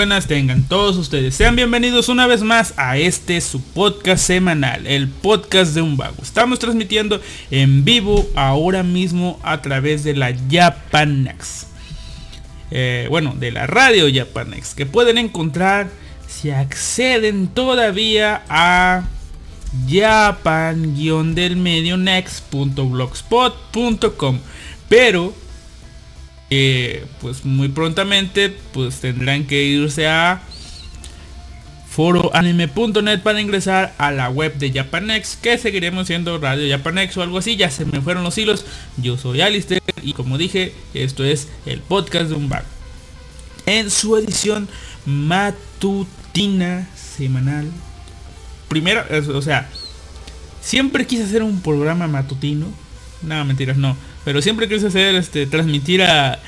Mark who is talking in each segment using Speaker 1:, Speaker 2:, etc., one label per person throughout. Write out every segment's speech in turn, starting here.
Speaker 1: Buenas tengan todos ustedes. Sean bienvenidos una vez más a este su podcast semanal, el podcast de un vago. Estamos transmitiendo en vivo ahora mismo a través de la Japanex. Eh, bueno, de la radio Japanex, que pueden encontrar si acceden todavía a japan-del-medio-next.blogspot.com. Pero pues muy prontamente pues tendrán que irse a foroanime.net para ingresar a la web de Japanex que seguiremos siendo Radio Japanex o algo así. Ya se me fueron los hilos. Yo soy Alistair y como dije esto es el podcast de un bar en su edición matutina semanal primero o sea siempre quise hacer un programa matutino. Nada mentiras no pero siempre quise hacer, este, transmitir a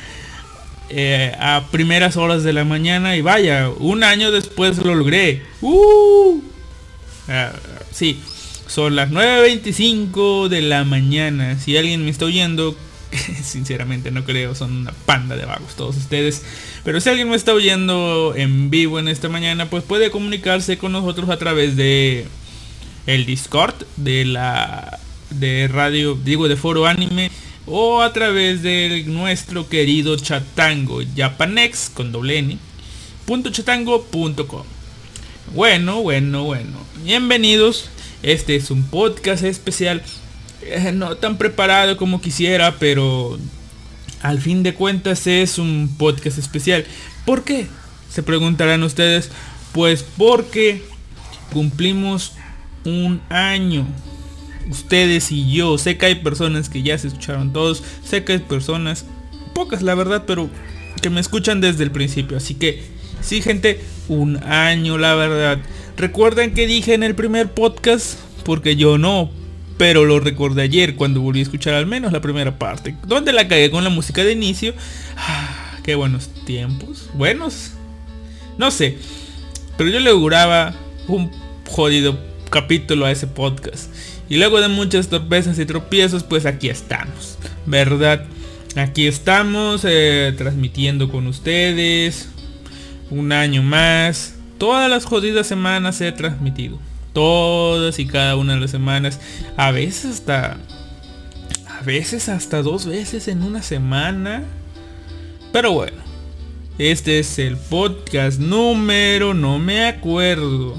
Speaker 2: eh, a primeras horas de la mañana y vaya, un año después lo logré. ¡Uh! Ah, sí, son las 9.25 de la mañana. Si alguien me está oyendo, sinceramente no creo, son una panda de vagos todos ustedes. Pero si alguien me está oyendo en vivo en esta mañana, pues puede comunicarse con nosotros a través de el Discord de la de radio, digo de foro anime o a través de nuestro querido chatango japanex con doble n punto chatango punto com. Bueno, bueno, bueno. Bienvenidos. Este es un podcast especial. Eh, no tan preparado como quisiera, pero al fin de cuentas es un podcast especial. ¿Por qué? Se preguntarán ustedes. Pues porque cumplimos un año. Ustedes y yo. Sé que hay personas que ya se escucharon todos. Sé que hay personas, pocas la verdad, pero que me escuchan desde el principio. Así que, sí gente, un año la verdad. ¿Recuerdan que dije en el primer podcast? Porque yo no. Pero lo recordé ayer cuando volví a escuchar al menos la primera parte. Donde la cagué con la música de inicio. Ah, qué buenos tiempos. Buenos. No sé. Pero yo le auguraba un jodido capítulo a ese podcast. Y luego de muchas torpezas y tropiezos, pues aquí estamos. ¿Verdad? Aquí estamos eh, transmitiendo con ustedes. Un año más. Todas las jodidas semanas he transmitido. Todas y cada una de las semanas. A veces hasta... A veces hasta dos veces en una semana. Pero bueno. Este es el podcast número, no me acuerdo.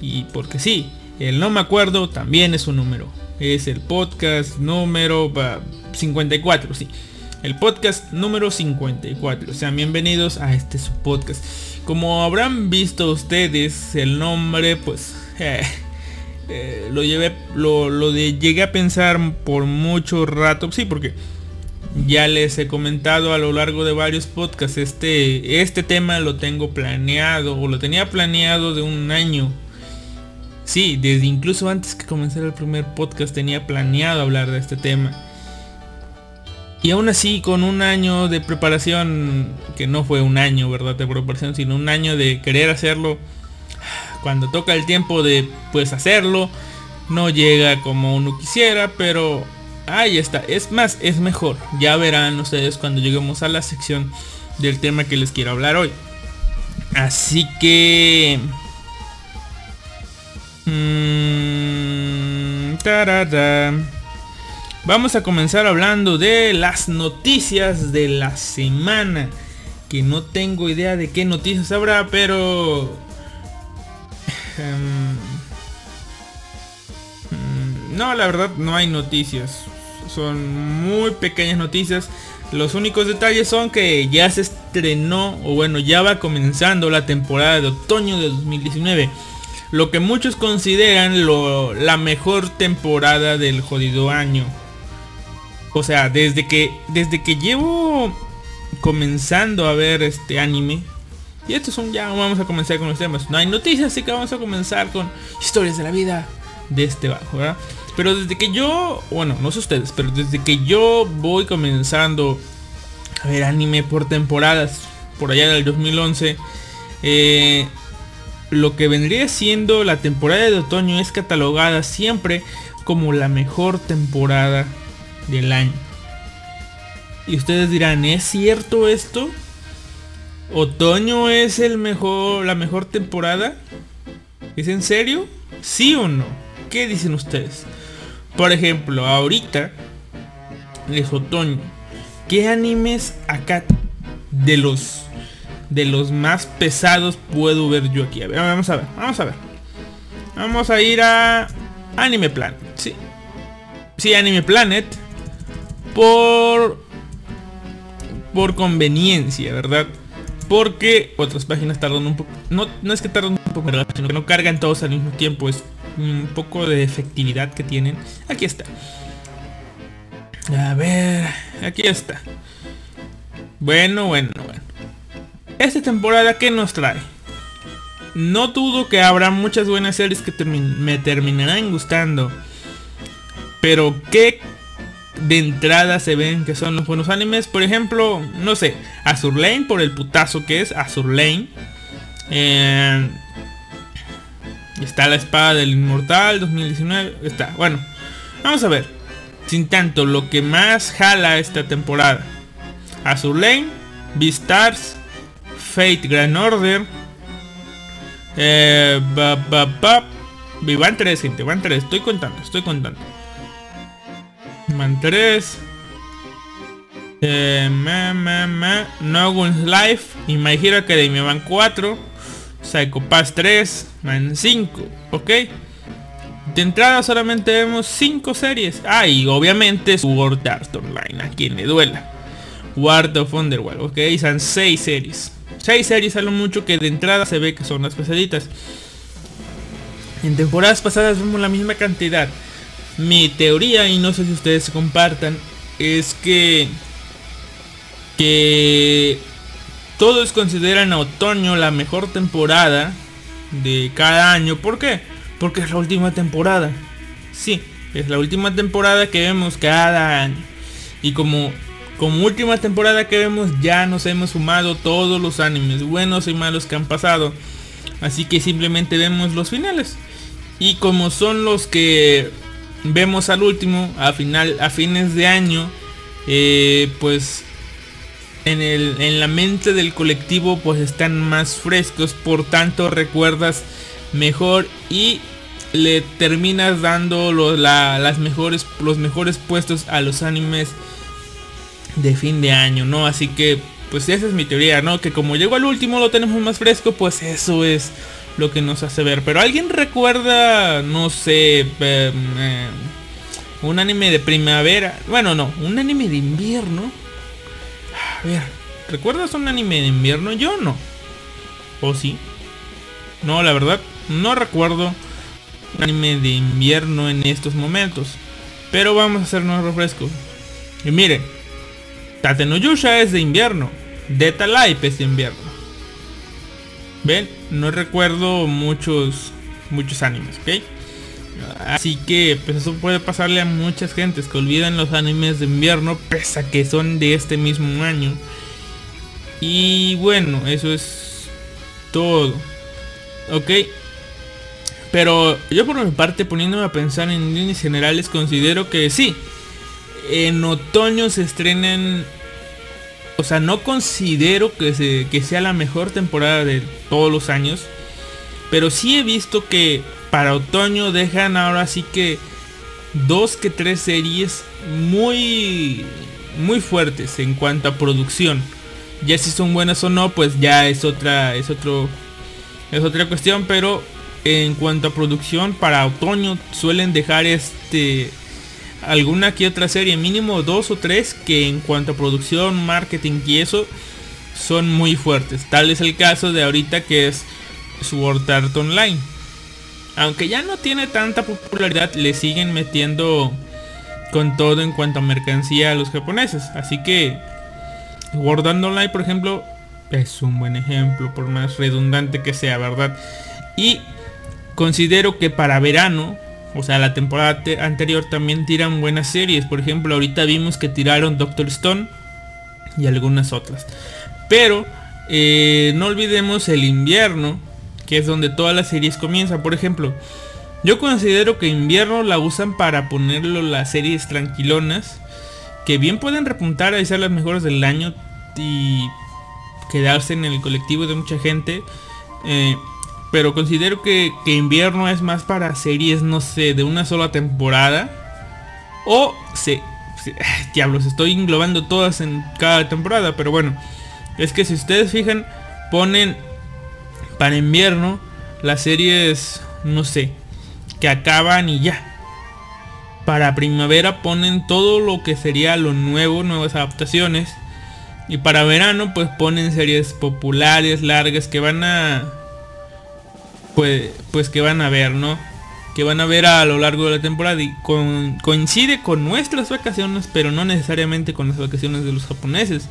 Speaker 2: Y porque sí, el no me acuerdo también es un número. Es el podcast número 54, sí. El podcast número 54. Sean bienvenidos a este su podcast. Como habrán visto ustedes, el nombre, pues... Eh, eh, lo llevé, lo, lo de, llegué a pensar por mucho rato. Sí, porque ya les he comentado a lo largo de varios podcasts. Este, este tema lo tengo planeado, o lo tenía planeado de un año Sí, desde incluso antes que comenzara el primer podcast tenía planeado hablar de este tema. Y aún así, con un año de preparación, que no fue un año, ¿verdad? De preparación, sino un año de querer hacerlo, cuando toca el tiempo de, pues, hacerlo, no llega como uno quisiera, pero ahí está. Es más, es mejor. Ya verán ustedes cuando lleguemos a la sección del tema que les quiero hablar hoy. Así que... Mm, Vamos a comenzar hablando de las noticias de la semana. Que no tengo idea de qué noticias habrá, pero... Em, no, la verdad no hay noticias. Son muy pequeñas noticias. Los únicos detalles son que ya se estrenó, o bueno, ya va comenzando la temporada de otoño de 2019 lo que muchos consideran lo, la mejor temporada del jodido año. O sea, desde que, desde que llevo comenzando a ver este anime. Y estos son ya, vamos a comenzar con los temas. No hay noticias, así que vamos a comenzar con historias de la vida de este bajo, ¿verdad? Pero desde que yo, bueno, no sé ustedes, pero desde que yo voy comenzando a ver anime por temporadas, por allá del 2011, eh, lo que vendría siendo la temporada de otoño es catalogada siempre como la mejor temporada del año. Y ustedes dirán, ¿es cierto esto? ¿Otoño es el mejor, la mejor temporada? ¿Es en serio? ¿Sí o no? ¿Qué dicen ustedes? Por ejemplo, ahorita es otoño. ¿Qué animes acá de los de los más pesados puedo ver yo aquí. A ver, vamos a ver, vamos a ver. Vamos a ir a Anime Planet. Sí. Sí, Anime Planet. Por... Por conveniencia, ¿verdad? Porque otras páginas tardan un poco... No, no es que tardan un poco, ¿verdad? Sino que no cargan todos al mismo tiempo. Es un poco de efectividad que tienen. Aquí está. A ver, aquí está. Bueno, bueno, bueno. Esta temporada, ¿qué nos trae? No dudo que habrá muchas buenas series que me terminarán gustando. Pero ¿qué de entrada se ven que son los buenos animes. Por ejemplo, no sé, Azur Lane por el putazo que es Azur Lane. Eh, está la espada del inmortal 2019. Está, bueno, vamos a ver. Sin tanto, lo que más jala esta temporada. Azur Lane, Beastars, Fate Grand Order. Eh, Van 3, gente, van 3. Estoy contando, estoy contando. Man 3. Eh, me, me, me. No Guns Life y My Hero Academia van 4. Psycho Pass 3. Man 5. Ok. De entrada solamente vemos 5 series. Ah, y obviamente Sword Art Online, a quien le duela. War of Underworld, ok. Son 6 series. 6 series a lo mucho que de entrada se ve que son las pesaditas. En temporadas pasadas vemos la misma cantidad. Mi teoría, y no sé si ustedes se compartan, es que... Que... Todos consideran a otoño la mejor temporada de cada año. ¿Por qué? Porque es la última temporada. Sí, es la última temporada que vemos cada año. Y como, como última temporada que vemos ya nos hemos sumado todos los animes buenos y malos que han pasado. Así que simplemente vemos los finales. Y como son los que vemos al último, a, final, a fines de año, eh, pues en, el, en la mente del colectivo pues están más frescos, por tanto recuerdas mejor y le terminas dando las mejores, los mejores puestos a los animes de fin de año, ¿no? Así que pues esa es mi teoría, ¿no? Que como llegó al último lo tenemos más fresco, pues eso es lo que nos hace ver. Pero alguien recuerda, no sé, em, eh, un anime de primavera. Bueno, no, un anime de invierno. A ver, ¿recuerdas un anime de invierno? Yo no. ¿O sí? No, la verdad, no recuerdo un anime de invierno en estos momentos. Pero vamos a hacernos refresco. Y miren, Tatenoyusha es de invierno. Deta es de invierno. Ven, no recuerdo muchos muchos animes, ¿ok? Así que pues eso puede pasarle a muchas gentes que olvidan los animes de invierno pese a que son de este mismo año. Y bueno, eso es todo. Ok. Pero yo por mi parte poniéndome a pensar en líneas generales considero que sí. En otoño se estrenan o sea, no considero que, sea la mejor temporada de todos los años. Pero sí he visto que para otoño dejan ahora sí que dos que tres series muy muy fuertes en cuanto a producción. Ya si son buenas o no, pues ya es otra es otro es otra cuestión, pero en cuanto a producción para otoño suelen dejar este alguna que otra serie, mínimo dos o tres, que en cuanto a producción, marketing y eso, son muy fuertes. Tal es el caso de ahorita que es Sword Art Online. Aunque ya no tiene tanta popularidad, le siguen metiendo con todo en cuanto a mercancía a los japoneses. Así que Sword Art Online, por ejemplo, es un buen ejemplo, por más redundante que sea, ¿verdad? Y considero que para verano o sea, la temporada anterior también tiran buenas series. Por ejemplo, ahorita vimos que tiraron Doctor Stone y algunas otras. Pero eh, no olvidemos el invierno, que es donde todas las series comienzan. Por ejemplo, yo considero que invierno la usan para ponerlo las series tranquilonas. Que bien pueden repuntar a ser las mejores del año y quedarse en el colectivo de mucha gente. Eh, pero considero que, invierno es más para series, no sé, de una sola temporada. O se, diablos, estoy englobando todas en cada temporada. Pero bueno, es que si ustedes fijan, ponen para invierno las series, no sé, que acaban y ya. Para primavera ponen todo lo que sería lo nuevo, nuevas adaptaciones. Y para verano pues ponen series populares, largas, que van a pues, pues que van a ver, ¿no? Que van a ver a lo largo de la temporada y coincide con nuestras vacaciones, pero no necesariamente con las vacaciones de los japoneses.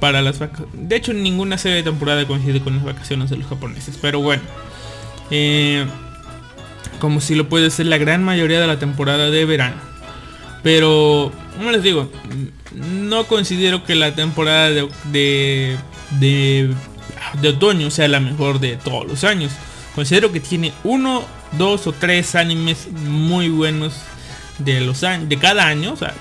Speaker 2: Para las de hecho ninguna serie de temporada coincide con las vacaciones de los japoneses, pero bueno. Eh, como si lo puede ser la gran mayoría de la temporada de verano. Pero como les digo, no considero que la temporada de, de, de otoño sea la mejor de todos los años. Considero que tiene uno, dos o tres animes muy buenos de los de cada año, o sea,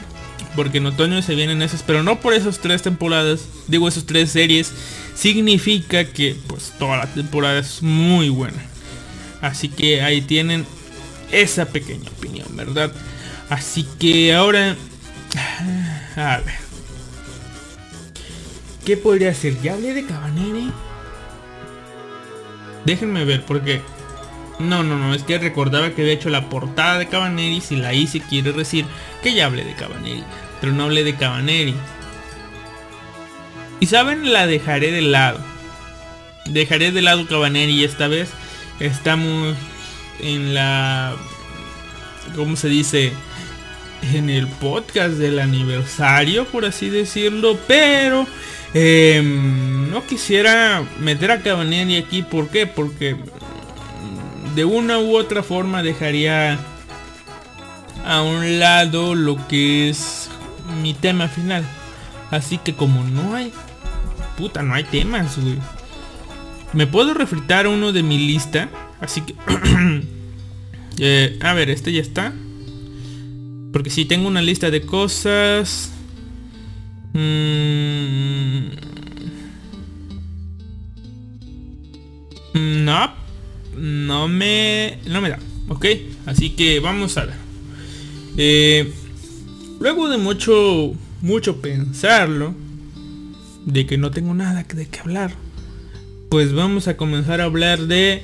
Speaker 2: porque en otoño se vienen esas, pero no por esas tres temporadas, digo esas tres series, significa que pues toda la temporada es muy buena. Así que ahí tienen esa pequeña opinión, ¿verdad? Así que ahora, a ver, ¿qué podría ser? ¿Ya hablé de Cabaneri? Déjenme ver porque no, no, no, es que recordaba que había hecho la portada de Cabaneri. Si la hice, quiere decir que ya hablé de Cabaneri. Pero no hablé de Cabaneri. Y saben, la dejaré de lado. Dejaré de lado Cabaneri esta vez. Estamos en la... ¿Cómo se dice? En el podcast del aniversario, por así decirlo. Pero... Em, no quisiera meter a Cabaneri aquí. ¿Por qué? Porque de una u otra forma dejaría a un lado lo que es mi tema final. Así que como no hay... Puta, no hay temas, güey. Me puedo refritar uno de mi lista. Así que... Eh, a ver, este ya está. Porque si tengo una lista de cosas... Mm, no, no me, no me da. Ok, así que vamos a ver. Eh, luego de mucho, mucho pensarlo, de que no tengo nada de qué hablar, pues vamos a comenzar a hablar de...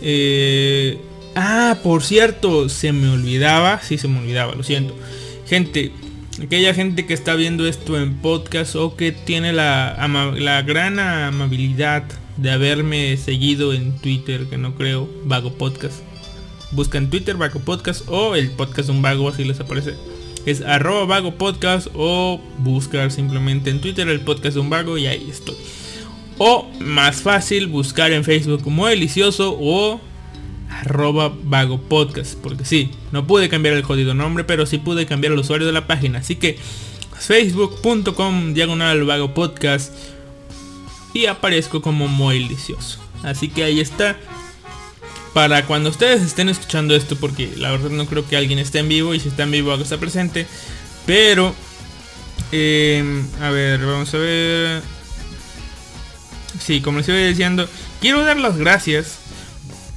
Speaker 2: Eh, ah, por cierto, se me olvidaba, sí se me olvidaba, lo siento. Gente, aquella gente que está viendo esto en podcast o que tiene la, la gran amabilidad de haberme seguido en Twitter, que no creo, Vago Podcast. Busca en Twitter Vago Podcast o el podcast de un vago, así les aparece. Es arroba vago podcast o buscar simplemente en Twitter el podcast de un vago y ahí estoy. O más fácil buscar en Facebook como delicioso o arroba vago podcast. Porque sí, no pude cambiar el jodido nombre, pero sí pude cambiar el usuario de la página. Así que facebook.com diagonal vago podcast y aparezco como muy delicioso. Así que ahí está. Para cuando ustedes estén escuchando esto, porque la verdad no creo que alguien esté en vivo y si está en vivo haga está presente. Pero, em, a ver, vamos a ver. Sí, como les iba diciendo, quiero dar las gracias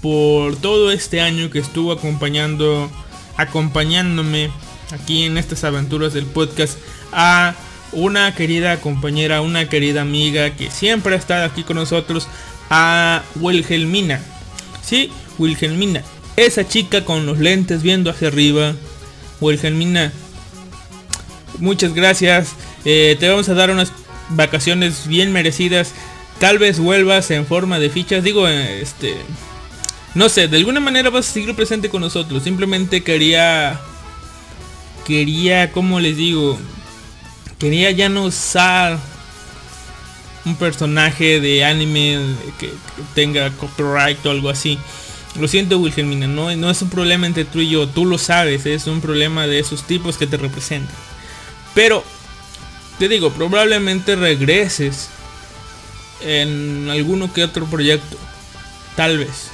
Speaker 2: por todo este año que estuvo acompañando, acompañándome aquí en estas aventuras del podcast a una querida compañera, una querida amiga que siempre ha estado aquí con nosotros, a Wilhelmina. Sí, Wilhelmina. Esa chica con los lentes viendo hacia arriba. Wilhelmina. Muchas gracias. Eh, te vamos a dar unas vacaciones bien merecidas. Tal vez vuelvas en forma de fichas. Digo, este... No sé, de alguna manera vas a seguir presente con nosotros. Simplemente quería... Quería, como les digo? Quería ya no usar un personaje de anime que, tenga copyright o algo así. Lo siento Wilhelmina, no, es un problema entre tú y yo, tú lo sabes, es un problema de esos tipos que te representan. Pero, te digo, probablemente regreses en alguno que otro proyecto. Tal vez.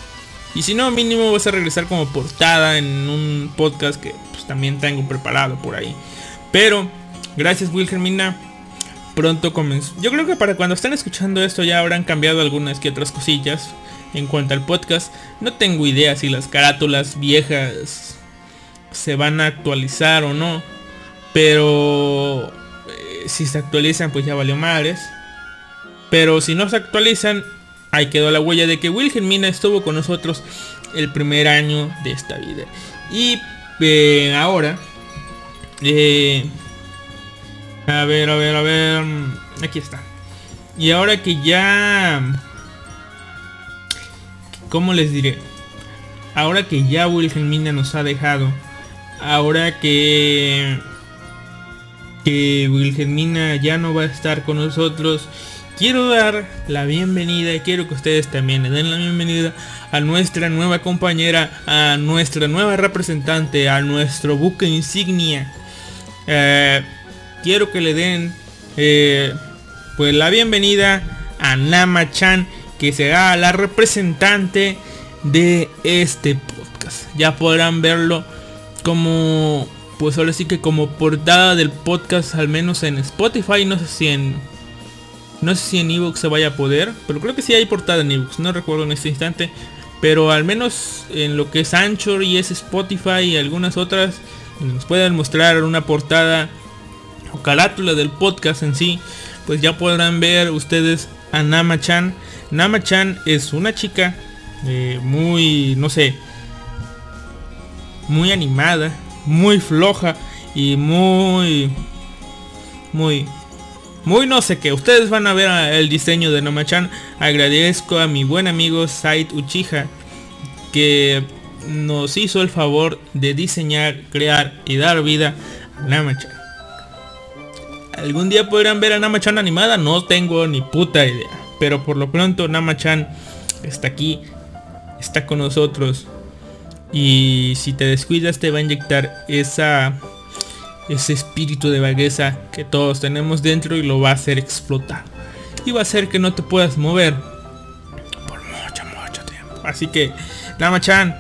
Speaker 2: Y si no, mínimo vas a regresar como portada en un podcast que pues, también tengo preparado por ahí. Pero Gracias Wilhelmina. Pronto comenzó. Yo creo que para cuando estén escuchando esto ya habrán cambiado algunas que otras cosillas en cuanto al podcast. No tengo idea si las carátulas viejas se van a actualizar o no. Pero eh, si se actualizan pues ya valió madres. Pero si no se actualizan, ahí quedó la huella de que Wilhelmina estuvo con nosotros el primer año de esta vida. Y eh, ahora, eh, a ver, a ver, a ver. Aquí está. Y ahora que ya... ¿Cómo les diré? Ahora que ya Wilhelmina nos ha dejado. Ahora que... Que Wilhelmina ya no va a estar con nosotros. Quiero dar la bienvenida y quiero que ustedes también le den la bienvenida a nuestra nueva compañera, a nuestra nueva representante, a nuestro buque insignia. Eh, quiero que le den eh, pues la bienvenida a Nama-chan, que será la representante de este podcast. Ya podrán verlo como, pues ahora sí que como portada del podcast, al menos en Spotify, no sé si en... No sé si en ebooks se vaya a poder, pero creo que sí hay portada en ebooks, no recuerdo en este instante. Pero al menos en lo que es Anchor y es Spotify y algunas otras, nos puedan mostrar una portada o carátula del podcast en sí, pues ya podrán ver ustedes a Nama-chan. Nama-chan es una chica eh, muy, no sé, muy animada, muy floja y muy, muy, muy no sé qué. Ustedes van a ver el diseño de Nama-chan. Agradezco a mi buen amigo Said Uchiha que nos hizo el favor de diseñar, crear y dar vida a Nama-chan. ¿Algún día podrán ver a Nama-chan animada? No tengo ni puta idea. Pero por lo pronto Nama-chan está aquí, está con nosotros. Y si te descuidas te va a inyectar esa ese espíritu de vagueza que todos tenemos dentro y lo va a hacer explotar. Y va a hacer que no te puedas mover por mucho, mucho tiempo. Así que, Nama-chan,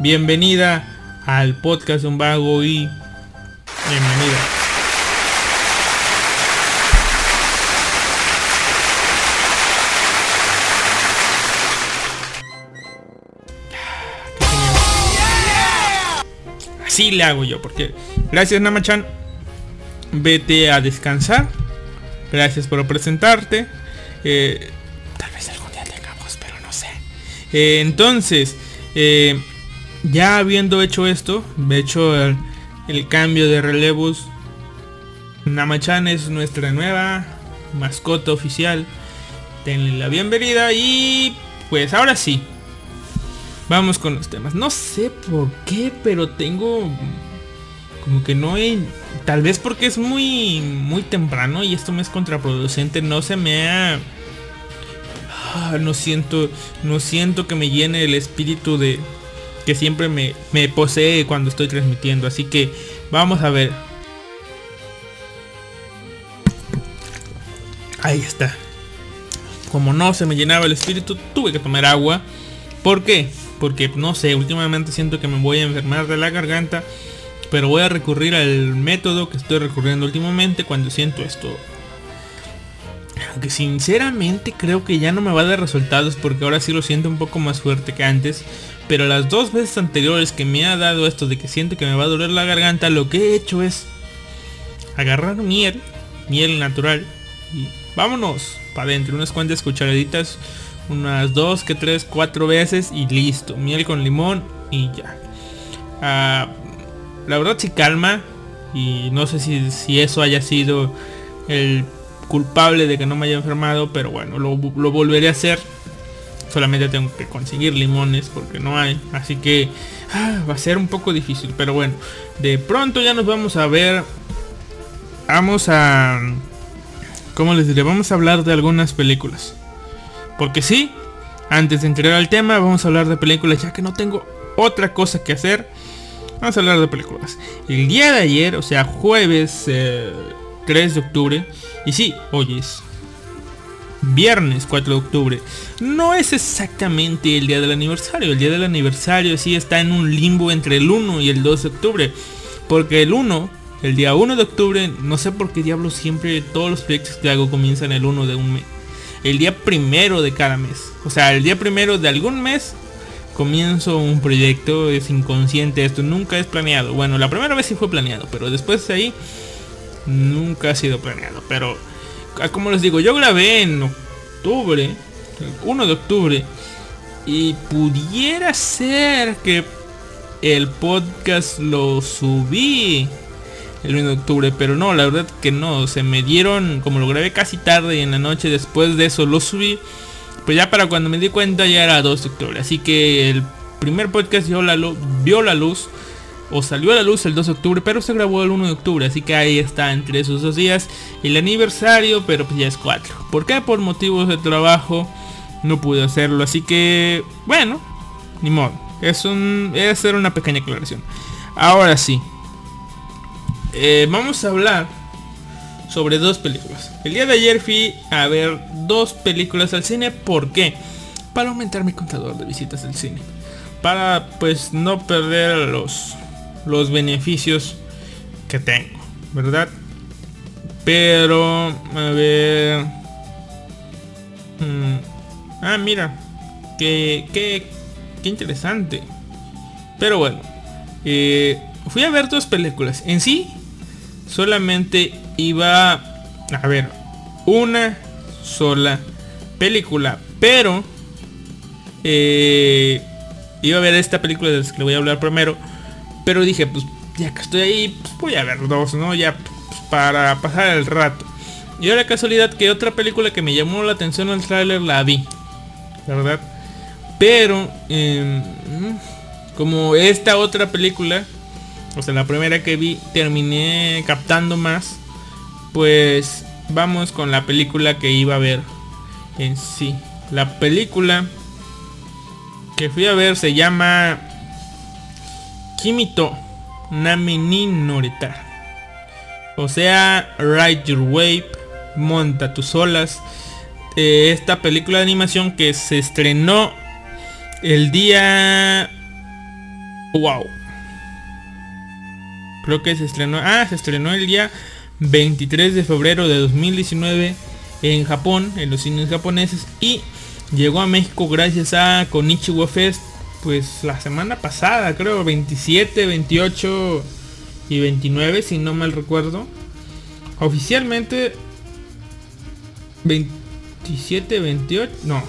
Speaker 2: bienvenida al podcast de un vago y bienvenida. Así le hago yo, porque gracias Namachan, vete a descansar. Gracias por presentarte. Eh, tal vez algún día tengamos, pero no sé. Eh, entonces, eh, ya habiendo hecho esto, he hecho el, el cambio de relevos. Namachan es nuestra nueva mascota oficial. Denle la bienvenida y pues ahora sí, Vamos con los temas. No sé por qué, pero tengo como que no he tal vez porque es muy muy temprano y esto me es contraproducente, no se me ha ah, no siento no siento que me llene el espíritu de que siempre me, me posee cuando estoy transmitiendo, así que vamos a ver. Ahí está. Como no se me llenaba el espíritu, tuve que tomar agua. ¿Por qué? Porque no sé, últimamente siento que me voy a enfermar de la garganta, pero voy a recurrir al método que estoy recurriendo últimamente cuando siento esto. Aunque sinceramente creo que ya no me va a dar resultados porque ahora sí lo siento un poco más fuerte que antes. Pero las dos veces anteriores que me ha dado esto de que siento que me va a doler la garganta, lo que he hecho es agarrar miel, miel natural, y vámonos para adentro, unas cuantas cucharaditas unas dos que tres, cuatro veces y listo. Miel con limón y ya. Ah, la verdad sí calma y no sé si, si, eso haya sido el culpable de que no me haya enfermado, pero bueno, lo, lo volveré a hacer. Solamente tengo que conseguir limones porque no hay. Así que ah, va a ser un poco difícil. Pero bueno, de pronto ya nos vamos a ver. Vamos a... ¿Cómo les diré? Vamos a hablar de algunas películas. Porque sí, antes de entrar al tema, vamos a hablar de películas, ya que no tengo otra cosa que hacer. Vamos a hablar de películas. El día de ayer, o sea, jueves 3 eh, de octubre, y sí, hoy es viernes 4 de octubre. No es exactamente el día del aniversario. El día del aniversario sí está en un limbo entre el 1 y el 2 de octubre. Porque el 1, el día 1 de octubre, no sé por qué diablos siempre todos los proyectos que hago comienzan el 1 de un mes el día primero de cada mes. O sea, el día primero de algún mes comienzo un proyecto, es inconsciente, esto nunca es planeado. Bueno, la primera vez sí fue planeado, pero después de ahí nunca ha sido planeado. Pero, ah, como les digo, yo grabé en octubre, el 1 de octubre, y pudiera ser que el podcast lo subí el 1 de octubre, pero no, la verdad que no, se me dieron, como lo grabé casi tarde y en la noche después de eso lo subí, pues ya para cuando me di cuenta ya era 2 de octubre, así que el primer podcast vio la, vio la luz, o salió a la luz el 2 de octubre, pero se grabó el 1 de octubre, así que ahí está entre esos dos días el aniversario, pero pues ya es 4. ¿Por qué? Por motivos de trabajo no pude hacerlo, así que bueno, ni modo, es un es hacer una pequeña aclaración. Ahora sí, eh, vamos a hablar sobre dos películas. El día de ayer fui a ver dos películas al cine. ¿Por qué? Para aumentar mi contador de visitas al cine. Para pues no perder los, los beneficios que tengo, ¿verdad? Pero, a ver... Mm, ah, mira. Qué, qué, qué interesante. Pero bueno. Eh, fui a ver dos películas. En sí, solamente iba a ver una sola película. Pero eh, iba a ver esta película de la que le voy a hablar primero. Pero dije, pues ya que estoy ahí, pues voy a ver dos, ¿no? Ya pues, para pasar el rato. Y ahora casualidad que otra película que me llamó la atención al tráiler la vi. Verdad. Pero, em, como esta otra película, o sea, la primera que vi, terminé captando más. Pues vamos con la película que iba a ver en sí. La película que fui a ver se llama Kimito Namini Noreta. O sea, Ride Your Wave, Monta tus olas. Eh, esta película de animación que se estrenó el día... Wow. Creo que se estrenó... Ah, se estrenó el día 23 de febrero de 2019 en Japón, en los cines japoneses. Y llegó a México gracias a Konichiwa Fest pues la semana pasada, creo, 27, 28 y 29, si no mal recuerdo. Oficialmente 27, 28, no.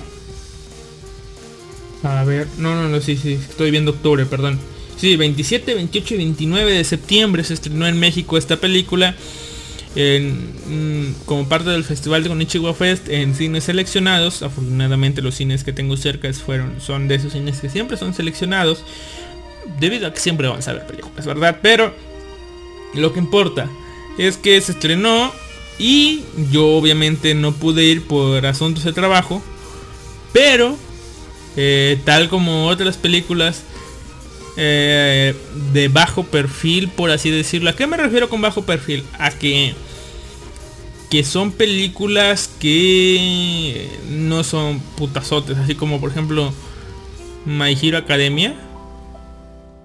Speaker 2: A ver, no, no, no, sí, sí, estoy viendo octubre, perdón. Sí, 27, 28 y 29 de septiembre se estrenó en México esta película. Mm, como parte del festival de Konichiwa Fest en cines seleccionados. Afortunadamente los cines que tengo cerca fueron, son de esos cines que siempre son seleccionados. Debido a que siempre vamos a ver películas, ¿verdad? Pero lo que importa es que se estrenó y yo obviamente no pude ir por asuntos de trabajo. Pero, eh, tal como otras películas eh, de bajo perfil, por así decirlo. ¿A qué me refiero con bajo perfil? A que que son películas que no son putazotes, así como por ejemplo My Hero Academia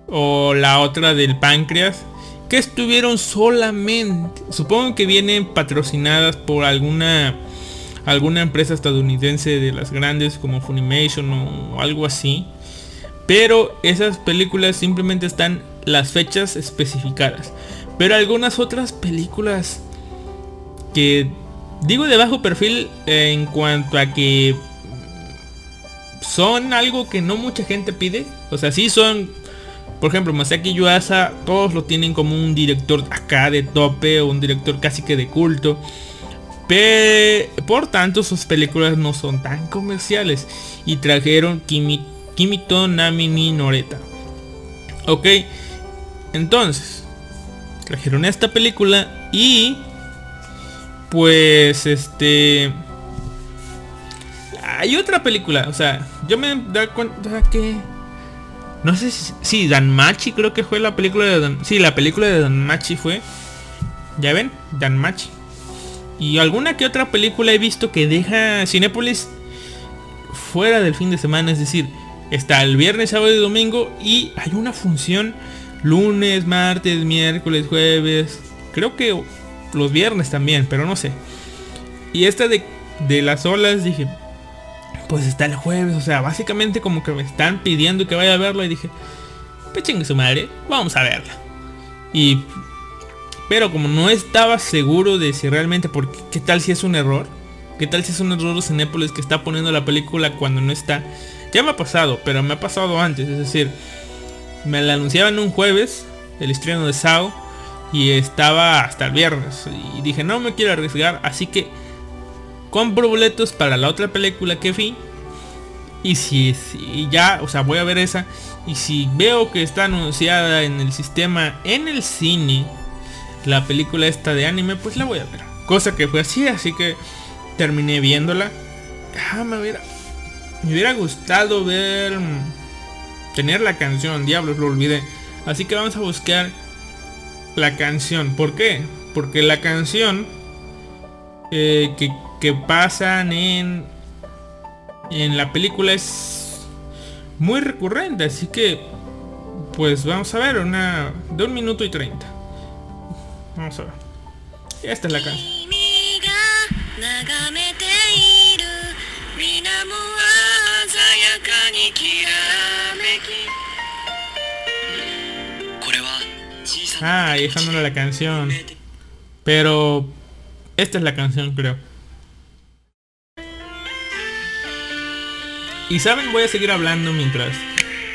Speaker 2: o la otra del páncreas, que estuvieron solamente, supongo que vienen patrocinadas por alguna alguna empresa estadounidense de las grandes como Funimation o algo así. Pero esas películas simplemente están las fechas especificadas. Pero algunas otras películas que digo de bajo perfil en cuanto a que son algo que no mucha gente pide. O sea, sí son, por ejemplo, Masaki Yuasa, todos lo tienen como un director acá de tope o un director casi que de culto. Pero, por tanto, sus películas no son tan comerciales. Y trajeron Kimi Kimito Namini Noreta. Ok. Entonces. Trajeron esta película y. Pues este. Hay otra película. O sea, yo me da cuenta que. No sé si. Sí, Danmachi creo que fue la película de Dan. Sí, la película de Danmachi fue. Ya ven, Danmachi. Y alguna que otra película he visto que deja Cinepolis fuera del fin de semana. Es decir, Está el viernes, sábado y domingo y hay una función lunes, martes, miércoles, jueves. Creo que los viernes también, pero no sé. Y esta de, de las olas dije, pues está el jueves. O sea, básicamente como que me están pidiendo que vaya a verla y dije, pechen su madre, vamos a verla. Y... Pero como no estaba seguro de si realmente, porque qué tal si es un error. ¿Qué tal si es un error de Cinépolis que está poniendo la película cuando no está? Ya me ha pasado, pero me ha pasado antes. Es decir, me la anunciaban un jueves, el estreno de Sao, y estaba hasta el viernes. Y dije, no me quiero arriesgar, así que compro boletos para la otra película que vi. Y si, si ya, o sea, voy a ver esa. Y si veo que está anunciada en el sistema, en el cine, la película esta de anime, pues la voy a ver. Cosa que fue así, así que terminé viéndola. Ah, me hubiera, me hubiera gustado ver... Tener la canción, diablos, lo olvidé. Así que vamos a buscar la canción. ¿Por qué? Porque la canción eh, que, que pasan en, en la película es muy recurrente, así que pues vamos a ver una de un minuto y treinta. Vamos a ver. Esta es la canción.
Speaker 1: かにきらめきこれは小さな
Speaker 2: Ah, y esa no era la canción. Pero esta es la canción, creo. Y saben, voy a seguir hablando mientras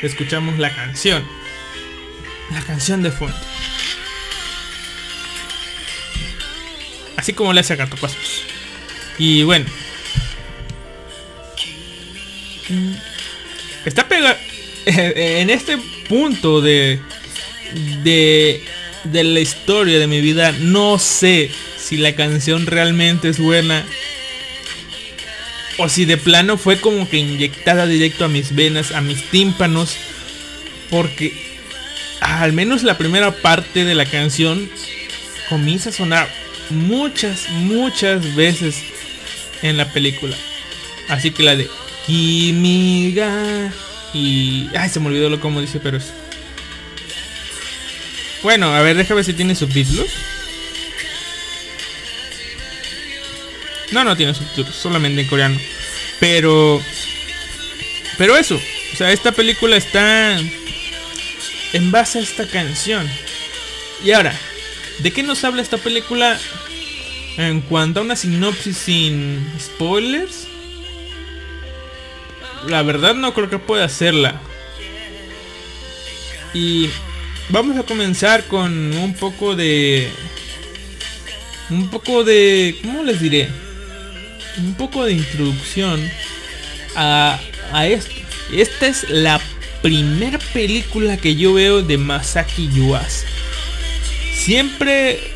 Speaker 2: escuchamos la canción. La canción de fondo. Así como le hace a Gato Pasos. Y bueno. Mm, Está pegado. En este punto de. De. De la historia de mi vida. No sé si la canción realmente es buena. O si de plano fue como que inyectada directo a mis venas, a mis tímpanos. Porque al menos la primera parte de la canción comienza a sonar muchas, muchas veces en la película. Así que la de Kimiga y... Ay, se me olvidó lo como dice, pero. Bueno, a ver, déjame ver si tiene subtítulos. No, no tiene subtítulos, solamente en coreano. Pero... Pero eso, o sea, esta película está en base a esta canción. Y ahora, ¿de qué nos habla esta película en cuanto a una sinopsis sin spoilers? La verdad no creo que pueda hacerla. Y vamos a comenzar con un poco de... Un poco de... ¿Cómo les diré? Un poco de introducción a, a esto. Esta es la primera película que yo veo de Masaki Yuasa. Siempre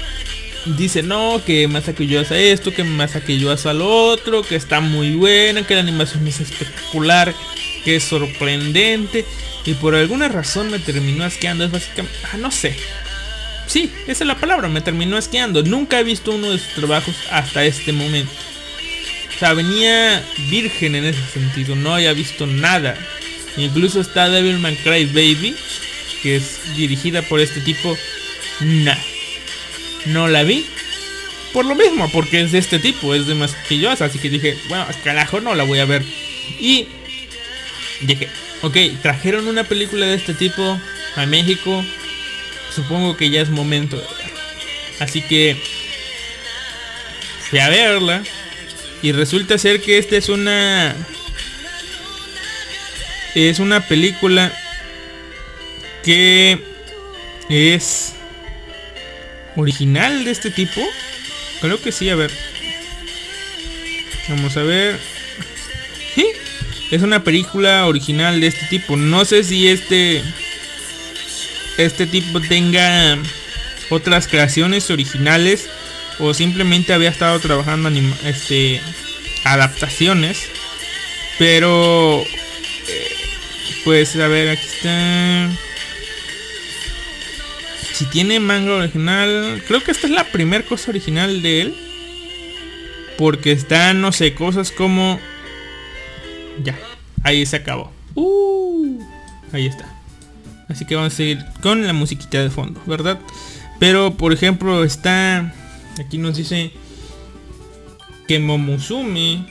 Speaker 2: dice no, que Masaki Yuasa esto, que Masaki Yuasa lo otro, que está muy buena, que la animación es espectacular, que es sorprendente. Y por alguna razón me terminó asqueando. Es básicamente... Ah, no sé. Sí, esa es la palabra, me terminó asqueando. Nunca he visto uno de sus trabajos hasta este momento. O sea, venía virgen en ese sentido, no había visto nada. Incluso está Devil May Cry Baby, que es dirigida por este tipo. Nah, no la vi. Por lo mismo, porque es de este tipo, es de yo, así que dije, bueno, carajo, no la voy a ver. Y dije, ok, trajeron una película de este tipo a México. Supongo que ya es momento. Así que fui a verla. Y resulta ser que esta es una es una película que es original de este tipo. Creo que sí, a ver. Vamos a ver. Es una película original de este tipo. No sé si este este tipo tenga otras creaciones originales o simplemente había estado trabajando este adaptaciones. Pero pues a ver, aquí está. Si tiene manga original, creo que esta es la primera cosa original de él. Porque está, no sé, cosas como... Ya, ahí se acabó. Uh, ahí está. Así que vamos a seguir con la musiquita de fondo, ¿verdad? Pero, por ejemplo, está... Aquí nos dice... Que Momosume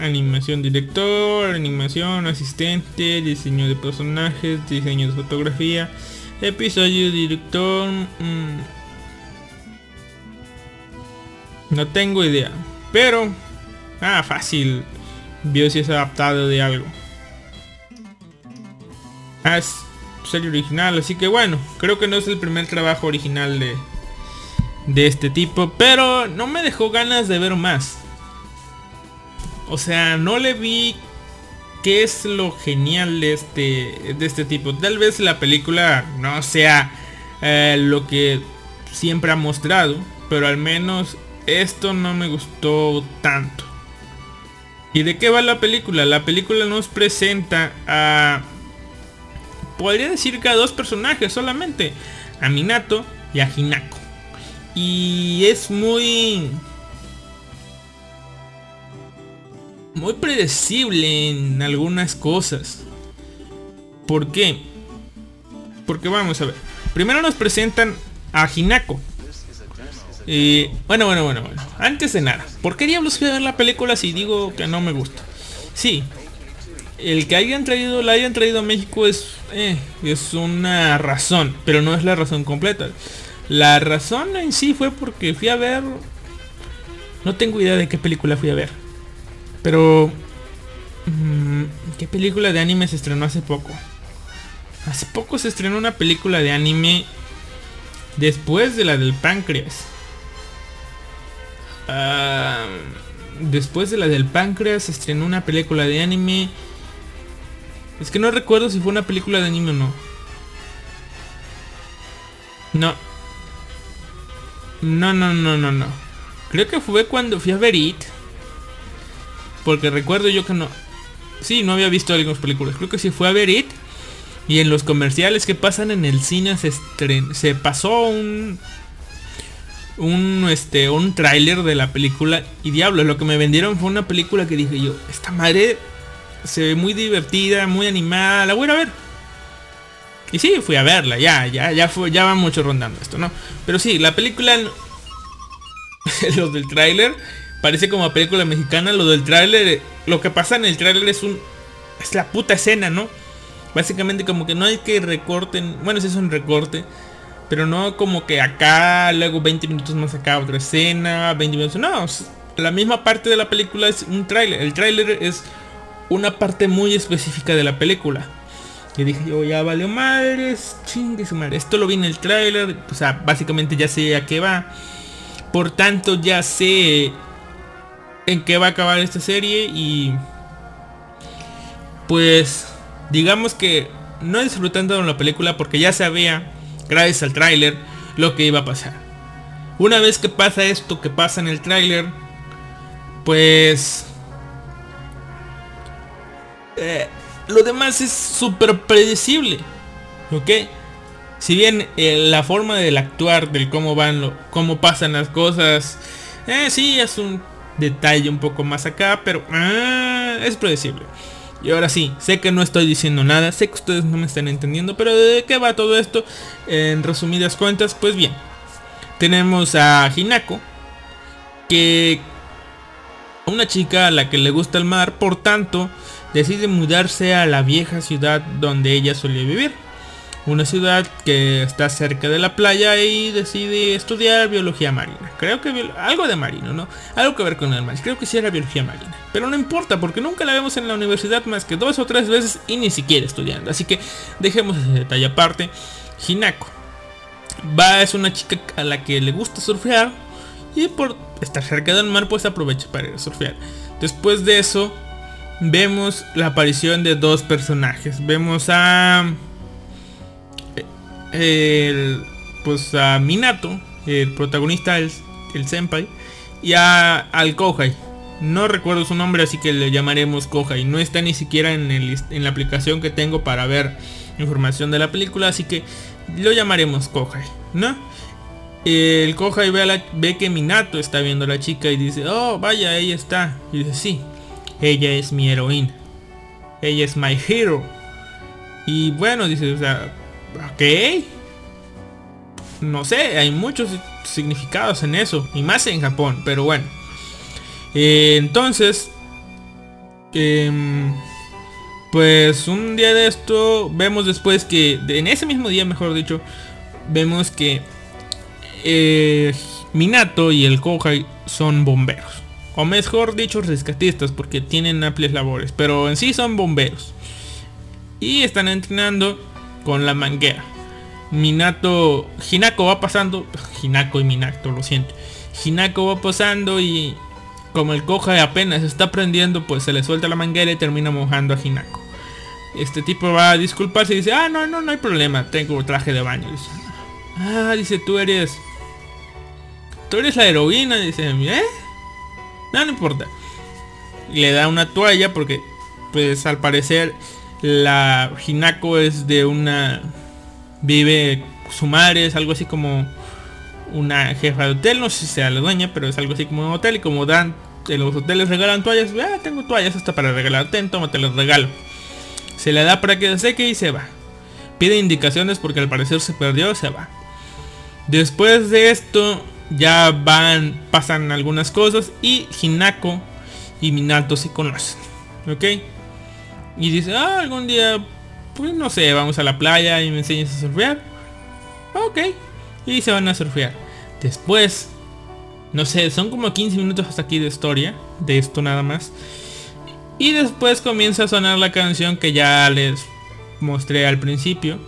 Speaker 2: Animación director, animación asistente, diseño de personajes, diseño de fotografía, episodio director... Mmm, no tengo idea. Pero... Ah, fácil. Vio si es adaptado de algo. Ah, es serie original. Así que bueno, creo que no es el primer trabajo original de, de este tipo. Pero no me dejó ganas de ver más. O sea, no le vi qué es lo genial de este, de este tipo. Tal vez la película no sea eh, lo que siempre ha mostrado. Pero al menos esto no me gustó tanto. ¿Y de qué va la película? La película nos presenta a... Podría decir que a dos personajes solamente. A Minato y a Hinako. Y es muy... Muy predecible en algunas cosas. ¿Por qué? Porque vamos a ver. Primero nos presentan a Hinako. Y bueno, bueno, bueno, bueno. Antes de nada, ¿por qué diablos fui a ver la película si digo que no me gusta? Sí, el que hayan traído, la hayan traído a México es, eh, es una razón, pero no es la razón completa. La razón en sí fue porque fui a ver... No tengo idea de qué película fui a ver. Pero... mm, ¿Qué película de anime se estrenó hace poco? Hace poco se estrenó una película de anime después de la del páncreas. Ah, después de la del páncreas se estrenó una película de anime. Es que no recuerdo si fue una película de anime o no. No. No, no, no, no, no. Creo que fue cuando fui a ver It. Porque recuerdo yo que no. Sí, no había visto algunas películas. Creo que sí fue a ver It. Y en los comerciales que pasan en el cine se, estren- se pasó un un este un tráiler de la película y diablo lo que me vendieron fue una película que dije yo esta madre se ve muy divertida muy animada la voy a ver y sí fui a verla ya ya ya fue ya va mucho rondando esto no pero sí la película lo del tráiler parece como película mexicana lo del tráiler lo que pasa en el tráiler es un es la puta escena no básicamente como que no hay que recorten bueno sí es un recorte pero no como que acá, luego 20 minutos más acá otra escena, 20 minutos. No, la misma parte de la película es un tráiler. El tráiler es una parte muy específica de la película. Y dije yo, ya valió madres, chingue su madre. Esto lo vi en el tráiler, o sea, básicamente ya sé a qué va. Por tanto, ya sé en qué va a acabar esta serie y... Pues, digamos que no disfrutando de la película porque ya sabía gracias al tráiler lo que iba a pasar. Una vez que pasa esto que pasa en el tráiler, pues eh, lo demás es súper predecible, ¿ok? Si bien eh, la forma del actuar, del cómo van, lo, cómo pasan las cosas, eh, sí es un detalle un poco más acá, pero ah, es predecible. Y ahora sí, sé que no estoy diciendo nada, sé que ustedes no me están entendiendo, pero ¿de qué va todo esto? En resumidas cuentas, pues bien, tenemos a Hinako, que una chica a la que le gusta el mar, por tanto, decide mudarse a la vieja ciudad donde ella solía vivir. Una ciudad que está cerca de la playa y decide estudiar biología marina. Creo que algo de marino, ¿no? Algo que ver con el mar. Creo que sí era biología marina. Pero no importa porque nunca la vemos en la universidad más que dos o tres veces y ni siquiera estudiando. Así que dejemos ese detalle aparte. Hinako. Va es una chica a la que le gusta surfear y por estar cerca del mar pues aprovecha para ir a surfear. Después de eso vemos la aparición de dos personajes. Vemos a el pues a Minato, el protagonista, el, el senpai, y a, al Kohai. No recuerdo su nombre, así que le llamaremos Kohai. No está ni siquiera en, el en la aplicación que tengo para ver información de la película, así que lo llamaremos Kohai, ¿no? El Kohai ve, ve que Minato está viendo a la chica y dice, oh, vaya, ella está. Y dice, sí, ella es mi heroína. Ella es my hero. Y bueno, dice, o sea, ok. No sé, hay muchos significados en eso. Y más en Japón, pero bueno. Eh, entonces, em, pues un día de esto vemos después que, en ese mismo día mejor dicho, vemos que eh, Minato y el Kohai son bomberos. O mejor dicho, rescatistas porque tienen amplias labores. Pero en sí son bomberos. Y están entrenando con la manguera. Minato, Hinako va pasando, Hinako y Minato, lo siento. Hinako va pasando y como el Kohai apenas está aprendiendo, pues se le suelta la manguera y termina mojando a Hinako. Este tipo va a disculparse y dice, ah, no, no, no hay problema, tengo traje de baño. Dice, ah, dice, tú eres... Tú eres la heroína, dice, ¿eh? No, no importa. Y le da una toalla porque, pues al parecer, la Hinako es de una... Vive, su madre es algo así como una jefa de hotel, no sé si sea la dueña, pero es algo así como un hotel y como dan, en los hoteles regalan toallas, ah, tengo toallas hasta para regalar, ten, tómate los regalo. Se le da para que se seque y se va. Pide indicaciones porque al parecer se perdió, se va. Después de esto ya van, pasan algunas cosas y Hinako y Minato se conocen. ¿Ok? Y dice, ah, algún día, pues no sé, vamos a la playa y me enseñas a surfear. Ok. Y se van a surfear. Después, no sé, son como 15 minutos hasta aquí de historia. De esto nada más. Y después comienza a sonar la canción que ya les mostré al principio.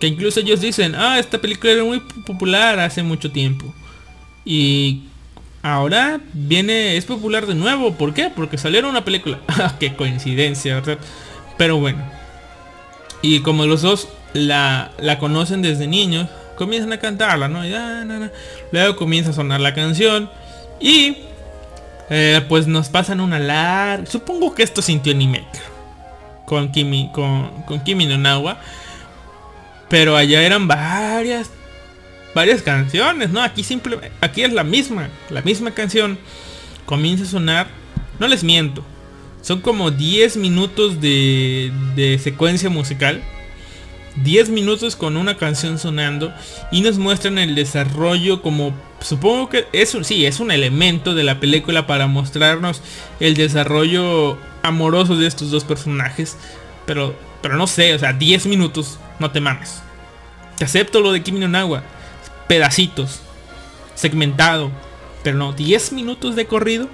Speaker 2: Que incluso ellos dicen, ah, esta película era muy popular hace mucho tiempo. Y ahora viene, es popular de nuevo. ¿Por qué? Porque salieron una película. Ah, qué coincidencia, ¿verdad? Pero bueno. Y como los dos la, la conocen desde niños, comienzan a cantarla, ¿no? Luego comienza a sonar la canción. Y eh, pues nos pasan una larga... Supongo que esto sintió Animaker. Con Kimi, con, con Kimi no Nawa. Pero allá eran varias varias canciones, ¿no? Aquí simplemente, aquí es la misma, la misma canción. Comienza a sonar, no les miento, son como 10 minutos de, de secuencia musical. 10 minutos con una canción sonando y nos muestran el desarrollo como supongo que es un, sí, es un elemento de la película para mostrarnos el desarrollo amoroso de estos dos personajes, pero pero no sé, o sea, 10 minutos, no te mames. Te acepto lo de Kimi no Nawa, pedacitos, segmentado, pero no, 10 minutos de corrido,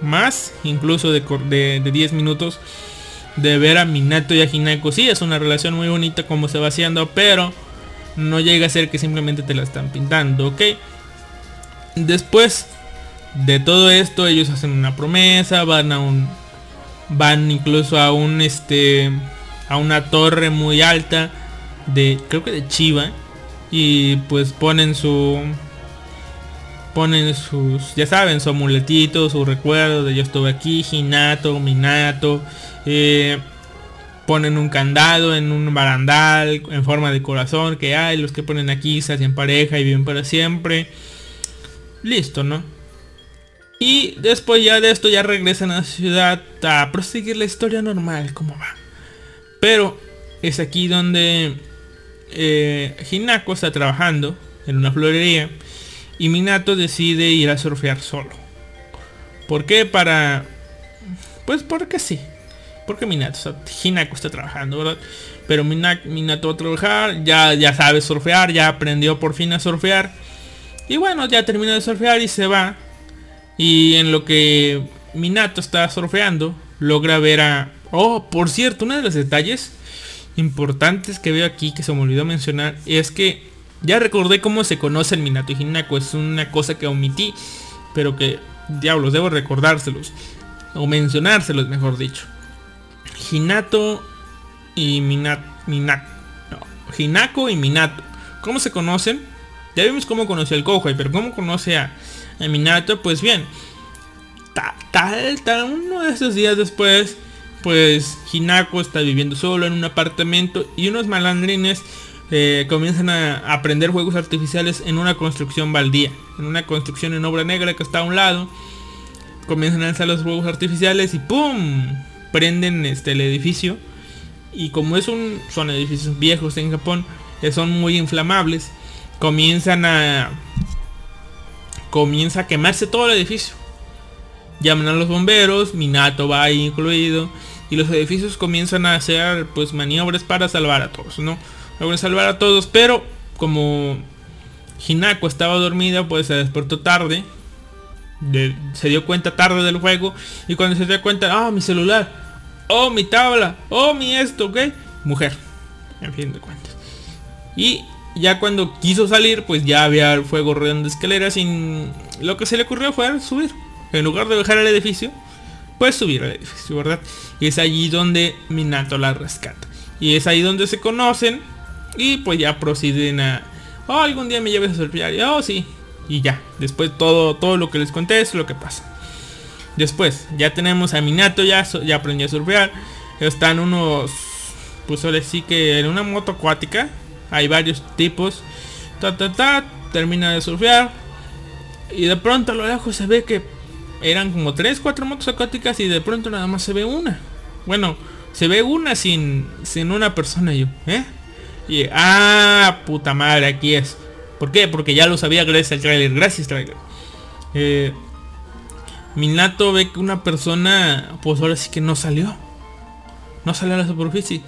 Speaker 2: más incluso de, de, 10 minutos de ver a Minato y a Hinako. Sí, es una relación muy bonita como se va haciendo, pero no llega a ser que simplemente te la están pintando, ¿ok? Después de todo esto, ellos hacen una promesa, van a un... Van incluso a un este... A una torre muy alta de... Creo que de Chiva y pues ponen su ponen sus ya saben su amuletito su recuerdo de yo estuve aquí Hinato Minato eh, ponen un candado en un barandal en forma de corazón que hay los que ponen aquí se hacen pareja y viven para siempre. Listo no y después ya de esto ya regresan a la ciudad a proseguir la historia normal como va. Pero es aquí donde eh, Hinako está trabajando en una florería y Minato decide ir a surfear solo. ¿Por qué? Para... Pues porque sí. Porque Minato, Hinako está trabajando, ¿verdad? Pero Minato va a trabajar, ya, ya sabe surfear, ya aprendió por fin a surfear. Y bueno, ya termina de surfear y se va. Y en lo que Minato está surfeando, logra ver a... Oh, por cierto, uno de los detalles importantes que veo aquí que se me olvidó mencionar es que ya recordé cómo se conocen Minato y Hinako. Es una cosa que omití, pero que, diablos, debo recordárselos. O mencionárselos, mejor dicho. Hinato y Minato. Minato. No, Hinako y Minato. ¿Cómo se conocen? Ya vimos cómo conoció el Kohai, pero ¿cómo conoce a, a Minato? Pues bien, tal, tal, uno de esos días después, pues Hinako está viviendo solo en un apartamento y unos malandrines eh, comienzan a aprender juegos artificiales en una construcción baldía, en una construcción en obra negra que está a un lado. Comienzan a lanzar los juegos artificiales y ¡pum! Prenden este, el edificio. Y como es un, son edificios viejos en Japón, que son muy inflamables, comienzan a... Comienza a quemarse todo el edificio. Llaman a los bomberos, Minato va ahí incluido y los edificios comienzan a hacer pues maniobras para salvar a todos, ¿no? Logran salvar a todos, pero como Hinako estaba dormida, pues se despertó tarde. se dio cuenta tarde del juego. Y cuando se dio cuenta, ah, mi celular. Oh, mi tabla. Oh, mi esto, ¿ok? Mujer. En fin de cuentas. Y ya cuando quiso salir, pues ya había el fuego rodeando escaleras. Y lo que se le ocurrió fue subir. En lugar de dejar el edificio, pues subir al edificio, ¿verdad? Y es allí donde Minato la rescata. Y es ahí donde se conocen y pues ya proceden a... Oh, algún día me lleves a surfear. Oh, sí. Y ya. Después todo, todo lo que les conté es lo que pasa. Después, ya tenemos a Minato, ya, ya aprendió a surfear. Están unos... Pues sí que en una moto acuática. Hay varios tipos. Ta, ta, ta, termina de surfear. Y de pronto a lo lejos se ve que eran como 3, 4 motos acuáticas y de pronto nada más se ve una. Bueno, se ve una sin, sin una persona yo, ¿eh? Y, ah, puta madre, aquí es. ¿Por qué? Porque ya lo sabía gracias al trailer. Gracias, trailer. Eh, Minato ve que una persona, pues ahora sí que no salió. No salió a la superficie.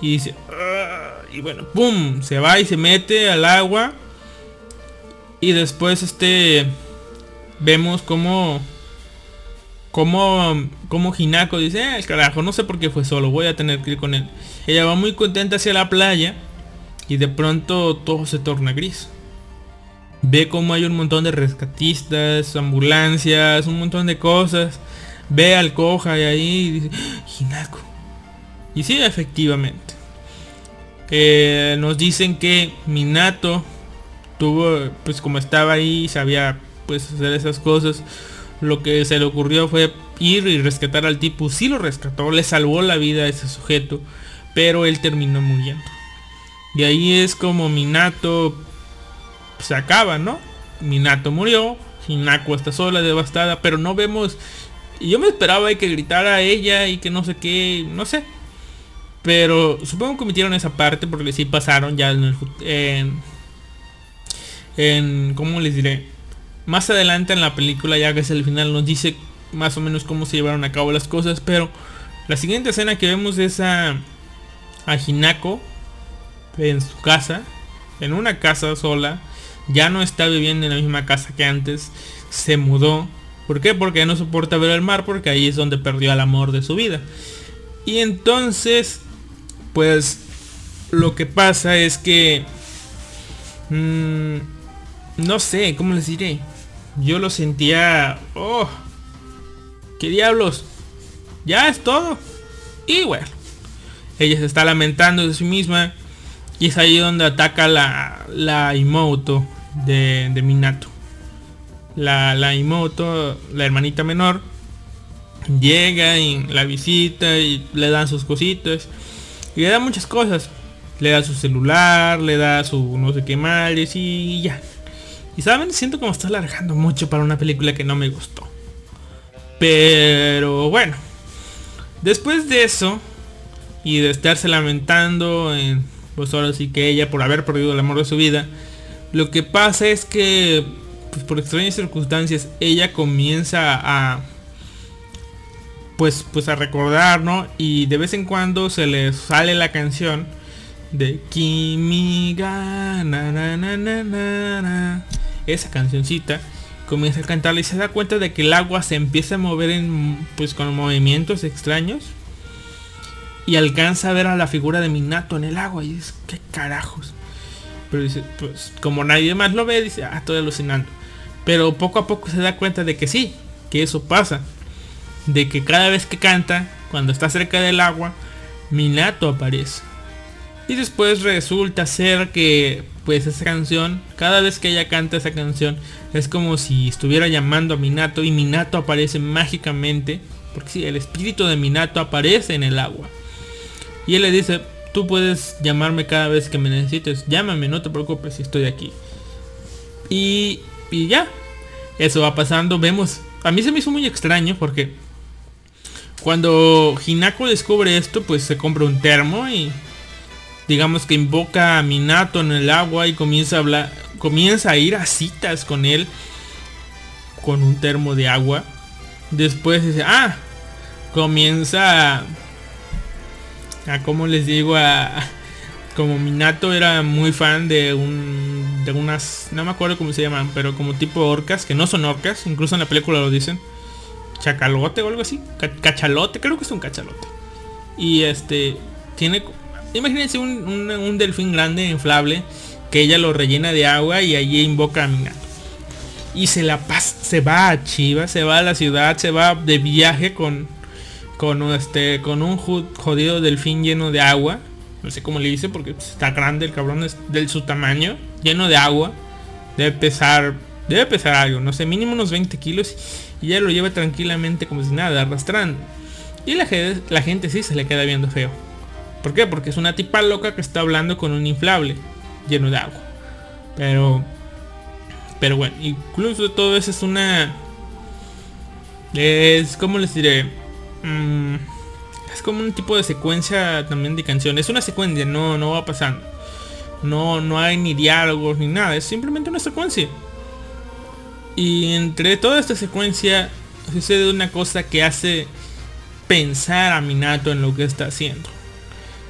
Speaker 2: Y dice, "Ah", y bueno, ¡pum! Se va y se mete al agua. Y después este, vemos como, como, como Hinako dice, eh, carajo, no sé por qué fue solo, voy a tener que ir con él. Ella va muy contenta hacia la playa. Y de pronto todo se torna gris ve como hay un montón de rescatistas, ambulancias, un montón de cosas. Ve al coja y ahí dice, "Ah, Hinako. Y sí, efectivamente. Eh, nos dicen que Minato tuvo, pues como estaba ahí, sabía pues hacer esas cosas. Lo que se le ocurrió fue ir y rescatar al tipo. Sí lo rescató, le salvó la vida a ese sujeto. Pero él terminó muriendo. Y ahí es como Minato se acaba, ¿no? Minato murió, Hinako está sola, devastada, pero no vemos... Yo me esperaba que gritara a ella y que no sé qué, no sé. Pero supongo que omitieron esa parte porque sí pasaron ya en el... En, en ¿Cómo les diré? Más adelante en la película, ya que es el final, nos dice más o menos cómo se llevaron a cabo las cosas, pero la siguiente escena que vemos es a, a en su casa, en una casa sola, ya no está viviendo en la misma casa que antes, se mudó. ¿Por qué? Porque no soporta ver el mar, porque ahí es donde perdió el amor de su vida. Y entonces, pues, lo que pasa es que... mm, no sé, ¿cómo les diré? Yo lo sentía... Oh, ¿qué diablos? Ya es todo. Y bueno, ella se está lamentando de sí misma. Y es ahí donde ataca la, la Imoto de, de Minato. La, la Imoto, la hermanita menor, llega y la visita y le dan sus cositas. Y le da muchas cosas. Le da su celular, le da su no sé qué madres y ya. Y saben, siento como está alargando mucho para una película que no me gustó. Pero bueno. Después de eso, y de estarse lamentando en pues ahora sí que ella por haber perdido el amor de su vida lo que pasa es que pues por extrañas circunstancias ella comienza a pues pues a recordar no y de vez en cuando se le sale la canción de Kimiga na, na, na, na, na, na. Esa cancioncita comienza a cantarla y se da cuenta de que el agua se empieza a mover en pues con movimientos extraños y alcanza a ver a la figura de Minato en el agua y dice, ¿qué carajos? Pero dice, pues como nadie más lo ve, dice, ah, estoy alucinando. Pero poco a poco se da cuenta de que sí, que eso pasa. De que cada vez que canta, cuando está cerca del agua, Minato aparece. Y después resulta ser que, pues esa canción, cada vez que ella canta esa canción, es como si estuviera llamando a Minato y Minato aparece mágicamente. Porque sí, el espíritu de Minato aparece en el agua. Y él le dice, tú puedes llamarme cada vez que me necesites. Llámame, no te preocupes estoy aquí. Y, y ya. Eso va pasando. Vemos. A mí se me hizo muy extraño porque cuando Hinako descubre esto, pues se compra un termo y digamos que invoca a Minato en el agua y comienza a hablar, comienza a ir a citas con él con un termo de agua. Después dice, ah, comienza a, a como les digo, a, como Minato era muy fan de un, de unas, no me acuerdo cómo se llaman, pero como tipo orcas, que no son orcas, incluso en la película lo dicen, chacalote o algo así, Ca- cachalote, creo que es un cachalote. Y este, tiene, imagínense un, un, delfín grande, inflable, que ella lo rellena de agua y allí invoca a Minato. Y se la pasa, se va a Chivas, se va a la ciudad, se va de viaje con, con este, con un jodido delfín lleno de agua. No sé cómo le dice porque está grande el cabrón, es de su tamaño, lleno de agua. Debe pesar, debe pesar algo, no sé, mínimo unos 20 kilos. Y ella lo lleva tranquilamente como si nada, arrastrando. Y la gente sí se le queda viendo feo. ¿Por qué? Porque es una tipa loca que está hablando con un inflable lleno de agua. Pero Pero bueno, incluso todo eso es una... Es como les diré. Mm, es como un tipo de secuencia también de canción. Es una secuencia, no, no va pasando. No, no hay ni diálogos ni nada. Es simplemente una secuencia. Y entre toda esta secuencia sucede una cosa que hace pensar a Minato en lo que está haciendo.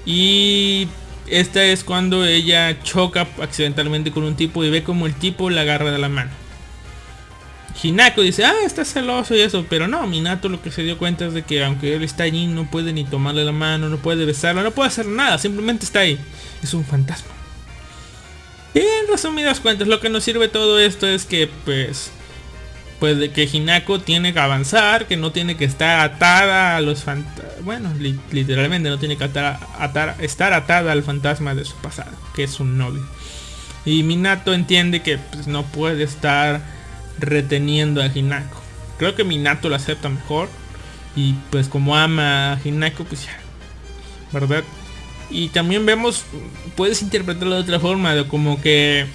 Speaker 2: Y esta es cuando ella choca accidentalmente con un tipo y ve como el tipo la agarra de la mano. Hinako dice, ah, está celoso y eso, pero no, Minato lo que se dio cuenta es de que aunque él está allí no puede ni tomarle la mano, no puede besarla, no puede hacer nada, simplemente está ahí. Es un fantasma. En resumidas cuentas, lo que nos sirve todo esto es que pues pues de que Hinako tiene que avanzar, que no tiene que estar atada a los fantasmas, bueno, literalmente no tiene que atar, estar atada al fantasma de su pasado, que es un novio. Y Minato entiende que pues, no puede estar reteniendo a Hinako. Creo que Minato lo acepta mejor. Y pues como ama a Hinako, pues ya. ¿Verdad? Y también vemos, puedes interpretarlo de otra forma, de como que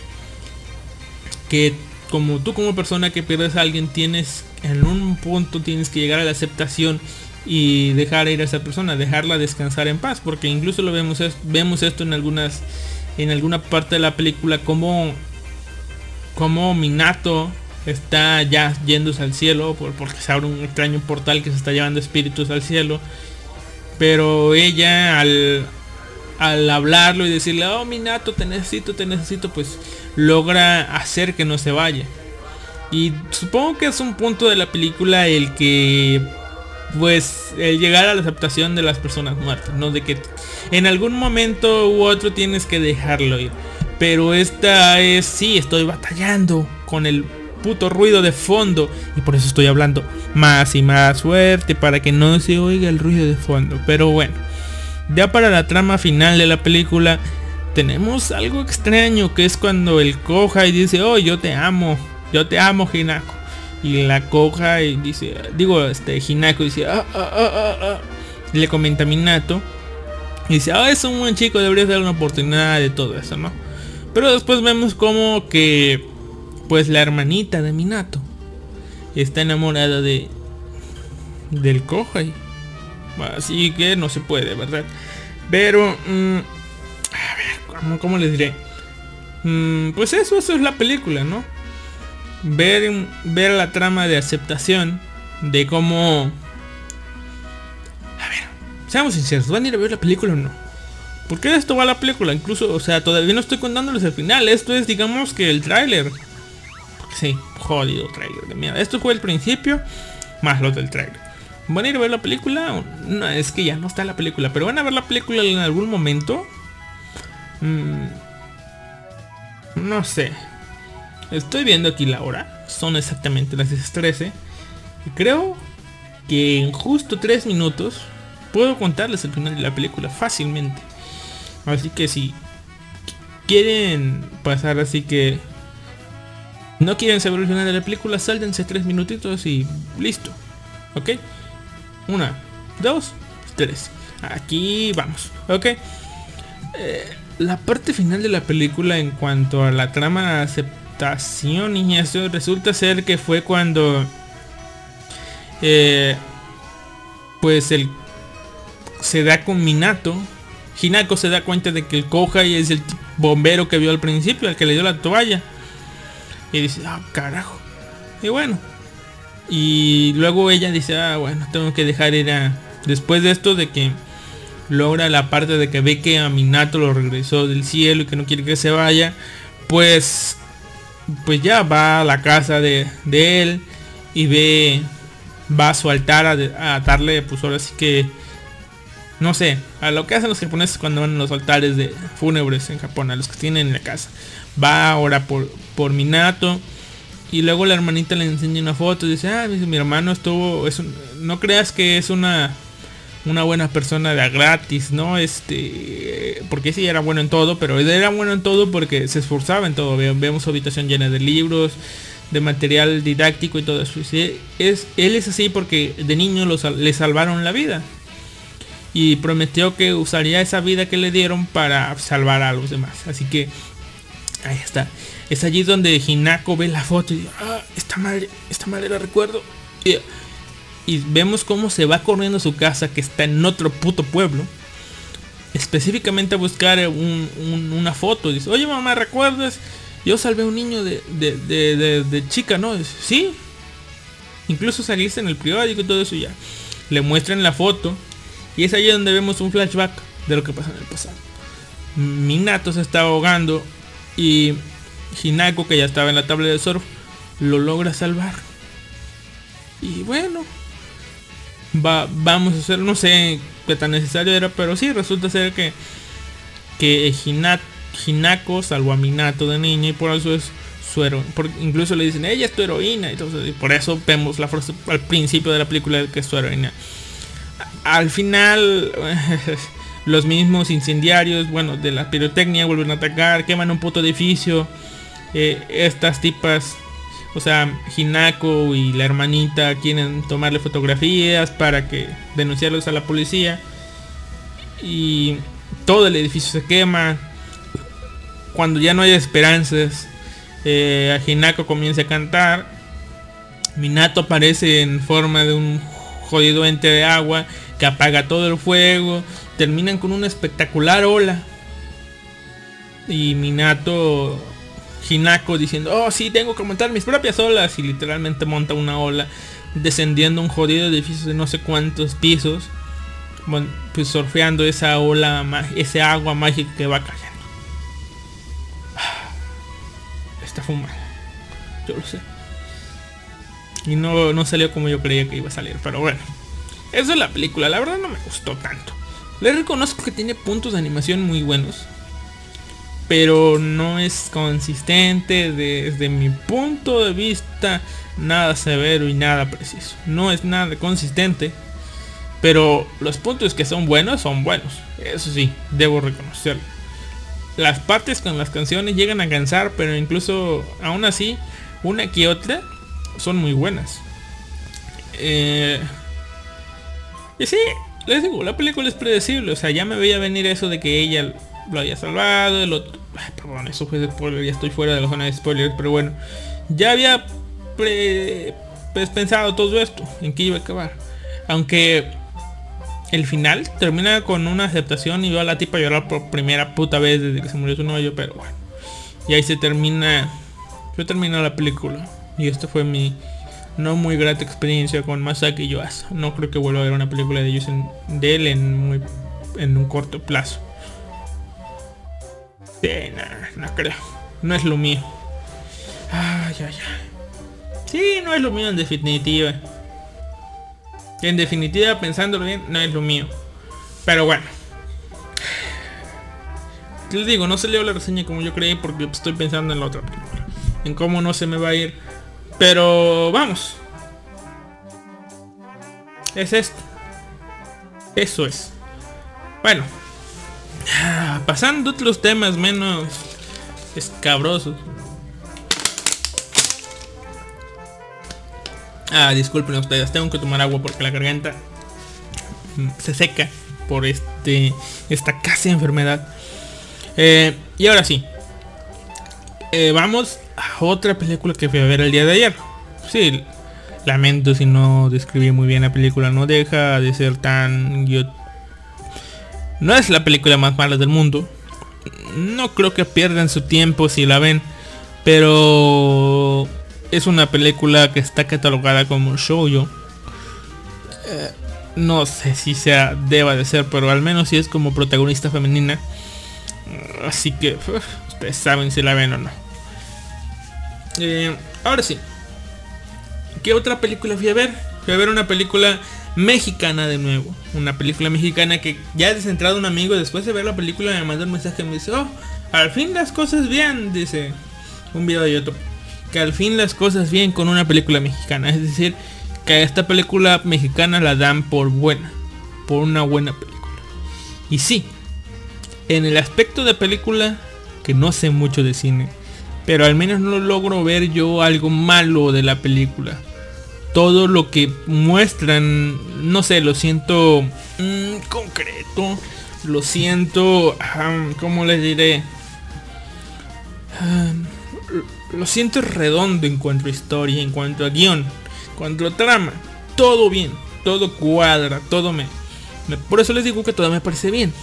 Speaker 2: que como tú como persona que pierdes a alguien tienes en un punto tienes que llegar a la aceptación y dejar ir a esa persona, dejarla descansar en paz, porque incluso lo vemos vemos esto en algunas en alguna parte de la película como como Minato está ya yéndose al cielo porque se abre un extraño portal que se está llevando espíritus al cielo, pero ella al al hablarlo y decirle, oh Minato, te necesito, te necesito, pues logra hacer que no se vaya. Y supongo que es un punto de la película el que pues el llegar a la aceptación de las personas muertas, ¿no? De que en algún momento u otro tienes que dejarlo ir. Pero esta es, sí, estoy batallando con el puto ruido de fondo. Y por eso estoy hablando más y más fuerte para que no se oiga el ruido de fondo. Pero bueno. Ya para la trama final de la película tenemos algo extraño que es cuando él coja y dice, oh, yo te amo, yo te amo, Hinako. Y la coja y dice, digo, este, Hinako dice, ah, ah, ah, ah, le comenta a Minato. Y dice, ah, es un buen chico, deberías dar una oportunidad de todo eso, ¿no? Pero después vemos como que, pues la hermanita de Minato está enamorada de, del Kohai. Así que no se puede, ¿verdad? Pero... Mm, a ver, ¿cómo, les diré? Mm, pues eso, eso es la película, ¿no? Ver, ver la trama de aceptación de cómo... A ver, seamos sinceros, ¿van a ir a ver la película o no? Porque esto va la película, incluso, o sea, todavía no estoy contándoles el final. Esto es, digamos que el tráiler. Sí, jodido tráiler de mierda. Esto fue el principio, más lo del tráiler. ¿Van a ir a ver la película? No, es que ya no está la película, pero van a ver la película en algún momento. Mm, no sé. Estoy viendo aquí la hora. Son exactamente las 10.13. Y creo que en justo 3 minutos puedo contarles el final de la película fácilmente. Así que si quieren pasar así que no quieren saber el final de la película, sáltense 3 minutitos y listo. ¿Ok? Una, dos, tres. Aquí vamos. Ok. Eh, la parte final de la película en cuanto a la trama de aceptación y eso resulta ser que fue cuando eh, pues el se da con Minato Hinako se da cuenta de que el y es el bombero que vio al principio, al que le dio la toalla. Y dice, ah, carajo. Y bueno, y luego ella dice, ah, bueno, tengo que dejar ir a... Después de esto de que logra la parte de que ve que a Minato lo regresó del cielo y que no quiere que se vaya, pues pues ya va a la casa de, de él y ve va a su altar a, darle pues ahora sí que no sé a lo que hacen los japoneses cuando van a los altares de fúnebres en Japón a los que tienen en la casa. Va ahora por por Minato y luego la hermanita le enseña una foto y dice, ah, mi hermano estuvo, es no creas que es una, una buena persona de a gratis, ¿no? Este, porque sí era bueno en todo, pero era bueno en todo porque se esforzaba en todo. Vemos su habitación llena de libros, de material didáctico y todo eso. es, él es así porque de niño le salvaron la vida. Y prometió que usaría esa vida que le dieron para salvar a los demás. Así que ahí está. Es allí donde Hinako ve la foto y dice, ah, esta madre, esta madre la recuerdo. Y, vemos cómo se va corriendo a su casa que está en otro puto pueblo. Específicamente a buscar un- un- una foto. Dice, oye mamá, ¿recuerdas? Yo salvé a un niño de, de, chica, ¿no? Sí. Incluso saliste en el periódico y todo eso ya. Le muestran la foto. Y es ahí donde vemos un flashback de lo que pasó en el pasado. Minato se está ahogando y Hinako, que ya estaba en la tabla de surf, lo logra salvar. Y bueno, va, vamos a hacer, no sé qué tan necesario era, pero sí, resulta ser que, que Hina- Hinako salvó a Minato de niña y por eso es su heroína. Incluso le dicen, ella es tu heroína. Eso, y por eso vemos la frase al principio de la película que es su heroína. Al final, los mismos incendiarios, bueno, de la pirotecnia vuelven a atacar, queman un puto edificio. Eh, estas tipas, o sea, Hinako y la hermanita quieren tomarle fotografías para que denunciarlos a la policía. Y todo el edificio se quema. Cuando ya no hay esperanzas, eh, Hinako comienza a cantar. Minato aparece en forma de un jodido ente de agua que apaga todo el fuego. Terminan con una espectacular ola. Y Minato, Hinako diciendo, oh sí, tengo que montar mis propias olas. Y literalmente monta una ola descendiendo un jodido edificio de no sé cuántos pisos. Bueno, pues surfeando esa ola, ese agua mágica que va cayendo. Está fumada. Yo lo sé. Y no, no salió como yo creía que iba a salir. Pero bueno. Eso es la película. La verdad no me gustó tanto. Le reconozco que tiene puntos de animación muy buenos. Pero no es consistente desde mi punto de vista. Nada severo y nada preciso. No es nada consistente. Pero los puntos que son buenos son buenos. Eso sí, debo reconocerlo. Las partes con las canciones llegan a cansar, pero incluso aún así, una que otra son muy buenas. Eh, y sí, les digo, la película es predecible. O sea, ya me veía venir eso de que ella lo había salvado. El otro, perdón, eso fue de spoiler. Ya estoy fuera de la zona de spoilers. Pero bueno, ya había pre- pues, pensado todo esto. En que iba a acabar. Aunque el final termina con una aceptación y veo a la tipa llorar por primera puta vez desde que se murió su novio. Pero bueno. Y ahí se termina. Se termina la película. Y esto fue mi no muy grata experiencia con Masaki Yuasa. No creo que vuelva a ver una película de ellos en, de él en muy en un corto plazo. No, no creo. No es lo mío. Ay, ay, ay. Sí, no es lo mío en definitiva. En definitiva, pensándolo bien, no es lo mío. Pero bueno. Les digo, no se leo la reseña como yo creí porque estoy pensando en la otra película. En cómo no se me va a ir. Pero vamos. Es esto. Eso es. Bueno. Pasando otros temas menos escabrosos. Ah, disculpen ustedes, tengo que tomar agua porque la garganta mm, se seca por este esta casi enfermedad. Eh, y ahora sí. Eh, vamos a otra película que fui a ver el día de ayer. Sí, lamento si no describí muy bien la película. No deja de ser tan... yo- No es la película más mala del mundo. No creo que pierdan su tiempo si la ven. Pero es una película que está catalogada como shoujo. Eh, no sé si sea deba de ser, pero al menos si es como protagonista femenina. Así que ustedes saben si la ven o no. Eh, ahora sí. ¿Qué otra película fui a ver? Fui a ver una película mexicana de nuevo. Una película mexicana que ya descentrado un amigo después de ver la película me mandó un mensaje y me dice, oh, al fin las cosas bien, dice un video de YouTube. Que al fin las cosas bien con una película mexicana. Es decir, que esta película mexicana la dan por buena. Por una buena película. Y sí, en el aspecto de película, que no sé mucho de cine, pero al menos no logro ver yo algo malo de la película. Todo lo que muestran, no sé, lo siento mm, concreto, lo siento, ah, ¿cómo les diré? Ah, lo siento redondo en cuanto a historia, en cuanto a guion, en cuanto a trama. Todo bien, todo cuadra, todo me... por eso les digo que todo me parece bien.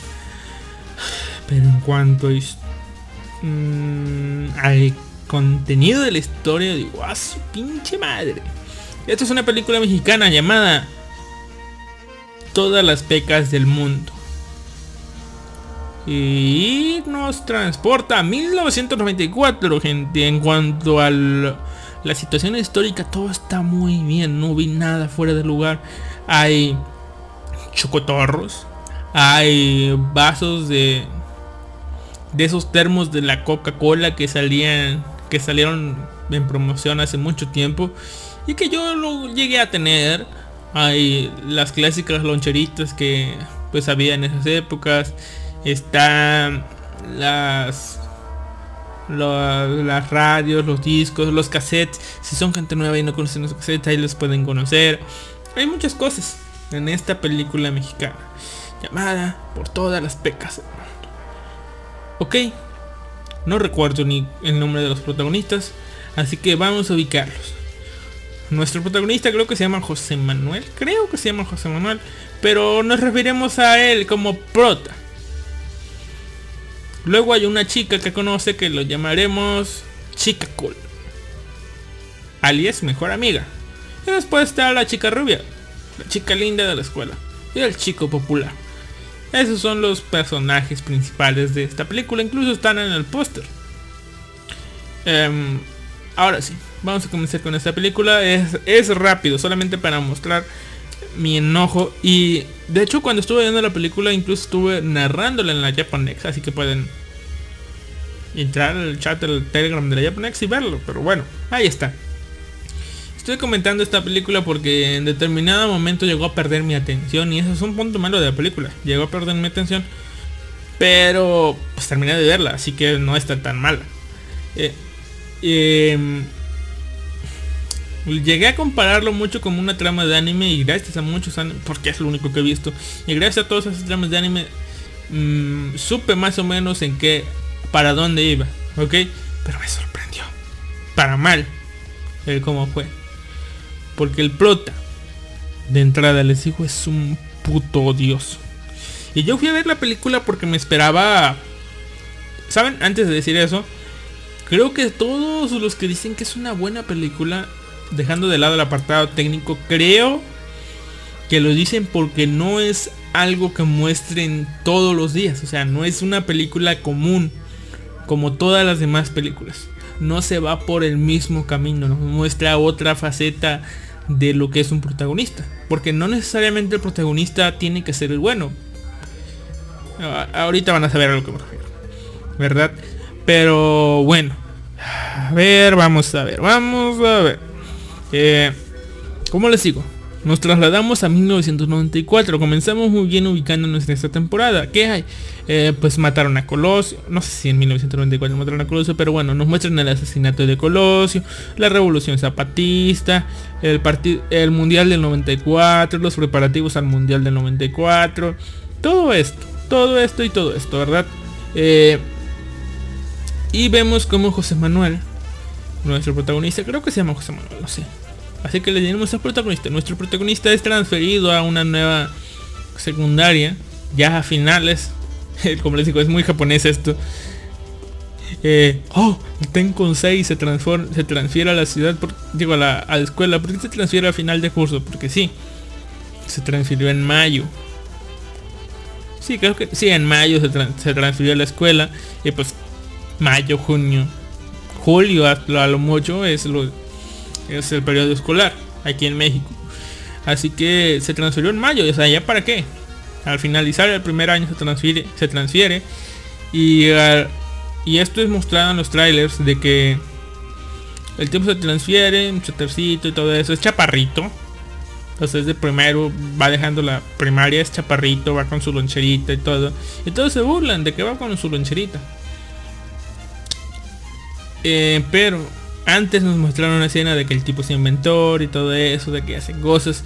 Speaker 2: Pero en cuanto a mm, al contenido de la historia, digo, a su pinche madre. Esta es una película mexicana llamada Todas las pecas del mundo. Y nos transporta a 1994, gente. En cuanto a la situación histórica, todo está muy bien. No vi nada fuera de lugar. Hay chocotorros. Hay vasos de de esos termos de la Coca-Cola que salían que salieron en promoción hace mucho tiempo y que yo lo llegué a tener. Hay las clásicas loncheritas que pues había en esas épocas. Están las lo- las radios, los discos, los cassettes. Si son gente nueva y no conocen los cassettes, ahí los pueden conocer. Hay muchas cosas en esta película mexicana llamada Por todas las pecas. Ok, no recuerdo ni el nombre de los protagonistas, así que vamos a ubicarlos. Nuestro protagonista creo que se llama José Manuel, creo que se llama José Manuel, pero nos referiremos a él como prota. Luego hay una chica que conoce que lo llamaremos Chica Cool. Alias mejor amiga. Y después está la chica rubia, la chica linda de la escuela. Y el chico popular. Esos son los personajes principales de esta película. Incluso están en el póster. Em, ahora sí, vamos a comenzar con esta película. Es, es rápido, solamente para mostrar mi enojo. Y de hecho cuando estuve viendo la película incluso estuve narrándola en la Japanex. Así que pueden entrar al chat del Telegram de la Japanex y verlo. Pero bueno, ahí está. Estoy comentando esta película porque en determinado momento llegó a perder mi atención y eso es un punto malo de la película. Llegó a perder mi atención, pero pues terminé de verla, así que no está tan mala. Eh, em, llegué a compararlo mucho como una trama de anime y gracias a muchos animes, porque es lo único que he visto, y gracias a todas esas tramas de anime mm, supe más o menos en qué, para dónde iba, ¿ok? Pero me sorprendió, para mal, el cómo fue. Porque el prota, de entrada les digo, es un puto odioso. Y yo fui a ver la película porque me esperaba... ¿Saben? Antes de decir eso, creo que todos los que dicen que es una buena película, dejando de lado el apartado técnico, creo que lo dicen porque no es algo que muestren todos los días. O sea, no es una película común como todas las demás películas. No se va por el mismo camino, nos muestra otra faceta de lo que es un protagonista. Porque no necesariamente el protagonista tiene que ser el bueno. Ahorita van a saber a lo que me refiero. ¿Verdad? Pero bueno. A ver, vamos a ver, vamos a ver. Eh, ¿Cómo les digo? Nos trasladamos a 1994. Comenzamos muy bien ubicándonos en esta temporada. ¿Qué hay? Eh, pues mataron a Colosio. No sé si en 1994 mataron a Colosio, pero bueno, nos muestran el asesinato de Colosio, la revolución zapatista, el, el mundial del 94, los preparativos al mundial del 94. Todo esto, todo esto y todo esto, ¿verdad? Eh, y vemos como José Manuel, nuestro protagonista, creo que se llama José Manuel, no sé. Así que le diremos al protagonista. Nuestro protagonista es transferido a una nueva secundaria, ya a finales. Como les digo, es muy japonés esto. Eh, oh, Tenkon 6 se, transforma, se transfiere a la ciudad, por- digo a la, a la escuela. ¿Por qué se transfiere al final de curso? Porque sí, se transfirió en mayo. Sí, creo que sí, en mayo se, tran- se transfirió a la escuela. Y pues mayo, junio, julio a, a lo mucho es lo es el periodo escolar aquí en México. Así que se transfirió en mayo, o sea, ¿ya para qué? Al finalizar el primer año se transfiere, se transfiere y, y esto es mostrado en los trailers de que el tiempo se transfiere, un chatercito y todo eso, es chaparrito. Entonces de primero va dejando la primaria, es chaparrito, va con su loncherita y todo. Y todos se burlan de que va con su loncherita. Eh, pero antes nos mostraron una escena de que el tipo es inventor y todo eso, de que hace cosas.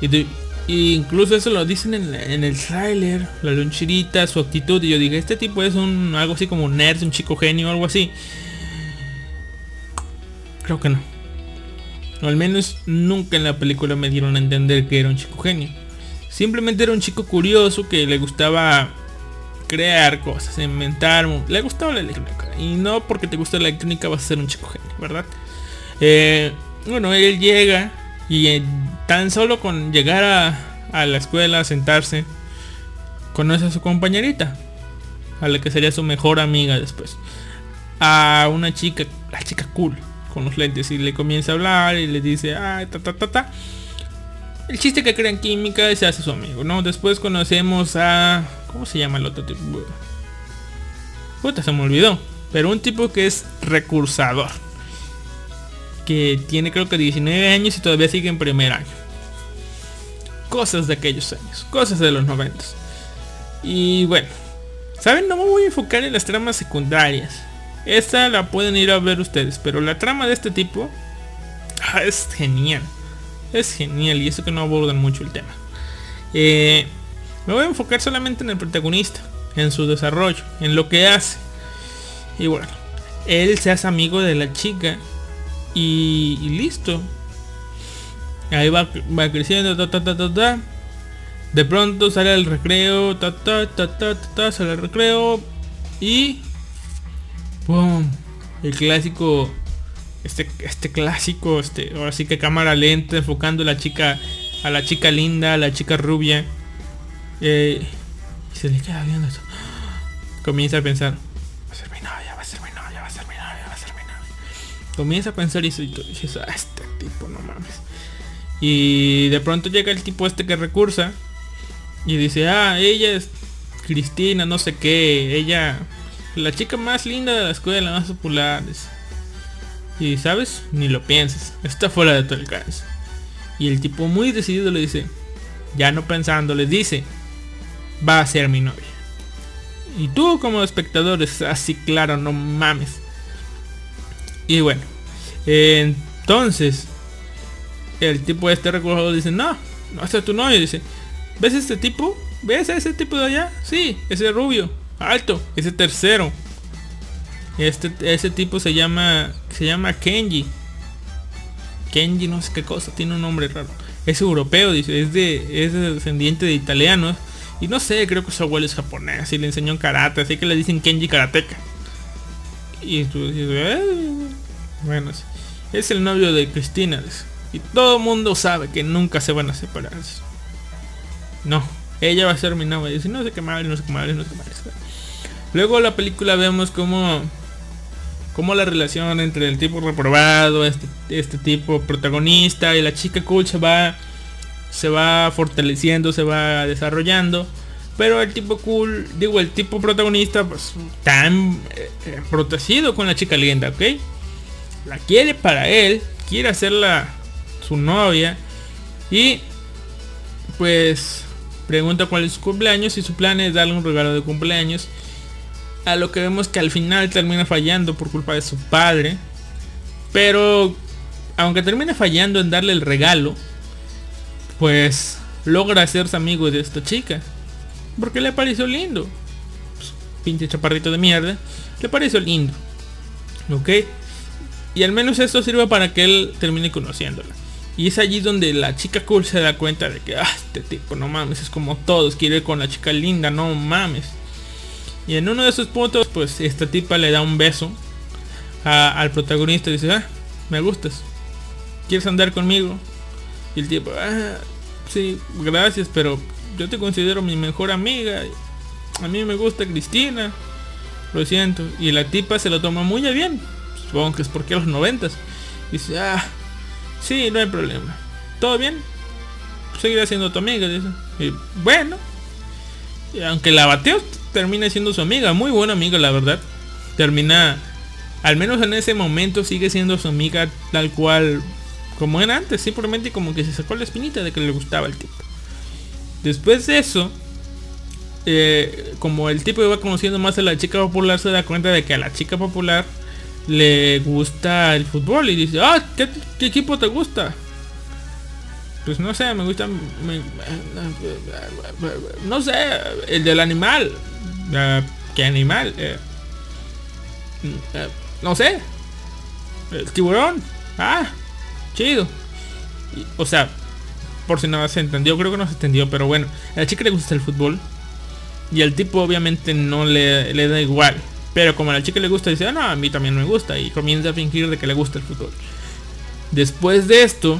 Speaker 2: Y, incluso eso lo dicen en el tráiler, la loncherita, su actitud. Y yo dije, este tipo es un algo así como un nerd, un chico genio, algo así. Creo que no. O al menos nunca en la película me dieron a entender que era un chico genio. Simplemente era un chico curioso que le gustaba crear cosas, inventar. Le gustaba la electrónica. Y no porque te guste la electrónica vas a ser un chico genio, ¿verdad? Eh, bueno, él llega y eh, tan solo con llegar a, a la escuela, sentarse, conoce a su compañerita, a la que sería su mejor amiga después. A una chica, la chica cool, con los lentes, y le comienza a hablar y le dice, ah, ta, ta, ta, ta. El chiste que crea en química y se hace su amigo, ¿no? Después conocemos a... ¿Cómo se llama el otro tipo? Puta, se me olvidó. Pero un tipo que es recursador. Que tiene creo que 19 años y todavía sigue en primer año. Cosas de aquellos años. Cosas de los 90. Y bueno. ¿Saben? No me voy a enfocar en las tramas secundarias. Esta la pueden ir a ver ustedes. Pero la trama de este tipo... ah, es genial. Es genial. Y eso que no abordan mucho el tema. Eh, me voy a enfocar solamente en el protagonista. En su desarrollo. En lo que hace. Y bueno. Él se hace amigo de la chica. Y, listo. Ahí va, va creciendo. Ta, ta, ta, ta, ta. De pronto sale el recreo. Ta, ta, ta, ta, ta, sale el recreo. Y... ¡Pum! El clásico... Este, este clásico, este, ahora sí que cámara lenta, enfocando a la chica, a la chica linda, a la chica rubia. Y se le queda viendo eso. Comienza a pensar, va a ser mi va a ser mi va a ser mi va a ser. Comienza a pensar y tú dices, ah, este tipo, no mames. Y de pronto llega el tipo este que recursa y dice, ah, ella es Cristina, no sé qué, ella, la chica más linda de la escuela, más popular. dice. Y sabes, ni lo pienses, está fuera de tu alcance. Y el tipo muy decidido le dice, ya no pensando, le dice, va a ser mi novia. Y tú como espectador es así claro, no mames. Y bueno, entonces el tipo este recurso dice, no, no es tu novia. Dice, ¿ves este tipo? ¿Ves a ese tipo de allá? Sí, ese rubio, alto, ese tercero. Este, ese tipo se llama, se llama Kenji. Kenji no sé qué cosa, tiene un nombre raro. Es europeo, dice, es de, es de descendiente de italianos. Y no sé, creo que su abuelo es japonés y le enseñó en karate, así que le dicen Kenji Karateka. Y tú dices, "Eh". bueno, es el novio de Cristina. Y todo el mundo sabe que nunca se van a separar. No, ella va a ser mi novia. Dice, no sé qué madre, no sé qué madre, no sé qué madre. Luego la película vemos como como la relación entre el tipo reprobado, este, este tipo protagonista y la chica cool se va se va fortaleciendo, se va desarrollando. Pero el tipo cool, digo, el tipo protagonista, pues tan eh, eh, protegido con la chica linda, ¿ok? La quiere para él, quiere hacerla su novia. Y pues pregunta cuál es su cumpleaños y su plan es darle un regalo de cumpleaños. A lo que vemos que al final termina fallando por culpa de su padre. Pero aunque termine fallando en darle el regalo, pues logra hacerse amigo de esta chica. Porque le pareció lindo. Pues, pinche chaparrito de mierda. Le pareció lindo. ¿Ok? Y al menos esto sirve para que él termine conociéndola. Y es allí donde la chica cool se da cuenta de que, ah, este tipo, no mames, es como todos, quiere ir con la chica linda, no mames. Y en uno de esos puntos, pues esta tipa le da un beso al protagonista y dice, ah, me gustas. ¿Quieres andar conmigo? Y el tipo, ah, sí, gracias, pero yo te considero mi mejor amiga. A mí me gusta Cristina. Lo siento. Y la tipa se lo toma muy bien. Supongo que es porque a los noventas. Dice, ah, sí, no hay problema. ¿Todo bien? Seguiré siendo tu amiga. Y bueno. Y aunque la bateó, termina siendo su amiga. Muy buena amiga, la verdad. Termina, al menos en ese momento, sigue siendo su amiga tal cual como era antes. Simplemente como que se sacó la espinita de que le gustaba el tipo. Después de eso, eh, como el tipo iba conociendo más a la chica popular, se da cuenta de que a la chica popular le gusta el fútbol y dice, ah, ¿qué, equipo te gusta? Pues no sé, me gusta, no sé, el del animal. ¿Qué animal? Eh, eh, no sé, el tiburón. Ah, chido. O sea, por si nada se entendió, creo que no se entendió, pero bueno, a la chica le gusta el fútbol. Y al tipo obviamente no le, le da igual. Pero como a la chica le gusta, dice, ah, no, a mí también me gusta. Y comienza a fingir de que le gusta el fútbol. Después de esto,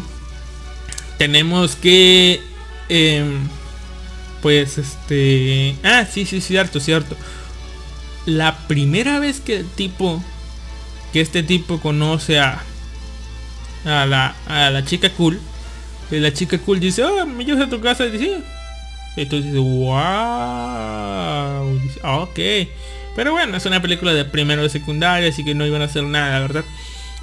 Speaker 2: tenemos que... em, pues este... Ah, sí, sí, cierto, cierto. La primera vez que el tipo... Que este tipo conoce a... A la, a la chica cool. Y la chica cool dice, oh, me llevas a tu casa. Y dice. Entonces wow. Dice, "Ah, ok. Pero bueno, es una película de primero de secundaria, así que no iban a hacer nada, ¿verdad?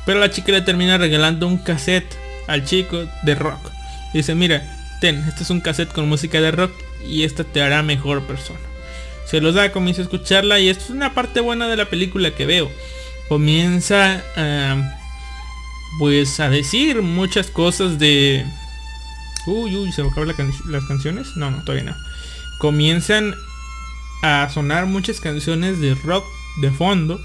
Speaker 2: Pero la chica le termina regalando un cassette al chico de rock. Y dice, mira, ten, este es un cassette con música de rock y esta te hará mejor persona. Se los da, comienza a escucharla y esto es una parte buena de la película que veo. Comienza a, pues a decir muchas cosas de... Uy, uy, ¿se me acaban las canciones? No, no, todavía no. Comienzan a sonar muchas canciones de rock de fondo.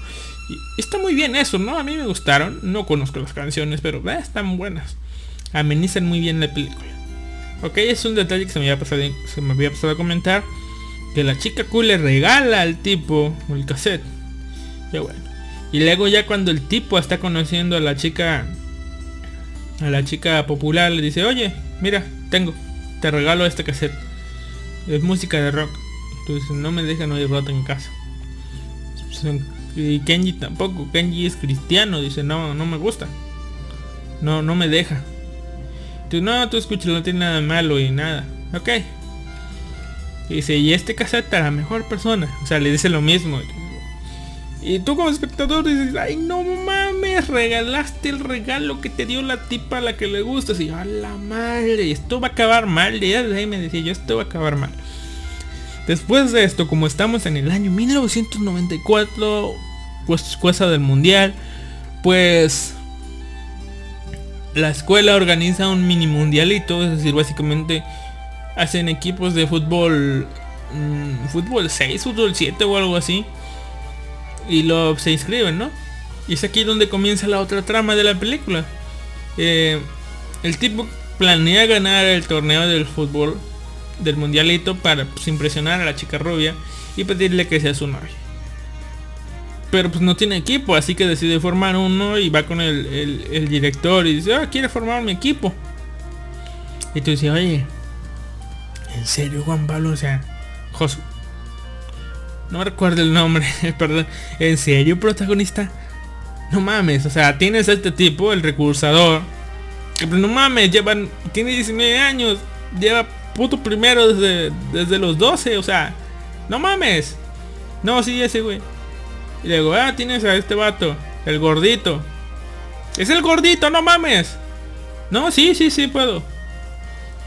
Speaker 2: Y está muy bien eso, ¿no? A mí me gustaron. No conozco las canciones, pero eh, están buenas. Amenizan muy bien la película. Ok, es un detalle que se me había pasado, se me había pasado a comentar. Que la chica cool le regala al tipo el cassette. Ya bueno. Y luego ya cuando el tipo está conociendo a la chica a la chica popular le dice, oye, mira, tengo, te regalo este cassette. Es música de rock. Entonces no me dejan oír rock en casa. Y Kenji tampoco. Kenji es cristiano. Dice, no, no me gusta. No, no me deja. Tú no, tú escuchas, no tiene nada malo y nada. Ok. Dice, y este cassette a la mejor persona. O sea, le dice lo mismo. Y tú como espectador dices, ay no mames, regalaste el regalo que te dio la tipa a la que le gusta. Y a la madre, esto va a acabar mal. De ahí me decía yo, esto va a acabar mal. Después de esto, como estamos en el año 1994, pues cosa del mundial, pues la escuela organiza un mini mundialito, es decir, básicamente hacen equipos de fútbol, mm, fútbol 6, fútbol 7 o algo así, y lo se inscriben, ¿no? Y es aquí donde comienza la otra trama de la película. Eh, el tipo planea ganar el torneo del fútbol del mundialito para pues, impresionar a la chica rubia y pedirle que sea su novia. Pero pues no tiene equipo, así que decide formar uno y va con el, el- director y dice, ah, quiere formar mi equipo. Y tú dices, oye, ¿en serio Juan Pablo? O sea, Josu. No recuerdo el nombre, perdón. ¿En serio protagonista? No mames, o sea, tienes a este tipo, el recursador. Pues, no mames, llevan, tiene 19 años, lleva puto primero desde, desde los 12, o sea, no mames. No, sí, ese güey. Y luego, ah, tienes a este vato, el gordito. Es el gordito, no mames. No, sí, sí, sí puedo.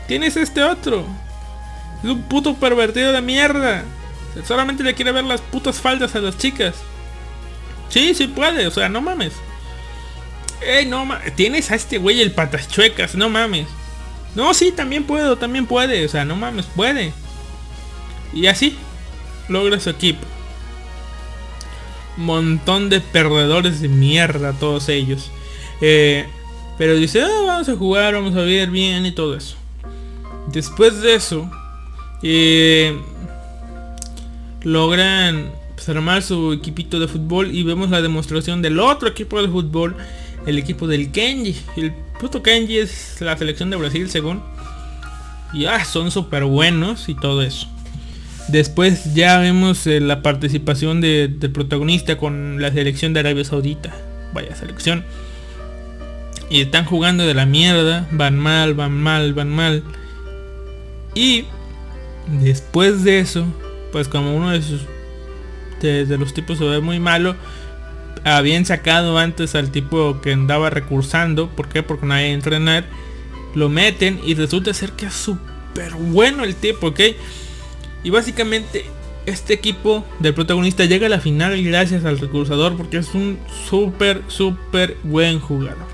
Speaker 2: Tienes este otro. Es un puto pervertido de mierda. Solamente le quiere ver las putas faldas a las chicas. Sí, sí puede, o sea, no mames. Ey, no mames. Tienes a este güey el patas chuecas, no mames. No, sí, también puedo, también puede. O sea, no mames, puede. Y así logra su equipo. Montón de perdedores de mierda, todos ellos. Eh, pero dice, "Ah, vamos a jugar, vamos a ver bien y todo eso. Después de eso, eh, logran pues, armar su equipito de fútbol y vemos la demostración del otro equipo de fútbol, el equipo del Kenji. El puto Kenji es la selección de Brasil según. Y ah, son súper buenos y todo eso. Después ya vemos eh, la participación de- del protagonista con la selección de Arabia Saudita. Vaya selección. Y están jugando de la mierda. Van mal, van mal, van mal. Y después de eso, pues como uno de sus los tipos se ve muy malo, habían sacado antes al tipo que andaba recursando. ¿Por qué? Porque no hay que entrenar. Lo meten y resulta ser que es súper bueno el tipo, ¿ok? Y básicamente este equipo del protagonista llega a la final gracias al recursador porque es un súper, súper buen jugador.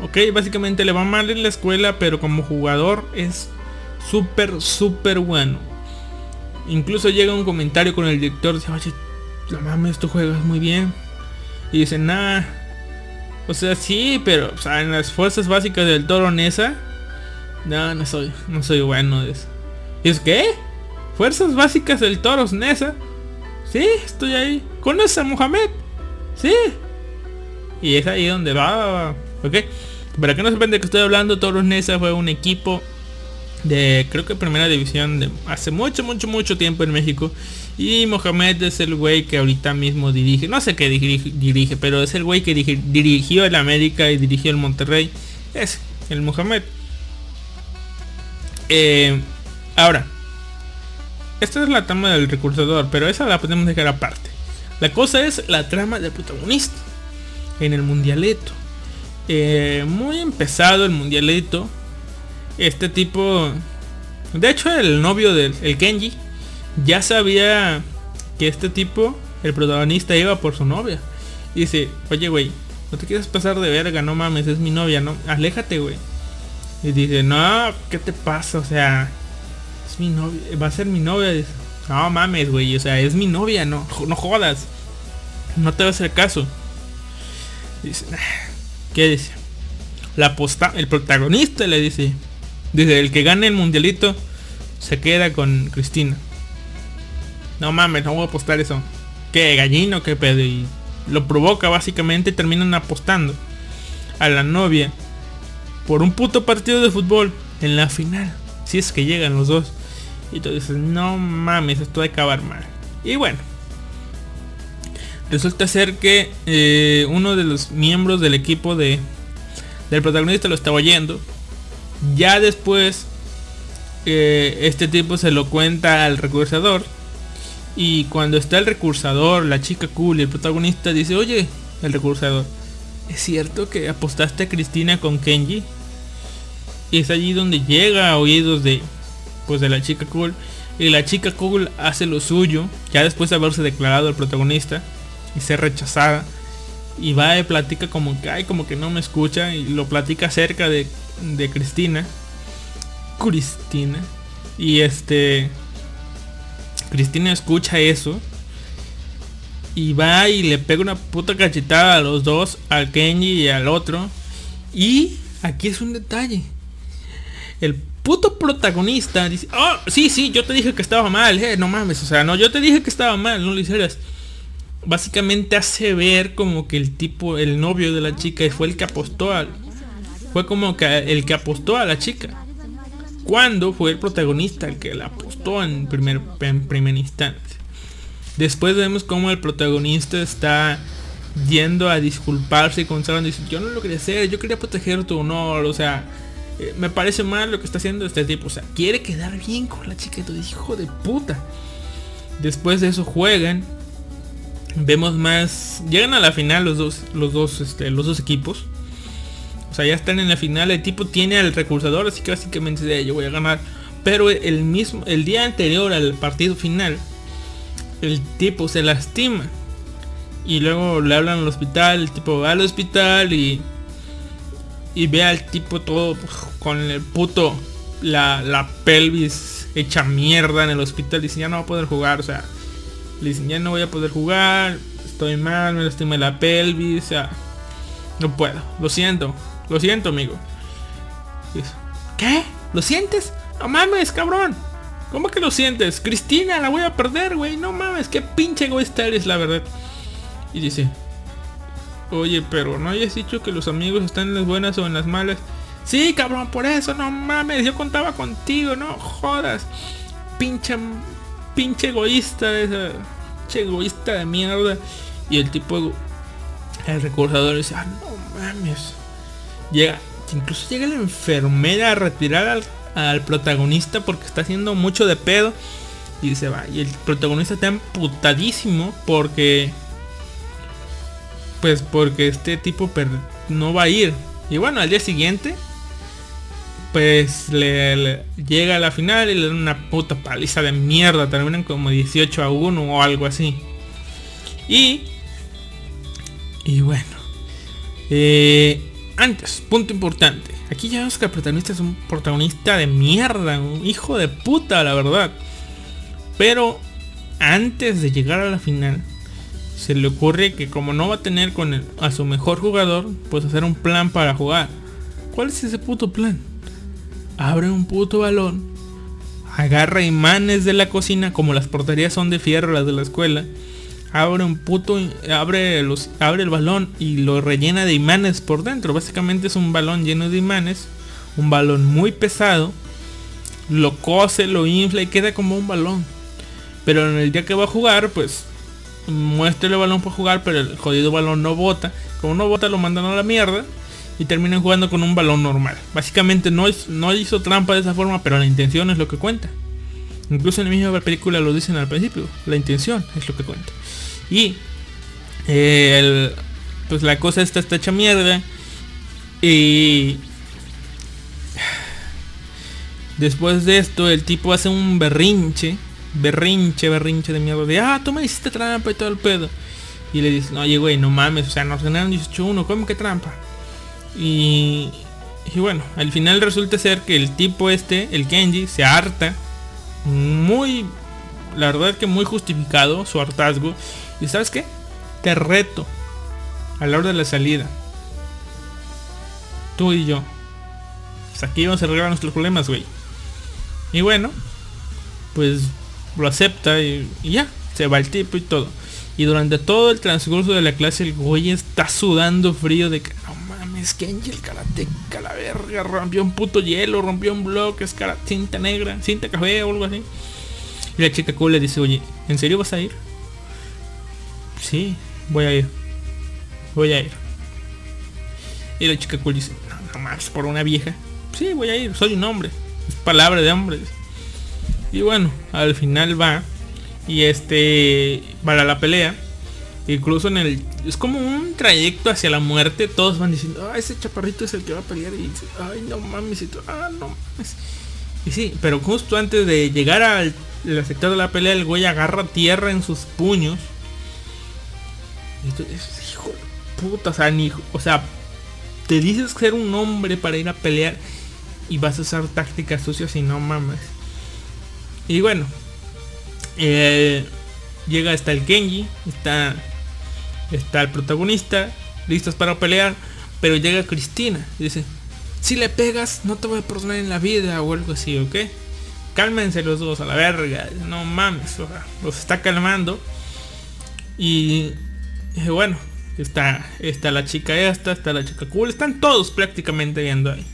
Speaker 2: Ok, básicamente le va mal en la escuela, pero como jugador es súper, súper bueno. Incluso llega un comentario con el director, dice, oye, no mames, tú juegas muy bien. Y dice, nah, O sea, sí, pero o sea, en las fuerzas básicas del toro Nesa. No, no soy, no soy bueno de eso. ¿Y es qué? Fuerzas básicas del toro Nesa. Sí, estoy ahí. ¿Conoces a Mohamed? Sí. Y es ahí donde va. Ok. Para que no de que estoy hablando, Toros Nesa fue un equipo de creo que primera división de hace mucho, mucho, mucho tiempo en México. Y Mohamed es el güey que ahorita mismo dirige, no sé qué dirige, dirige pero es el güey que dirigió el América y dirigió el Monterrey. Es el Mohamed. Eh, ahora, esta es la trama del recursador, pero esa la podemos dejar aparte. La cosa es la trama del protagonista en el mundialito. Eh, muy empezado el mundialito. Este tipo, de hecho el novio del el Kenji, ya sabía que este tipo, el protagonista, iba por su novia. Y dice, oye güey, no te quieres pasar de verga, no mames, es mi novia, no, aléjate güey. Y dice, no, ¿qué te pasa? O sea, es mi novia, va a ser mi novia. No mames, güey, o sea, es mi novia, no, no jodas. No te va a hacer caso. Dice. ¿qué dice? La posta, el protagonista le dice, dice, el que gane el mundialito se queda con Cristina. No mames, no voy a apostar eso. ¿Qué gallino? ¿Qué pedo? Y lo provoca básicamente terminan apostando a la novia por un puto partido de fútbol en la final. Si es que llegan los dos. Y tú dices, no mames, esto va a acabar mal. Y bueno. Resulta ser que eh, uno de los miembros del equipo de, del protagonista lo estaba oyendo. Ya después eh, este tipo se lo cuenta al recursador. Y cuando está el recursador, la chica cool y el protagonista dice, oye, el recursador, ¿es cierto que apostaste a Cristina con Kenji? Y es allí donde llega a oídos de, pues de la chica cool. Y la chica cool hace lo suyo, ya después de haberse declarado el protagonista y ser rechazada. Y va y platica como que, ay, como que no me escucha. Y lo platica cerca de, de Cristina. Cristina. Y este... Cristina escucha eso. Y va y le pega una puta cachetada a los dos, al Kenji y al otro. Y aquí es un detalle. El puto protagonista dice, oh, sí, sí, yo te dije que estaba mal, eh, no mames, o sea, no, yo te dije que estaba mal, no lo hicieras. Básicamente hace ver como que el tipo, el novio de la chica fue el que apostó al... Fue como que el que apostó a la chica. Cuando fue el protagonista el que la apostó en primer, en primer instante. Después vemos como el protagonista está yendo a disculparse con Sharon. Dice, yo no lo quería hacer, yo quería proteger tu honor. O sea, eh, me parece mal lo que está haciendo este tipo. O sea, quiere quedar bien con la chica. Y todo, hijo de puta. Después de eso juegan. Vemos más. Llegan a la final los dos. Los dos. Este, los dos equipos. O sea, ya están en la final. El tipo tiene al recursador. Así que básicamente dice, yo voy a ganar. Pero el mismo. El día anterior al partido final. El tipo se lastima. Y luego le hablan al hospital. El tipo va al hospital y. Y ve al tipo todo con el puto. La, la pelvis hecha mierda en el hospital. Dice, ya no va a poder jugar. O sea, le dicen, ya no voy a poder jugar. Estoy mal, me lastimé la pelvis. O sea, no puedo. Lo siento. Lo siento, amigo. ¿Qué? ¿Lo sientes? No mames, cabrón. ¿Cómo que lo sientes? Cristina, la voy a perder, güey. No mames, qué pinche egoísta eres, la verdad. Y dice, oye, pero no hayas dicho que los amigos están en las buenas o en las malas. Sí, cabrón, por eso, no mames, yo contaba contigo, no jodas. Pinche, pinche egoísta, esa, pinche egoísta de mierda. Y el tipo, el recursador dice, ah, no mames. Llega, incluso llega la enfermera a retirar al, protagonista porque está haciendo mucho de pedo. Y se va. Y el protagonista está emputadísimo porque... Pues porque este tipo no va a ir. Y bueno, al día siguiente... Pues le, le- llega a la final y le dan una puta paliza de mierda. Terminan como 18 a 1 o algo así. Y... Y bueno. Eh, antes, punto importante. Aquí ya vemos que el protagonista es un protagonista de mierda, un hijo de puta, la verdad. Pero antes de llegar a la final, se le ocurre que como no va a tener con a su mejor jugador, pues hacer un plan para jugar. ¿Cuál es ese puto plan? Abre un puto balón, agarra imanes de la cocina, como las porterías son de fierro las de la escuela, abre un puto, abre los, abre el balón y lo rellena de imanes por dentro. Básicamente es un balón lleno de imanes, un balón muy pesado, lo cose, lo infla y queda como un balón. Pero en el día que va a jugar, pues muestra el balón para jugar, pero el jodido balón no bota. Como no bota, lo mandan a la mierda y terminan jugando con un balón normal. Básicamente no, es, no hizo trampa de esa forma, pero la intención es lo que cuenta. Incluso en la misma película lo dicen al principio, la intención es lo que cuenta. Y eh, el- pues la cosa está, hecha mierda. Y después de esto el tipo hace un berrinche. Berrinche, berrinche de mierda. De, ah, tú me hiciste trampa y todo el pedo. Y le dice, oye, güey, no mames. O sea, nos ganaron 18-1. ¿Cómo que trampa? Y, y bueno, al final resulta ser que el tipo este, el Kenji, se harta. Muy, la verdad que muy justificado su hartazgo. Y sabes qué? Te reto a la hora de la salida. Tú y yo. Pues aquí vamos a arreglar nuestros problemas, güey. Y bueno, pues lo acepta y, ya. Se va el tipo y todo. Y durante todo el transcurso de la clase el güey está sudando frío de que no mames, Kenji el karateca, la verga, rompió un puto hielo, rompió un bloque, es cara- cinta negra, cinta café o algo así. Y la chica cool le dice, oye, ¿en serio vas a ir? Sí, voy a ir. Voy a ir. Y la chica cool dice, no, no más, por una vieja. Sí, voy a ir, soy un hombre. Es palabra de hombre. Y bueno, al final va. Y este, para la pelea. Incluso en el... Es como un trayecto hacia la muerte. Todos van diciendo, ah, ese chaparrito es el que va a pelear. Y dice, ay, no mames. Y tú, ah, no mames. Y sí, pero justo antes de llegar al sector de la pelea, el güey agarra tierra en sus puños. Y tú dices, hijo de puta, o sea, ni- o sea, te dices ser un hombre para ir a pelear y vas a usar tácticas sucias y no mames. Y bueno, eh, llega hasta el Kenji, está, está el protagonista, listos para pelear, pero llega Cristina dice, si le pegas no te voy a perdonar en la vida o algo así, ¿ok? Cálmense los dos a la verga, no mames, o sea, los está calmando. Y, y bueno, está, está la chica esta, está la chica cool, están todos prácticamente viendo ahí.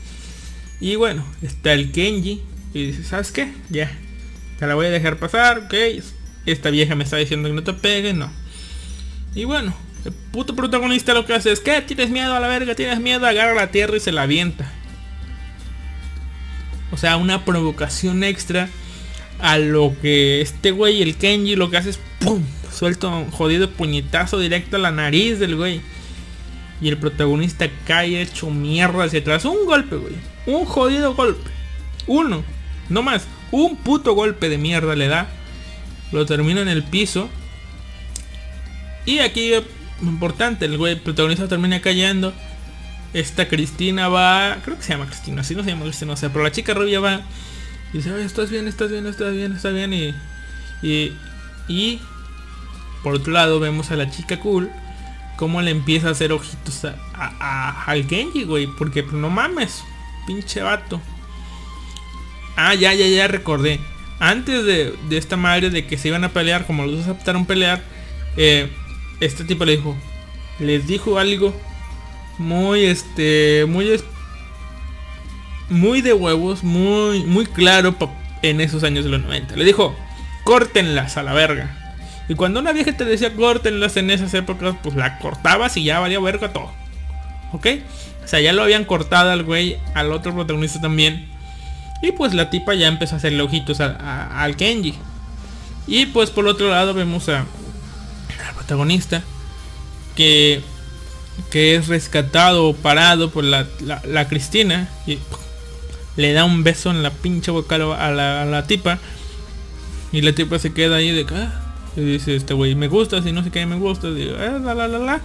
Speaker 2: Y bueno, está el Kenji y dice, ¿sabes qué? Ya, te la voy a dejar pasar, ok. Esta vieja me está diciendo que no te pegue, no. Y bueno, el puto protagonista lo que hace es, ¿qué? ¿Tienes miedo a la verga? ¿Tienes miedo? Agarra la tierra y se la avienta. O sea, una provocación extra a lo que este güey, el Kenji, lo que hace es ¡pum! Suelta un jodido puñetazo directo a la nariz del güey. Y el protagonista cae hecho mierda hacia atrás. Un golpe, güey. Un jodido golpe. Uno. No más. Un puto golpe de mierda le da. Lo termina en el piso. Y aquí eh, importante, el güey protagonista termina cayendo. Esta Cristina va. Creo que se llama Cristina, así no se llama Cristina, no sé. Pero la chica rubia va. Y dice, "Ay, estás bien, estás bien, estás bien, estás bien. Y. Y. Y. Por otro lado vemos a la chica cool. Cómo le empieza a hacer ojitos a, al Genji, güey. Porque no mames. Pinche vato. Ah, ya, ya, ya recordé. Antes de, de esta madre de que se iban a pelear, como los dos aceptaron pelear, eh, este tipo le dijo, les dijo algo muy, este, muy, muy de huevos, muy, muy claro en esos años de los 90. Le dijo, córtenlas a la verga. Y cuando una vieja te decía córtenlas en esas épocas, pues la cortabas y ya valía verga todo. ¿Ok? O sea, ya lo habían cortado al güey, al otro protagonista también. Y pues la tipa ya empezó a hacerle ojitos al Kenji. Y pues por otro lado vemos a, protagonista que, que es rescatado o parado por la, la- Cristina. Y le da un beso en la pinche boca a la, la- tipa. Y la tipa se queda ahí de "Ah", y dice este güey, me gusta, si no sé qué me gusta. Digo, "Ah, la, la, la, la".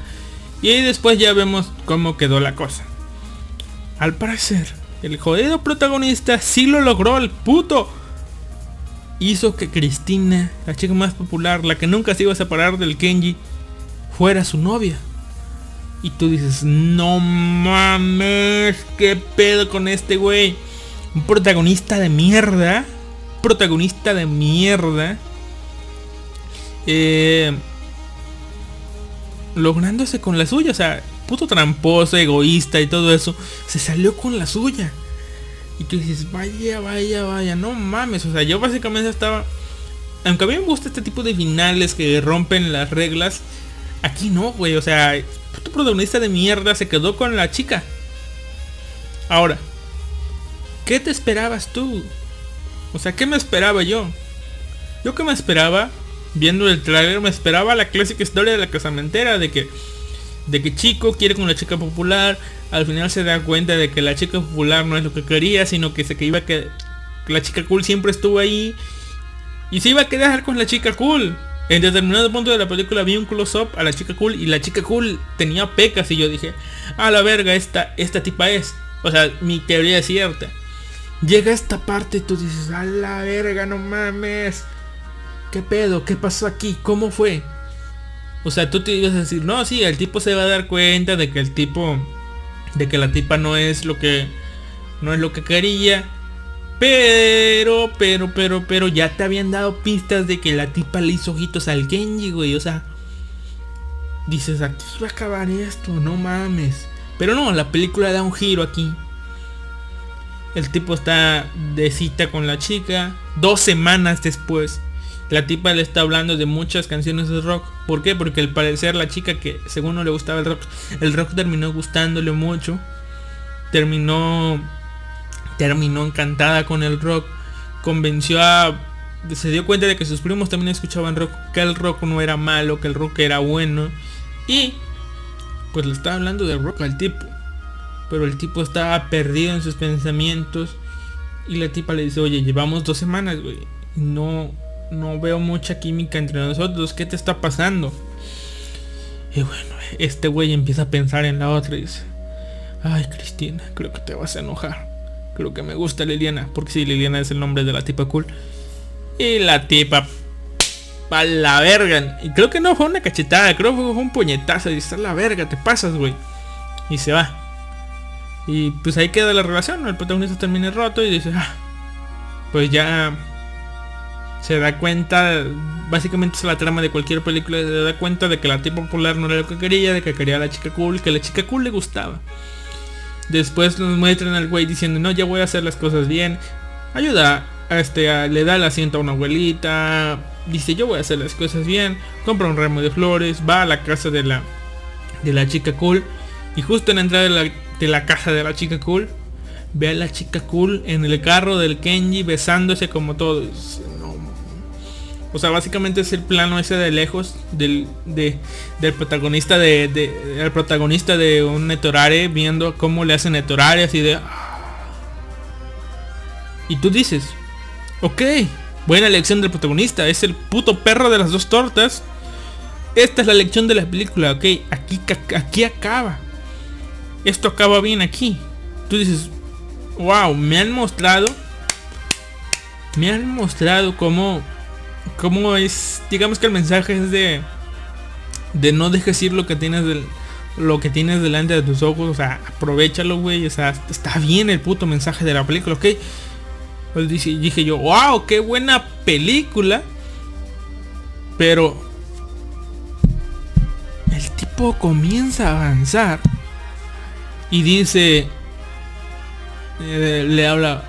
Speaker 2: Y ahí después ya vemos cómo quedó la cosa. Al parecer, el jodido protagonista sí lo logró, el puto. Hizo que Cristina, la chica más popular, la que nunca se iba a separar del Kenji, fuera su novia. Y tú dices, no mames, qué pedo con este güey. Un protagonista de mierda. Protagonista de mierda. Eh, lográndose con la suya. O sea, puto tramposo, egoísta y todo eso. Se salió con la suya. Y tú dices, vaya, vaya, vaya, no mames. O sea, yo básicamente estaba... Aunque a mí me gusta este tipo de finales que rompen las reglas. Aquí no, güey. O sea, puto protagonista de mierda se quedó con la chica. Ahora, ¿qué te esperabas tú? O sea, ¿qué me esperaba yo? Yo que me esperaba, viendo el trailer, me esperaba la clásica historia de la casamentera, de que de que chico quiere con la chica popular, al final se da cuenta de que la chica popular no es lo que quería, sino que se que iba a que la chica cool siempre estuvo ahí y se iba a quedar con la chica cool. En determinado punto de la película vi un close-up a la chica cool y la chica cool tenía pecas y yo dije, a la verga, esta, esta tipa es. O sea, mi teoría es cierta. Llega esta parte y tú dices, a la verga, no mames. ¿Qué pedo? ¿Qué pasó aquí? ¿Cómo fue? O sea, tú te ibas a decir, no, sí, el tipo se va a dar cuenta de que el tipo, de que la tipa no es lo que, no es lo que quería. Pero, pero, pero, pero ya te habían dado pistas de que la tipa le hizo ojitos al Genji, güey. O sea, dices, aquí va a acabar esto, no mames. Pero no, la película da un giro aquí. El tipo está de cita con la chica. Dos semanas después. La tipa le está hablando de muchas canciones de rock. ¿Por qué? Porque al parecer la chica que según no le gustaba el rock, el rock terminó gustándole mucho. Terminó terminó encantada con el rock. Convenció a se dio cuenta de que sus primos también escuchaban rock, que el rock no era malo, que el rock era bueno. Y pues le estaba hablando de rock al tipo. Pero el tipo estaba perdido en sus pensamientos. Y la tipa le dice, oye, llevamos dos semanas, güey. No, no veo mucha química entre nosotros. ¿Qué te está pasando? Y bueno, este güey empieza a pensar en la otra y dice, ay Cristina, creo que te vas a enojar. Creo que me gusta Liliana, porque si Liliana es el nombre de la tipa cool. Y la tipa a la verga. Y creo que no fue una cachetada, creo que fue un puñetazo. Y a la verga, te pasas, güey. Y se va. Y pues ahí queda la relación. El protagonista termina roto y dice, ah, pues ya se da cuenta, básicamente es la trama de cualquier película, se da cuenta de que la tipa popular no era lo que quería, de que quería a la chica cool, que la chica cool le gustaba. Después nos muestran al güey diciendo, no, ya voy a hacer las cosas bien. Ayuda, a este, a- le da el asiento a una abuelita. Dice, yo voy a hacer las cosas bien. Compra un ramo de flores, va a la casa de la, de la chica cool. Y justo en la entrada de la, de la casa de la chica cool, ve a la chica cool en el carro del Kenji besándose como todo. Y dice, "No, o sea, básicamente es el plano ese de lejos del, de- del protagonista de, de- el protagonista de un Netorare viendo cómo le hacen Netorare así de y tú dices, ok, buena elección del protagonista, es el puto perro de las dos tortas. Esta es la lección de la película, ok, aquí, aquí acaba. Esto acaba bien aquí. Tú dices, wow, me han mostrado, me han mostrado cómo cómo es digamos que el mensaje es de de no dejes ir lo que tienes del lo que tienes delante de tus ojos o sea aprovechalo güey o sea está bien el puto mensaje de la película ok pues dije, yo wow qué buena película pero el tipo comienza a avanzar y dice eh, le habla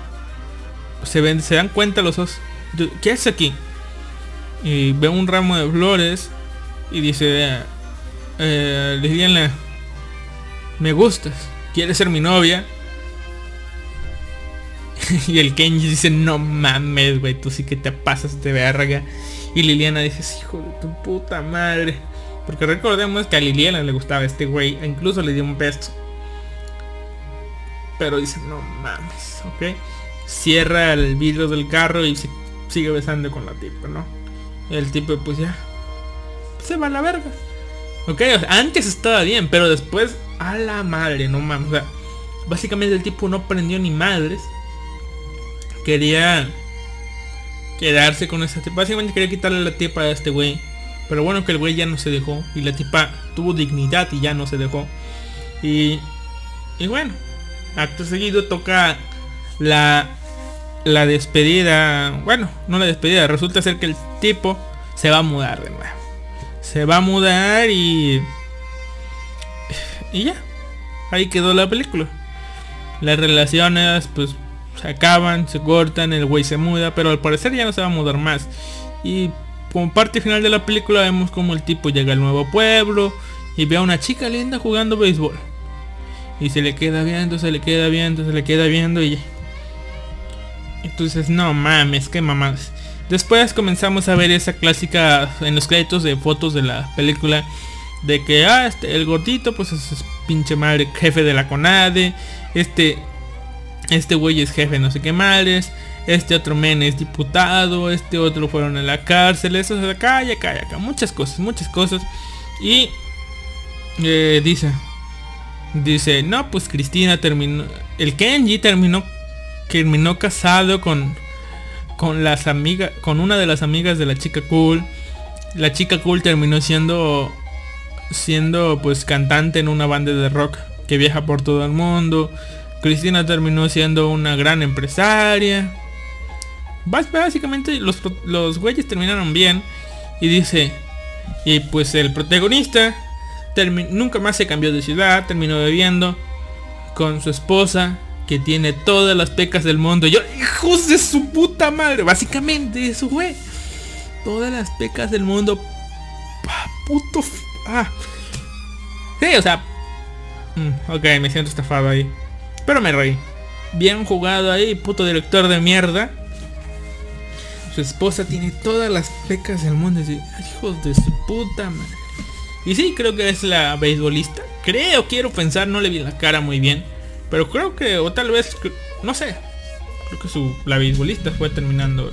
Speaker 2: se ven se dan cuenta los dos ¿qué haces aquí? Y ve un ramo de flores y dice eh, Liliana me gustas quieres ser mi novia y el Kenji dice no mames güey tú sí que te pasas de verga. Y Liliana dice hijo de tu puta madre. Porque recordemos que a Liliana le gustaba este güey e incluso le dio un beso. Pero dice no mames ok cierra el vidrio del carro y sigue besando con la tipa no el tipo pues ya se va a la verga. Ok, antes estaba bien, pero después a la madre, no mames. O sea, básicamente el tipo no prendió ni madres. Quería quedarse con esa tipa. Básicamente quería quitarle la tipa a este güey. Pero bueno que el güey ya no se dejó. Y la tipa tuvo dignidad y ya no se dejó. Y, y bueno, acto seguido toca la, la despedida. Bueno, no la despedida. Resulta ser que el tipo se va a mudar de nuevo. Se va a mudar y... Y ya. Ahí quedó la película. Las relaciones pues se acaban, se cortan, el güey se muda, pero al parecer ya no se va a mudar más. Y como parte final de la película vemos como el tipo llega al nuevo pueblo y ve a una chica linda jugando béisbol. Y se le queda viendo, se le queda viendo, se le queda viendo y... Entonces, no mames, qué mamadas. Después comenzamos a ver esa clásica en los créditos de fotos de la película. De que, ah, este, el gordito, pues es pinche madre jefe de la CONADE. Este, este güey es jefe no sé qué madres. Este otro men es diputado. Este otro fueron a la cárcel. Eso y acá y acá. Muchas cosas, muchas cosas. Y eh, dice, dice, no, pues Cristina terminó. El Kenji terminó, terminó casado con, con las con una de las amigas de la chica cool. La chica cool terminó siendo, siendo pues cantante en una banda de rock que viaja por todo el mundo. Cristina terminó siendo una gran empresaria. Básicamente los, los güeyes terminaron bien. Y dice, y pues el protagonista nunca más se cambió de ciudad, terminó bebiendo con su esposa, que tiene todas las pecas del mundo. Yo, hijos de su puta madre, básicamente eso fue. Todas las pecas del mundo. Puto. Ah. Sí, o sea. Mm, ok, me siento estafado ahí. Pero me reí. Bien jugado ahí, puto director de mierda. Su esposa tiene todas las pecas del mundo. Hijos de su puta madre. Y sí, creo que es la beisbolista. Creo, quiero pensar, no le vi la cara muy bien. Pero creo que, o tal vez, no sé. Creo que su, la beisbolista fue terminando.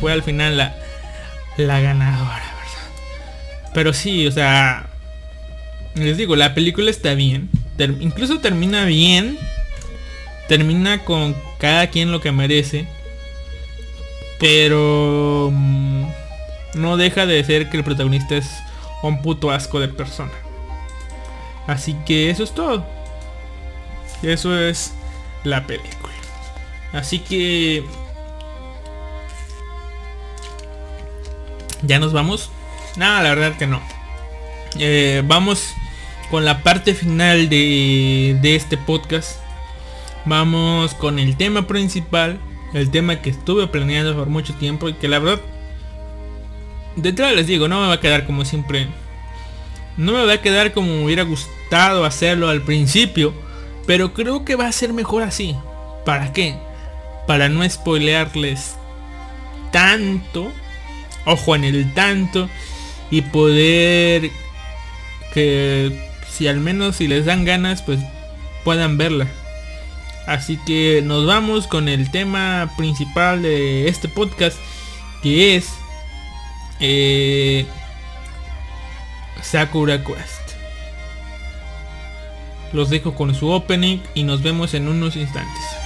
Speaker 2: Fue al final la, la ganadora, ¿verdad? Pero sí, o sea... Les digo, la película está bien. incluso termina bien. Termina con cada quien lo que merece. Pero... Mm, no deja de ser que el protagonista es un puto asco de persona. Así que eso es todo. Eso es la película. Así que... ¿Ya nos vamos? Nada, la verdad que no. Eh, vamos con la parte final de, de este podcast. Vamos con el tema principal. El tema que estuve planeando por mucho tiempo y que la verdad de les digo, no me va a quedar como siempre. No me va a quedar como me hubiera gustado hacerlo al principio. Pero creo que va a ser mejor así. ¿Para qué? Para no spoilearles tanto. Ojo en el tanto. Y poder que si al menos si les dan ganas pues puedan verla. Así que nos vamos con el tema principal de este podcast que es eh, Sakura Quest. Los dejo con su opening y nos vemos en unos instantes.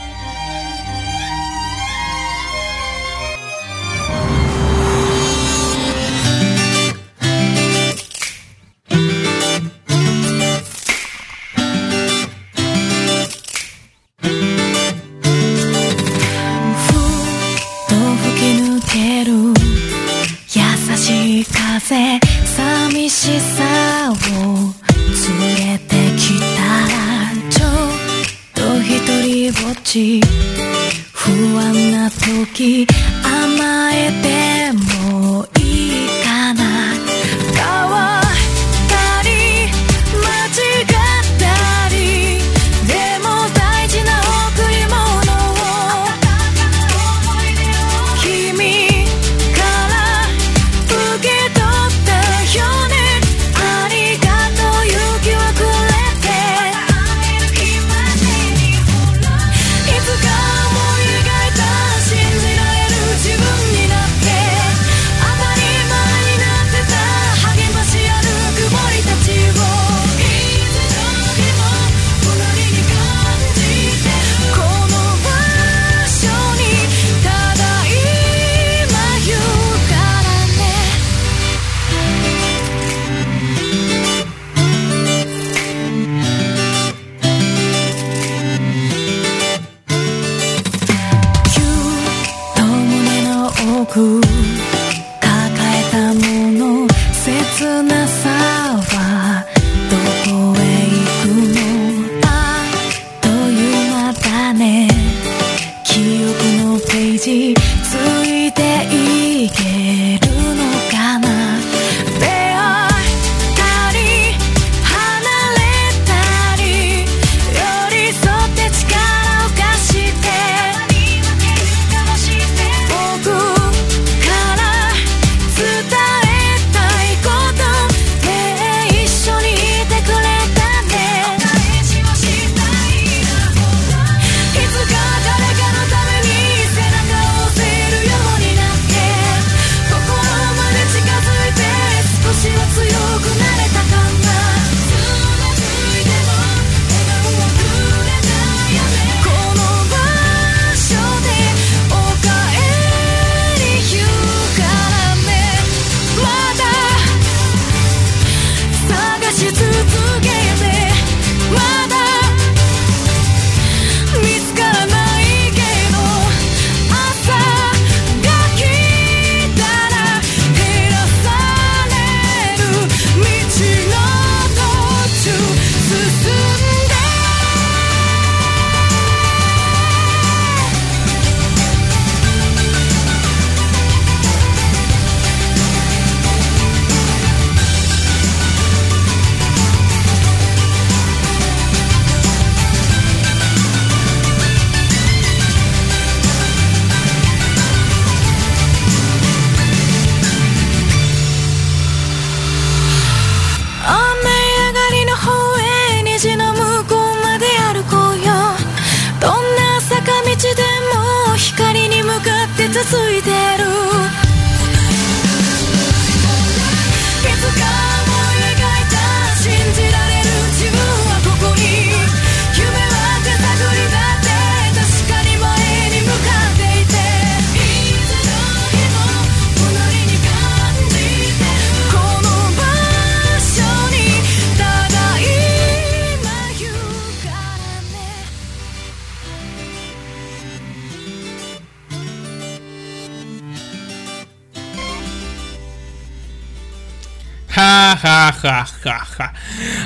Speaker 2: Ja, ja, ja.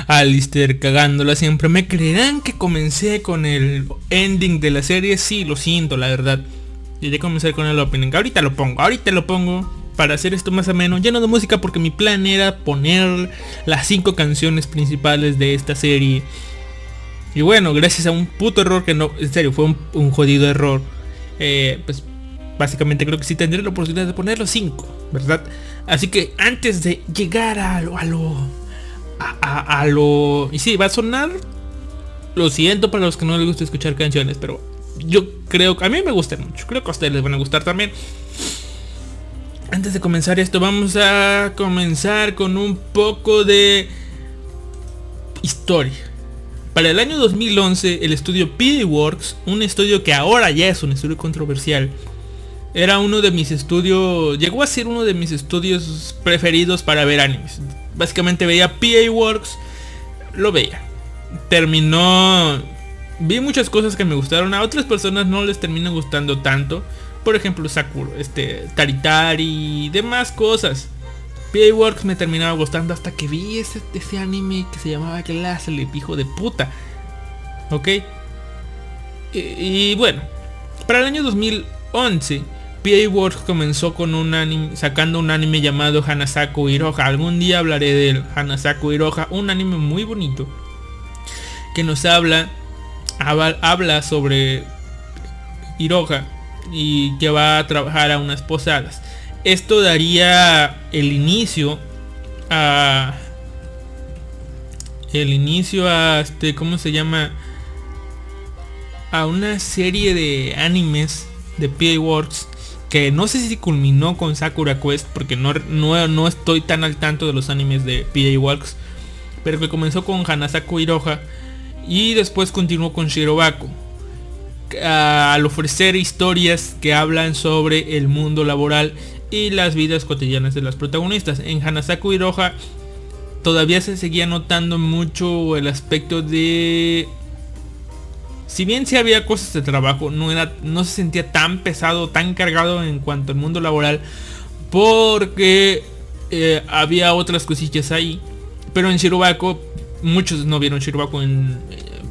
Speaker 2: Alistair cagándola siempre. ¿Me creerán que comencé con el ending de la serie? Sí, lo siento, la verdad. Quería comenzar con el opening. Ahorita lo pongo, ahorita lo pongo. Para hacer esto más ameno, lleno de música porque mi plan era poner las cinco canciones principales de esta serie. Y bueno, gracias a un puto error que no, en serio, fue un, un jodido error. eh, pues básicamente creo que sí tendré la oportunidad de poner los 5, ¿verdad? Así que antes de llegar a lo... A lo a, lo... Y sí, va a sonar... Lo siento para los que no les gusta escuchar canciones, pero yo creo que a mí me gustan mucho. Creo que a ustedes les van a gustar también. Antes de comenzar esto, vamos a comenzar con un poco de historia. Para el año 2011, el estudio PA Works, un estudio que ahora ya es un estudio controversial, era uno de mis estudios, llegó a ser uno de mis estudios preferidos para ver animes. Básicamente veía PA Works, lo veía. Terminó, vi muchas cosas que me gustaron, a otras personas no les terminan gustando tanto. Por ejemplo, Sakura, este, Taritari y demás cosas. PA Works me terminaba gustando hasta que vi ese, ese anime que se llamaba Glassleep, hijo de puta. ¿Ok? Y, y bueno, para el año 2011, PA Works comenzó con un anime, sacando un anime llamado Hanasaku Iroha. Algún día hablaré del Hanasaku Iroha, un anime muy bonito que nos habla, habla, sobre Iroha y que va a trabajar a unas posadas. Esto daría el inicio a el inicio a este cómo se llama a una serie de animes de PA Works que no sé si culminó con Sakura Quest porque no, no, no estoy tan al tanto de los animes de PA Works pero que comenzó con Hanasaku Iroha y después continuó con Shirobako al ofrecer historias que hablan sobre el mundo laboral y las vidas cotidianas de las protagonistas. En Hanasaku Iroha todavía se seguía notando mucho el aspecto de si bien sí había cosas de trabajo, no era no se sentía tan pesado, tan cargado en cuanto al mundo laboral porque eh, había otras cosillas ahí. Pero en Shirobako, muchos no vieron Shirobako en...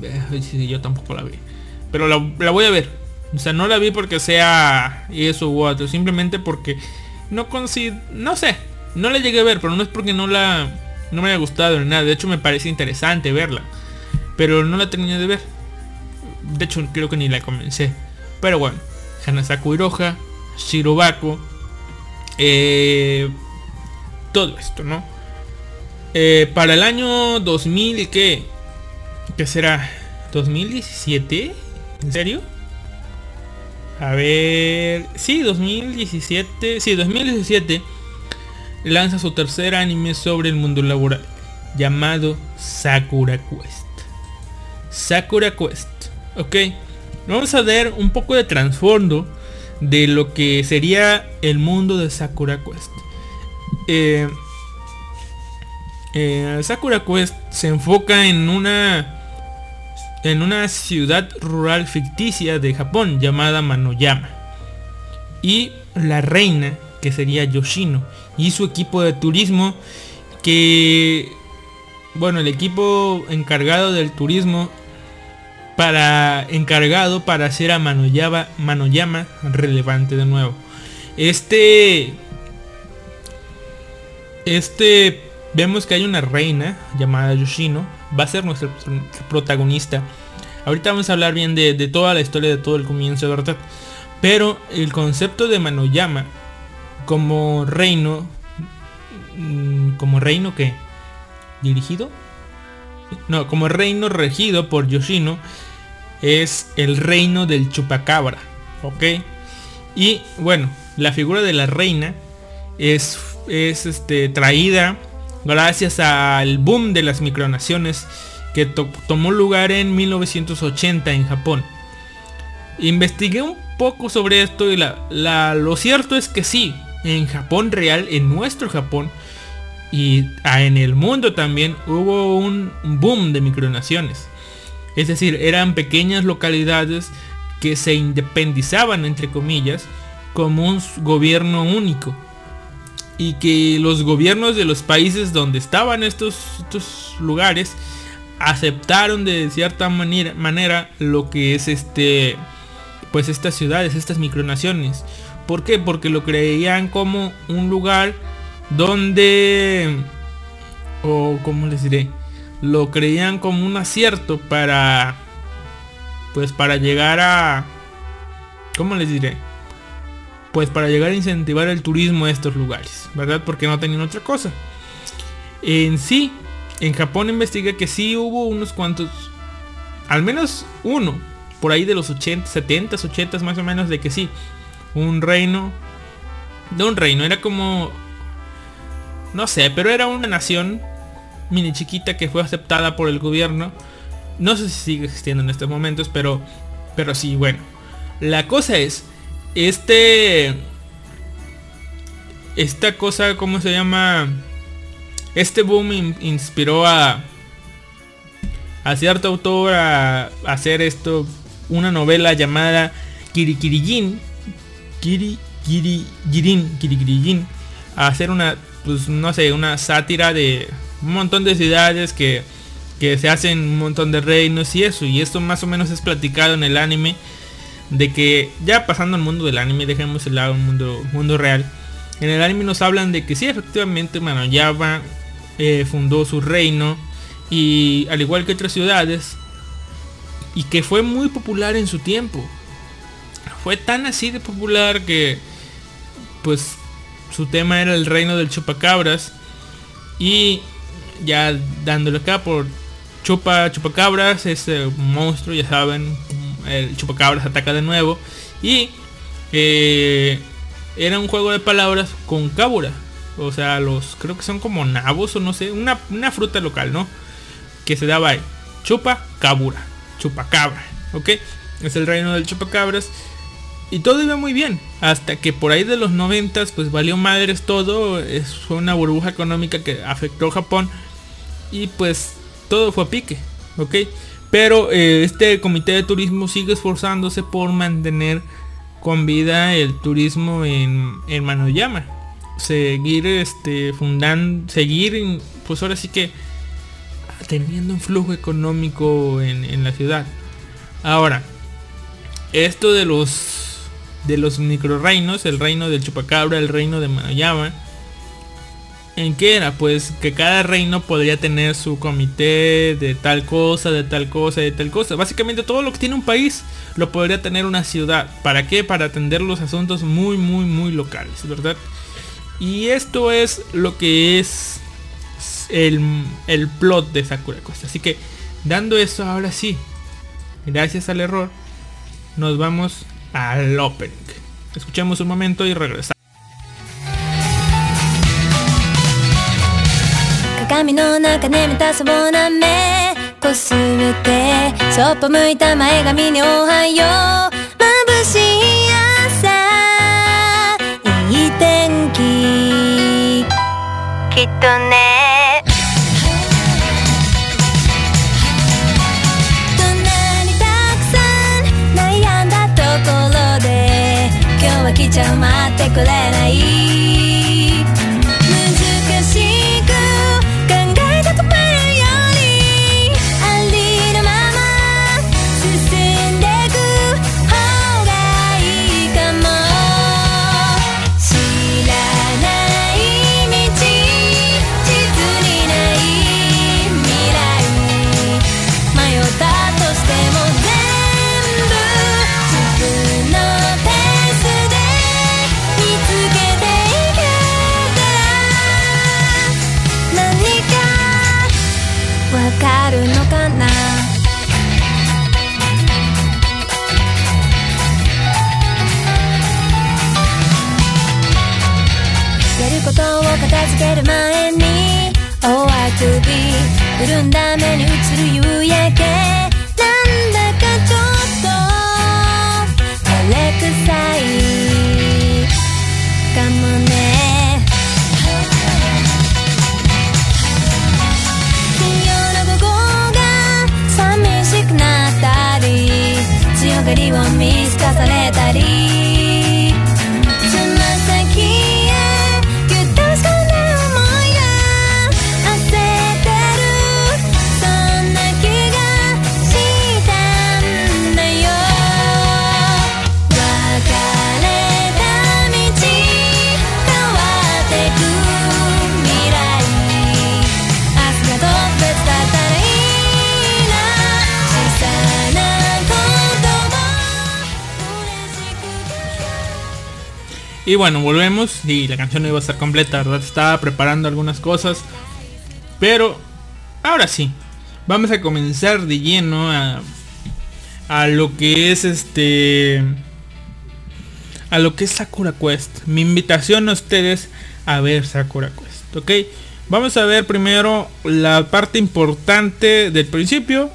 Speaker 2: eh, yo tampoco la vi. Pero la, voy a ver. O sea, no la vi porque sea eso u otro. Simplemente porque no consigo... No sé. No la llegué a ver, pero no es porque no la... No me haya gustado ni nada. De hecho me parece interesante verla. Pero no la terminé de ver. De hecho creo que ni la comencé. Pero bueno. Hanasaku Iroha. Shirobako. Eh, todo esto, ¿no? Eh, para el año 2000, ¿qué? ¿Qué será? ¿2017? ¿En serio? A ver... Sí, 2017. Sí, 2017. Lanza su tercer anime sobre el mundo laboral. Llamado Sakura Quest. Sakura Quest. Ok. Vamos a ver un poco de trasfondo de lo que sería el mundo de Sakura Quest. Eh, eh, Sakura Quest se enfoca en una en una ciudad rural ficticia de Japón llamada Manoyama y la reina que sería Yoshino y su equipo de turismo que bueno el equipo encargado del turismo para encargado para hacer a Manoyama, Manoyama relevante de nuevo este este vemos que hay una reina llamada Yoshino. Va a ser nuestra protagonista. Ahorita vamos a hablar bien de, de, toda la historia, de todo el comienzo, ¿verdad? Pero el concepto de Manoyama como reino, mm, como reino que dirigido, no, como reino regido por Yoshino, es el reino del chupacabra, ¿ok? Y bueno, la figura de la reina es, es este, traída gracias al boom de las micronaciones que to tomó lugar en 1980 en Japón. Investigué un poco sobre esto y la, la, lo cierto es que sí, en Japón real, en nuestro Japón y en el mundo también hubo un boom de micronaciones. Es decir, eran pequeñas localidades que se independizaban entre comillas como un gobierno único y que los gobiernos de los países donde estaban estos, estos lugares aceptaron de cierta manera, manera lo que es este pues estas ciudades, estas micronaciones. ¿Por qué? Porque lo creían como un lugar donde o como les diré, lo creían como un acierto para pues para llegar a ¿cómo les diré? pues para llegar a incentivar el turismo a estos lugares, ¿verdad? Porque no tenían otra cosa. En sí, en Japón investiga que sí hubo unos cuantos, al menos uno, por ahí de los 80, 70, 80 más o menos, de que sí, un reino, de un reino, era como, no sé, pero era una nación mini chiquita que fue aceptada por el gobierno. No sé si sigue existiendo en estos momentos, pero, pero sí, bueno. La cosa es este esta cosa cómo se llama este boom in, inspiró a a cierto autor a, hacer esto una novela llamada Kirikirijin Kiri Kirikirijin a hacer una pues no sé una sátira de un montón de ciudades que que se hacen un montón de reinos y eso y esto más o menos es platicado en el anime de que ya pasando al mundo del anime, dejemos el lado mundo, mundo real. En el anime nos hablan de que sí, efectivamente Manoyama eh, fundó su reino y al igual que otras ciudades y que fue muy popular en su tiempo. Fue tan así de popular que pues su tema era el reino del chupacabras y ya dándole acá por chupa chupacabras ese monstruo ya saben el chupacabras ataca de nuevo. Y eh, era un juego de palabras con cabura. O sea, los creo que son como nabos o no sé, una, una fruta local, ¿no? Que se daba ahí. Chupa cabura, chupacabra, ¿ok? Es el reino del chupacabras. Y todo iba muy bien. Hasta que por ahí de los noventas pues valió madres todo. Es, fue una burbuja económica que afectó a Japón. Y pues todo fue a pique. ¿Ok? Pero eh, este comité de turismo sigue esforzándose por mantener con vida el turismo en, en Manoyama. seguir este fundando, seguir pues ahora sí que teniendo un flujo económico en, en la ciudad. Ahora, esto de los de los micro reinos, el reino del chupacabra, el reino de Manayama. ¿En qué era? Pues que cada reino podría tener su comité de tal cosa, de tal cosa, de tal cosa. Básicamente todo lo que tiene un país lo podría tener una ciudad. ¿Para qué? Para atender los asuntos muy, muy, muy locales, ¿verdad? Y esto es lo que es el, el plot de Sakura Quest. Así que dando eso ahora sí, gracias al error, nos vamos al opening. Escuchemos un momento y regresamos.
Speaker 3: 鏡の中眠たそうな目。こすってそっぽ向いた前髪におはよう眩しい朝。いい天気。きっとね。どんなにたくさん悩んだところで今日は来ちゃう待ってくれない
Speaker 2: Y bueno, volvemos y la canción no iba a estar completa, ¿verdad? Estaba preparando algunas cosas. Pero ahora sí, vamos a comenzar de lleno a, a lo que es este... A lo que es Sakura Quest. Mi invitación a ustedes a ver Sakura Quest, ¿ok? Vamos a ver primero la parte importante del principio.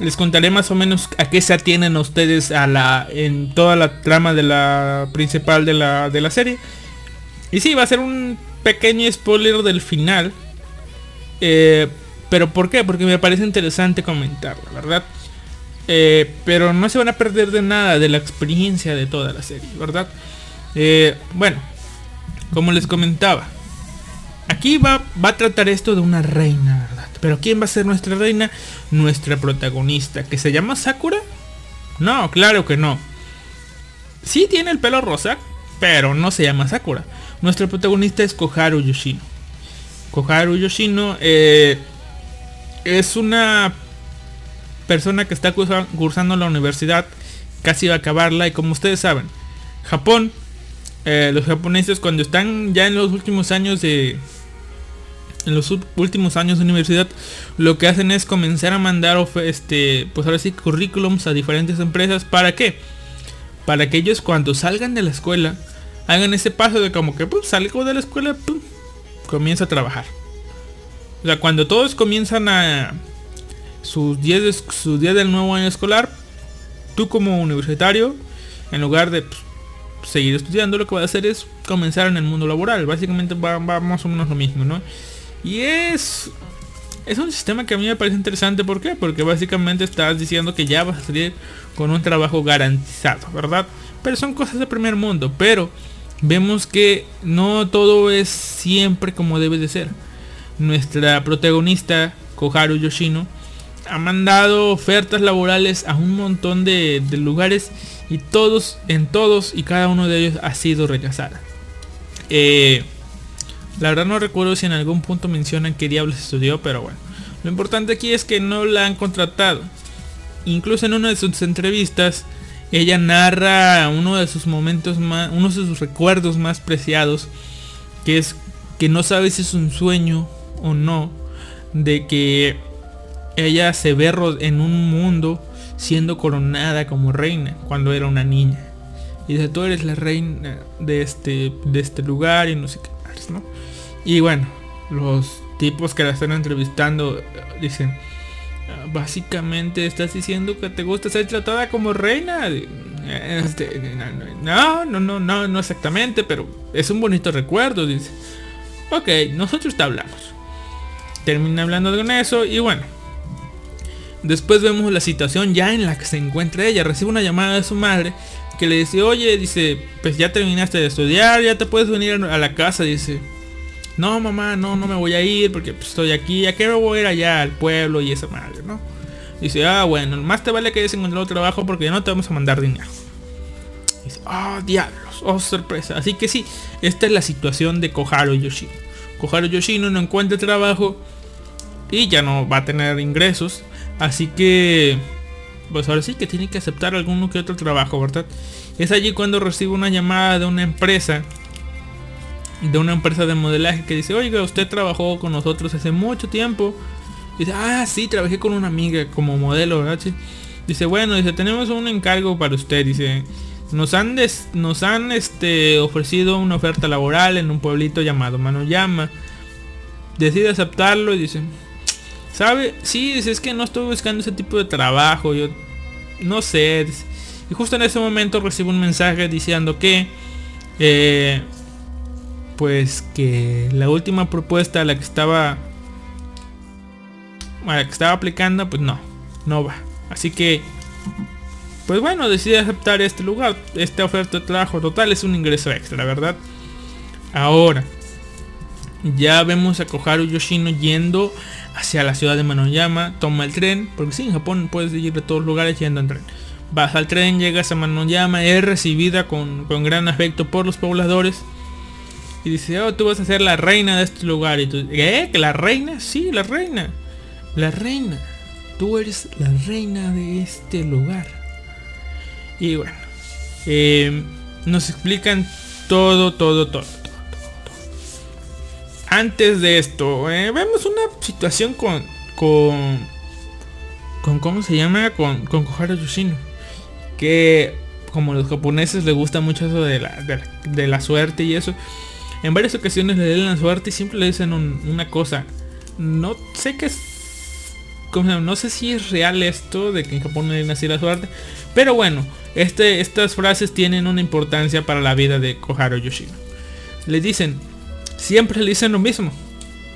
Speaker 2: Les contaré más o menos a qué se atienen ustedes a la en toda la trama de la principal de la, de la serie. Y sí, va a ser un pequeño spoiler del final. Eh, pero ¿por qué? Porque me parece interesante comentarlo, ¿verdad? Eh, pero no se van a perder de nada de la experiencia de toda la serie, ¿verdad? Eh, bueno, como les comentaba, aquí va, va a tratar esto de una reina, ¿verdad? Pero ¿quién va a ser nuestra reina? Nuestra protagonista, que se llama Sakura. No, claro que no. Sí tiene el pelo rosa, pero no se llama Sakura. Nuestra protagonista es Koharu Yoshino. Koharu Yoshino eh, es una persona que está cursa- cursando la universidad, casi va a acabarla y como ustedes saben, Japón, eh, los japoneses cuando están ya en los últimos años de, en los últimos años de universidad, lo que hacen es comenzar a mandar este, pues ahora sí currículums a diferentes empresas. ¿Para qué? Para que ellos cuando salgan de la escuela hagan ese paso de como que pues salgo de la escuela, pum, comienza a trabajar. O sea, cuando todos comienzan a sus días de- sus días del nuevo año escolar, tú como universitario, en lugar de pues, seguir estudiando, lo que vas a hacer es comenzar en el mundo laboral. Básicamente va, va más o menos lo mismo, ¿no? Y es es un sistema que a mí me parece interesante. ¿Por qué? Porque básicamente estás diciendo que ya vas a salir con un trabajo garantizado, ¿verdad? Pero son cosas de primer mundo. Pero vemos que no todo es siempre como debe de ser. Nuestra protagonista, Koharu Yoshino, ha mandado ofertas laborales a un montón de, de lugares y todos, en todos y cada uno de ellos ha sido rechazada. Eh, la verdad no recuerdo si en algún punto mencionan qué diablos estudió, pero bueno. Lo importante aquí es que no la han contratado. Incluso en una de sus entrevistas, ella narra uno de sus momentos más, uno de sus recuerdos más preciados, que es que no sabe si es un sueño o no, de que ella se ve en un mundo siendo coronada como reina cuando era una niña. Y dice, tú eres la reina de este, de este lugar y no sé qué ¿no? Y bueno, los tipos que la están entrevistando eh, dicen, ah, básicamente estás diciendo que te gusta ser tratada como reina. Este, no, no, no, no, no exactamente, pero es un bonito recuerdo, dice. Ok, nosotros te hablamos. Termina hablando con eso y bueno. Después vemos la situación ya en la que se encuentra ella. Recibe una llamada de su madre que le dice, oye, dice, pues ya terminaste de estudiar, ya te puedes venir a la casa, dice. No, mamá, no, no me voy a ir porque pues, estoy aquí, ¿a qué me voy a ir allá al pueblo y esa madre, no? Dice, ah, bueno, más te vale que hayas encontrado trabajo porque ya no te vamos a mandar dinero. Dice, oh, diablos, oh, sorpresa. Así que sí, esta es la situación de Koharu Yoshino. Koharu Yoshino no encuentra trabajo y ya no va a tener ingresos. Así que pues ahora sí que tiene que aceptar alguno que otro trabajo, ¿verdad? Es allí cuando recibe una llamada de una empresa, de una empresa de modelaje que dice, oiga, usted trabajó con nosotros hace mucho tiempo. dice, ah, sí, trabajé con una amiga como modelo, ¿verdad? Dice, bueno, dice, tenemos un encargo para usted, dice, nos han, nos han este, ofrecido una oferta laboral en un pueblito llamado Manoyama. Decide aceptarlo y dice, ¿Sabe? Sí, dice, es que no estoy buscando ese tipo de trabajo. Yo no sé. Y justo en ese momento recibo un mensaje diciendo que... Eh, pues que la última propuesta a la que estaba... A la que estaba aplicando, pues no. No va. Así que... Pues bueno, decide aceptar este lugar. Esta oferta de trabajo total es un ingreso extra, ¿verdad? Ahora. Ya vemos a Koharu Yoshino yendo hacia la ciudad de Manoyama, toma el tren, porque sí, en Japón puedes ir a todos lugares yendo en tren. Vas al tren, llegas a Manoyama, es recibida con, gran afecto por los pobladores. Y dice, oh, tú vas a ser la reina de este lugar. Y tú, ¿qué? ¿La reina? Sí, la reina. La reina. Tú eres la reina de este lugar. Y bueno, eh, nos explican todo, todo, todo antes de esto, eh, vemos una situación con, con, con, ¿cómo se llama? Con, con Koharu Yoshino. Que como los japoneses les gusta mucho eso de la, de, la suerte y eso. En varias ocasiones le den la suerte y siempre le dicen una cosa. No sé qué es... No sé si es real esto de que en Japón le den así la suerte. Pero bueno, este, estas frases tienen una importancia para la vida de Koharu Yoshino. Le dicen, siempre le dicen lo mismo.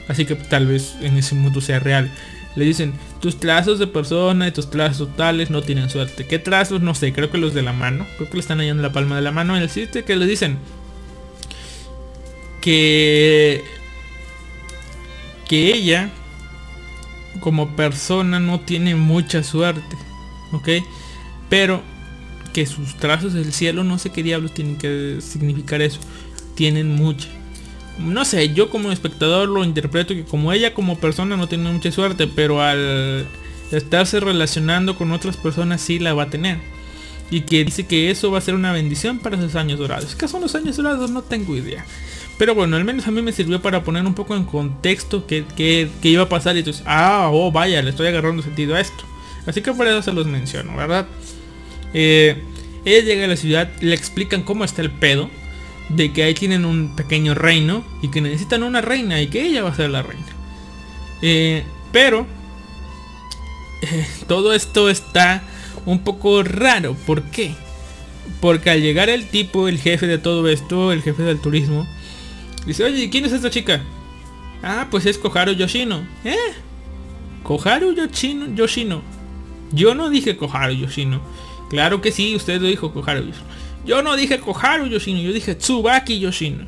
Speaker 2: Así que tal vez en ese mundo sea real. Le dicen, tus trazos de persona y tus trazos totales no tienen suerte. ¿Qué trazos? No sé, creo que los de la mano. Creo que le están hallando la palma de la mano en el sitio que le dicen que que ella como persona no tiene mucha suerte, ¿ok? Pero que sus trazos del cielo no sé qué diablos tienen que significar eso, tienen mucha no sé, yo como espectador lo interpreto que como ella como persona no tiene mucha suerte, pero al estarse relacionando con otras personas sí la va a tener. Y que dice que eso va a ser una bendición para sus años dorados. ¿Qué son los años dorados? No tengo idea. Pero bueno, al menos a mí me sirvió para poner un poco en contexto que, iba a pasar y entonces, ah, oh, vaya, le estoy agarrando sentido a esto. Así que por eso se los menciono, ¿verdad? Eh, ella llega a la ciudad, le explican cómo está el pedo de que ahí tienen un pequeño reino y que necesitan una reina y que ella va a ser la reina. Eh, pero todo esto está un poco raro. ¿Por qué? Porque al llegar el tipo, el jefe de todo esto, el jefe del turismo, dice, oye, ¿quién es esta chica? Ah, pues es Koharu Yoshino. ¿Eh? Koharu Yoshino, Yoshino. Yo no dije Koharu Yoshino. Claro que sí, usted lo dijo Koharu Yoshino. Yo no dije Koharu Yoshino, yo dije Tsubaki Yoshino.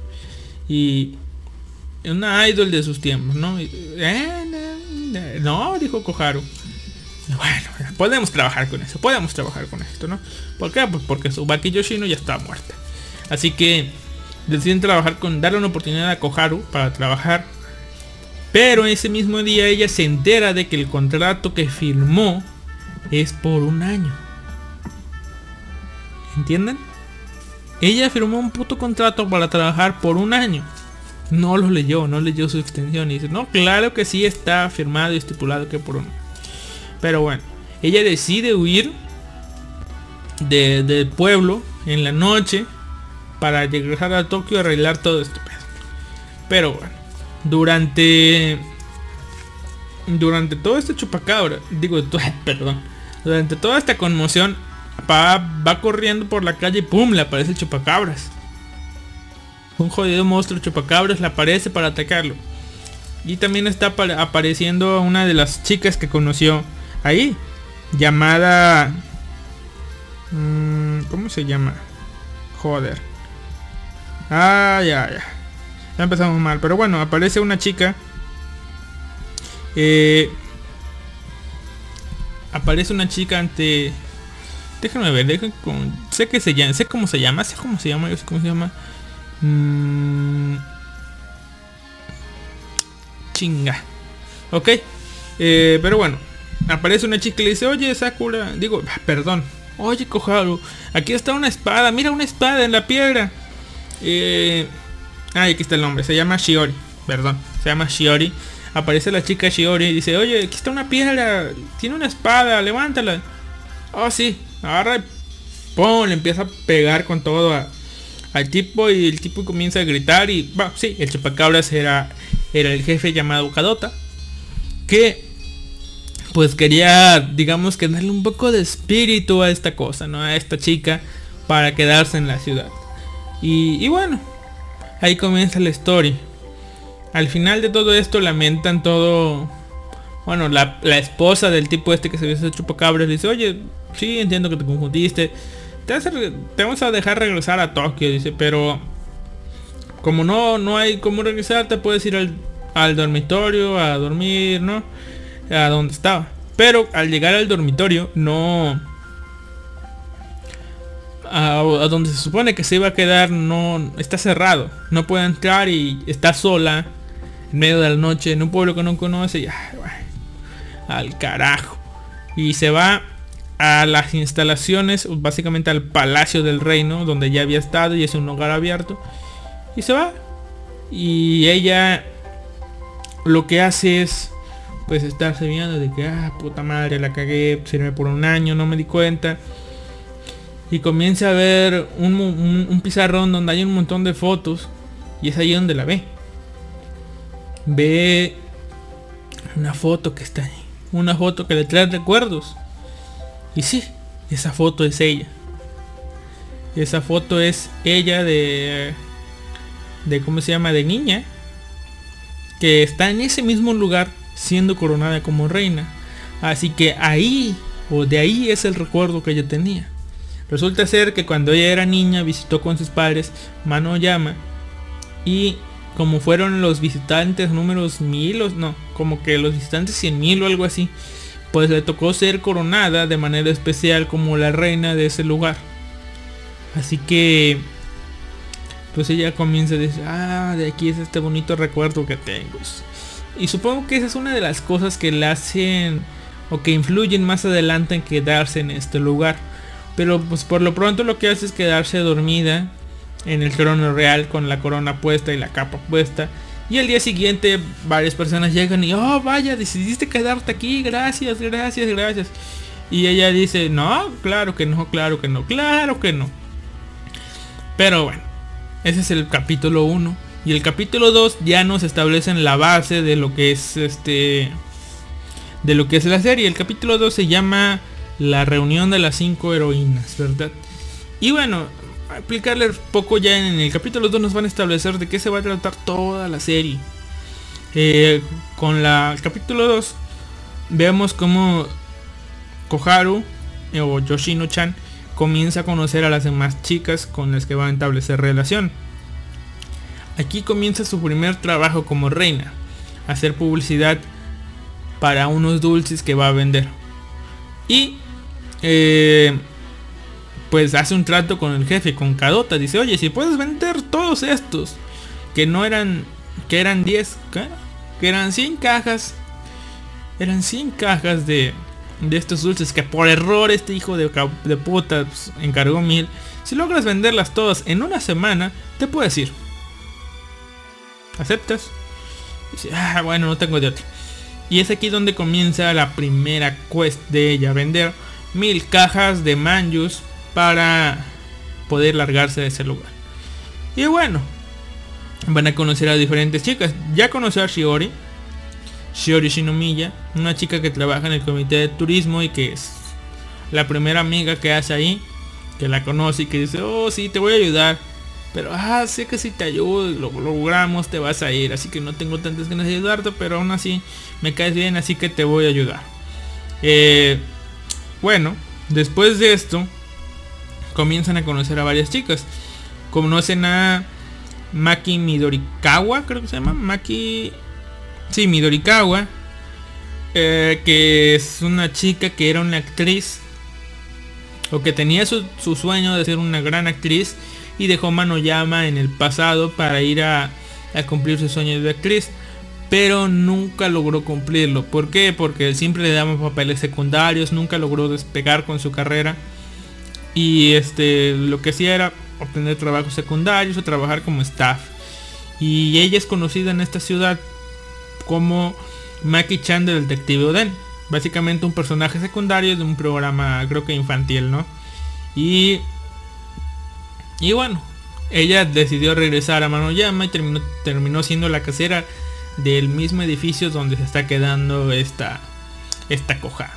Speaker 2: Y una idol de sus tiempos, ¿no? Eh, no, dijo Koharu. Bueno, podemos trabajar con eso, podemos trabajar con esto, ¿no? ¿Por qué? Pues porque Tsubaki Yoshino ya está muerta. Así que deciden trabajar con, darle una oportunidad a Koharu para trabajar. Pero ese mismo día ella se entera de que el contrato que firmó es por un año. ¿Entienden? Ella firmó un puto contrato para trabajar por un año. No lo leyó, no leyó su extensión. Y dice, no, claro que sí está firmado y estipulado que por un Pero bueno, ella decide huir del pueblo en la noche para regresar a Tokio y arreglar todo esto. Pero bueno, durante durante todo este chupacabra, digo, perdón, durante toda esta conmoción, va, va corriendo por la calle y pum, le aparece el chupacabras. Un jodido monstruo chupacabras le aparece para atacarlo. Y también está apareciendo una de las chicas que conoció ahí. Llamada... Mm, ¿Cómo se llama? Joder. Ah, ya, ya. Ya empezamos mal. Pero bueno, aparece una chica. Eh, aparece una chica ante... Déjenme ver, déjenme con... Sé que se llama, sé cómo se llama, sé cómo se llama, yo sé cómo se llama. Mm, chinga. Ok. Eh, pero bueno. Aparece una chica y le dice, oye Sakura. Digo, ah, perdón. Oye Koharu. Aquí está una espada. Mira una espada en la piedra. Eh, aquí está el nombre. Se llama Shiori. Perdón. Se llama Shiori. Aparece la chica Shiori y dice, oye, aquí está una piedra. Tiene una espada. Levántala. Oh, sí. Agarra y ¡pum! Le empieza a pegar con todo al tipo y el tipo comienza a gritar y va, sí, el chupacabras era, era el jefe llamado Kadota que pues quería digamos que darle un poco de espíritu a esta cosa, ¿no? A esta chica para quedarse en la ciudad. Y, bueno, ahí comienza la historia. Al final de todo esto lamentan todo... Bueno, la, esposa del tipo este que se ve chupacabras le dice, oye, sí, entiendo que te confundiste te, vamos a dejar regresar a Tokio, dice, pero como no, no hay cómo regresar, te puedes ir al, dormitorio a dormir, ¿no? A donde estaba. Pero al llegar al dormitorio, no... A, donde se supone que se iba a quedar, no... Está cerrado. No puede entrar y está sola. En medio de la noche, en un pueblo que no conoce. Y, al carajo. Y se va a las instalaciones, básicamente al Palacio del Reino, donde ya había estado y es un hogar abierto. Y se va. Y ella lo que hace es pues estarse viendo de que, ah, puta madre, la cagué, sirve por un año, no me di cuenta. Y comienza a ver un, pizarrón donde hay un montón de fotos. Y es ahí donde la ve. Ve una foto que está ahí. Una foto que le trae recuerdos. Y sí, esa foto es ella. Esa foto es ella de... de ¿Cómo se llama? De niña. Que está en ese mismo lugar siendo coronada como reina. Así que ahí, o de ahí es el recuerdo que ella tenía. Resulta ser que cuando ella era niña visitó con sus padres Manoyama. Y como fueron los visitantes números mil, o no, como que los visitantes cien mil o algo así pues le tocó ser coronada de manera especial como la reina de ese lugar. Así que pues ella comienza a decir, ah, de aquí es este bonito recuerdo que tengo. Y supongo que esa es una de las cosas que le hacen o que influyen más adelante en quedarse en este lugar. Pero pues por lo pronto lo que hace es quedarse dormida en el trono real con la corona puesta y la capa puesta y el día siguiente varias personas llegan y, oh, vaya, decidiste quedarte aquí, gracias, gracias, gracias. Y ella dice, no, claro que no, claro que no, claro que no. Pero bueno, ese es el capítulo 1. Y el capítulo 2 ya nos establecen la base de lo que es este... De lo que es la serie. El capítulo 2 se llama La reunión de las cinco heroínas, ¿verdad? Y bueno, explicarle poco ya en el capítulo 2 nos van a establecer de qué se va a tratar toda la serie. Eh, con el capítulo 2 vemos como Koharu eh, o Yoshino-chan comienza a conocer a las demás chicas con las que va a establecer relación. Aquí comienza su primer trabajo como reina, hacer publicidad para unos dulces que va a vender. Y eh, pues hace un trato con el jefe, con Cadota. Dice, oye, si puedes vender todos estos, que no eran, que eran 10, que eran 100 cajas, eran 100 cajas de, de estos dulces que por error este hijo de, de puta pues, encargó mil. Si logras venderlas todas en una semana, te puedes ir. ¿Aceptas? Dice, ah, bueno, no tengo de otro. Y es aquí donde comienza la primera quest de ella, vender mil cajas de manjus para poder largarse de ese lugar. Y bueno, van a conocer a diferentes chicas. Ya conoció a Shiori, Shiori Shinomiya, una chica que trabaja en el comité de turismo y que es la primera amiga que hace ahí, que la conoce y que dice, oh sí, te voy a ayudar. Pero, ah, sé que si te ayudo lo, logramos, te vas a ir. Así que no tengo tantas ganas de ayudarte, pero aún así me caes bien, así que te voy a ayudar. Eh, bueno, después de esto, comienzan a conocer a varias chicas. Conocen a Maki Midorikawa, creo que se llama. Maki... Sí, Midorikawa. Eh, que es una chica que era una actriz. O que tenía su, su sueño de ser una gran actriz. Y dejó Manoyama en el pasado para ir a, a cumplir su sueño de actriz pero nunca logró cumplirlo. ¿Por qué? Porque siempre le damos papeles secundarios, nunca logró despegar con su carrera. Y este lo que hacía era obtener trabajos secundarios o trabajar como staff. Y ella es conocida en esta ciudad como Maki Chan del Detective Oden. Básicamente un personaje secundario de un programa creo que infantil, ¿no? Y y bueno, ella decidió regresar a Manoyama y terminó, terminó siendo la casera del mismo edificio donde se está quedando esta, esta coja.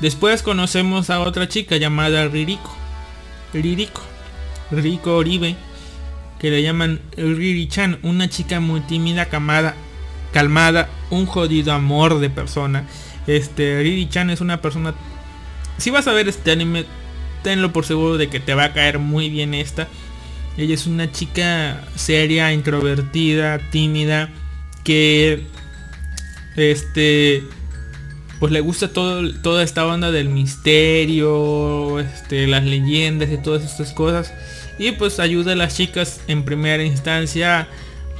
Speaker 2: Después conocemos a otra chica llamada Ririko. Ririko. Ririko Oribe. Que le llaman Riri-chan. Una chica muy tímida, calmada, calmada. Un jodido amor de persona. Este Riri-chan es una persona... Si vas a ver este anime, tenlo por seguro de que te va a caer muy bien esta. Ella es una chica seria, introvertida, tímida que este pues le gusta todo, toda esta banda del misterio, este, las leyendas y todas estas cosas. Y pues ayuda a las chicas en primera instancia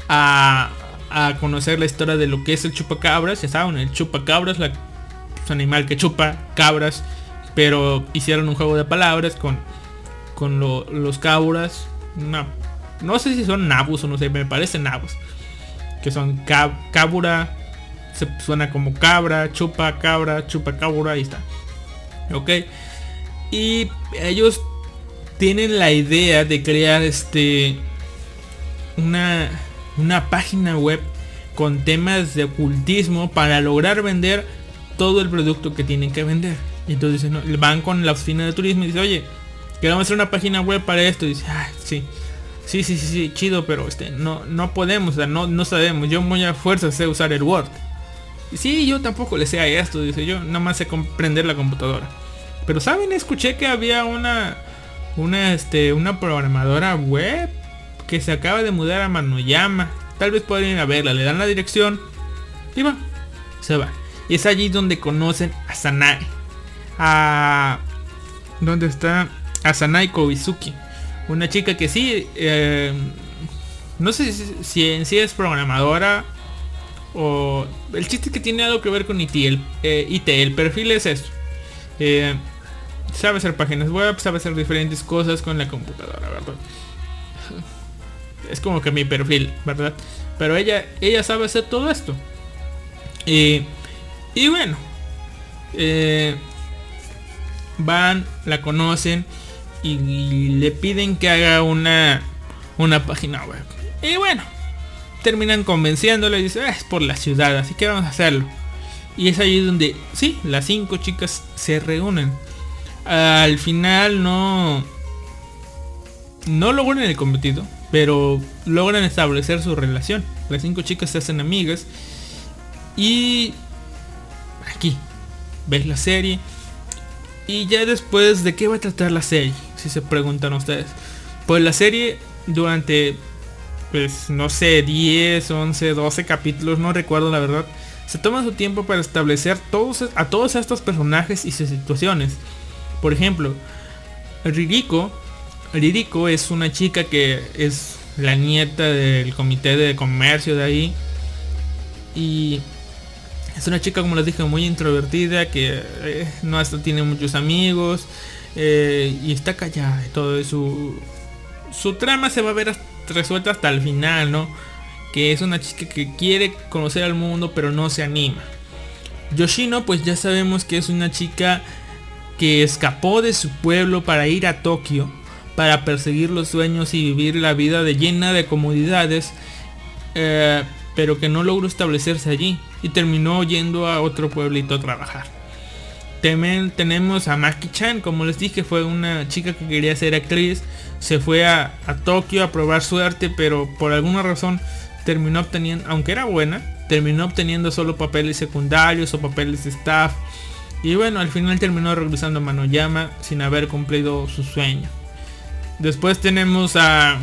Speaker 2: a, a conocer la historia de lo que es el chupacabras. Ya saben, el chupacabras, la, es animal que chupa cabras. Pero hicieron un juego de palabras con, con los cabras. no sé si son nabos o no sé, me parece nabos que son cabura, se suena como cabra, chupa cabra, chupa cabura, ahí está. Ok. Y ellos tienen la idea de crear este una, una página web con temas de ocultismo para lograr vender todo el producto que tienen que vender. Entonces van con la oficina de turismo y dicen, oye, queremos hacer una página web para esto. Y dice, ah, sí. Sí, sí, sí, sí, chido, pero este, no, no podemos, o sea, no, no sabemos. Yo muy a fuerza sé usar el Word. Y sí, yo tampoco le sé a esto, dice yo, nada más sé comprender la computadora. Pero saben, escuché que había una, una, este, una programadora web que se acaba de mudar a Manoyama. Tal vez podrían ir a verla, le dan la dirección y va, se va. Y es allí donde conocen a Sanai. A... ¿Dónde está? A Sanai Koizuki una chica que sí, eh, no sé si, es programadora o el chiste que tiene algo que ver con IT. El, eh, el perfil es eso. Eh, sabe hacer páginas web, sabe hacer diferentes cosas con la computadora, ¿verdad? Es como que mi perfil, ¿verdad? Pero ella, ella sabe hacer todo esto. y bueno, van, la conocen y le piden que haga una, una página web. Y bueno, terminan convenciéndole y dice, ah, es por la ciudad, así que vamos a hacerlo. Y es ahí donde, sí, las cinco chicas se reúnen. Al final no... No logran el cometido, pero logran establecer su relación. Las cinco chicas se hacen amigas. Y aquí, ves la serie Y ya después, ¿de qué va a tratar la serie? Si se preguntan ustedes. Pues la serie durante, pues no sé, 10, 11, 12 capítulos, no recuerdo la verdad. Se toma su tiempo para establecer todos, a todos estos personajes y sus situaciones. Por ejemplo, Ririko. Ririko es una chica que es la nieta del comité de comercio de ahí. Y es una chica, como les dije, muy introvertida, que eh, no hasta tiene muchos amigos. Eh, y está callada y todo. Su, su trama se va a ver resuelta hasta el final, ¿no? Que es una chica que quiere conocer al mundo, pero no se anima. Yoshino, pues ya sabemos que es una chica que escapó de su pueblo para ir a Tokio, para perseguir los sueños y vivir la vida de llena de comodidades, eh, pero que no logró establecerse allí y terminó yendo a otro pueblito a trabajar. También tenemos a Maki-chan, como les dije, fue una chica que quería ser actriz, se fue a, Tokio a probar suerte, pero por alguna razón terminó obteniendo, aunque era buena, terminó obteniendo solo papeles secundarios o papeles de staff. Y bueno, al final terminó regresando a Manoyama sin haber cumplido su sueño. Después tenemos a,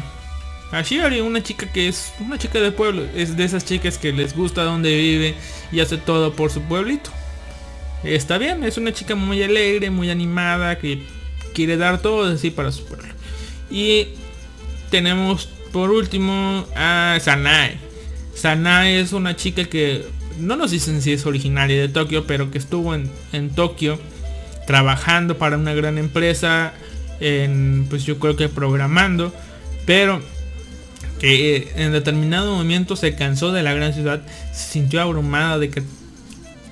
Speaker 2: a Shiori, una chica que es una chica de pueblo. Es de esas chicas que les gusta donde vive y hace todo por su pueblito. Está bien, es una chica muy alegre, muy animada, que quiere dar todo de sí para su pueblo. Y tenemos por último a Sanae. Sanae es una chica que no nos dicen si es originaria de Tokio, pero que estuvo en, en Tokio trabajando para una gran empresa, en, pues yo creo que programando, pero que en determinado momento se cansó de la gran ciudad, se sintió abrumada de que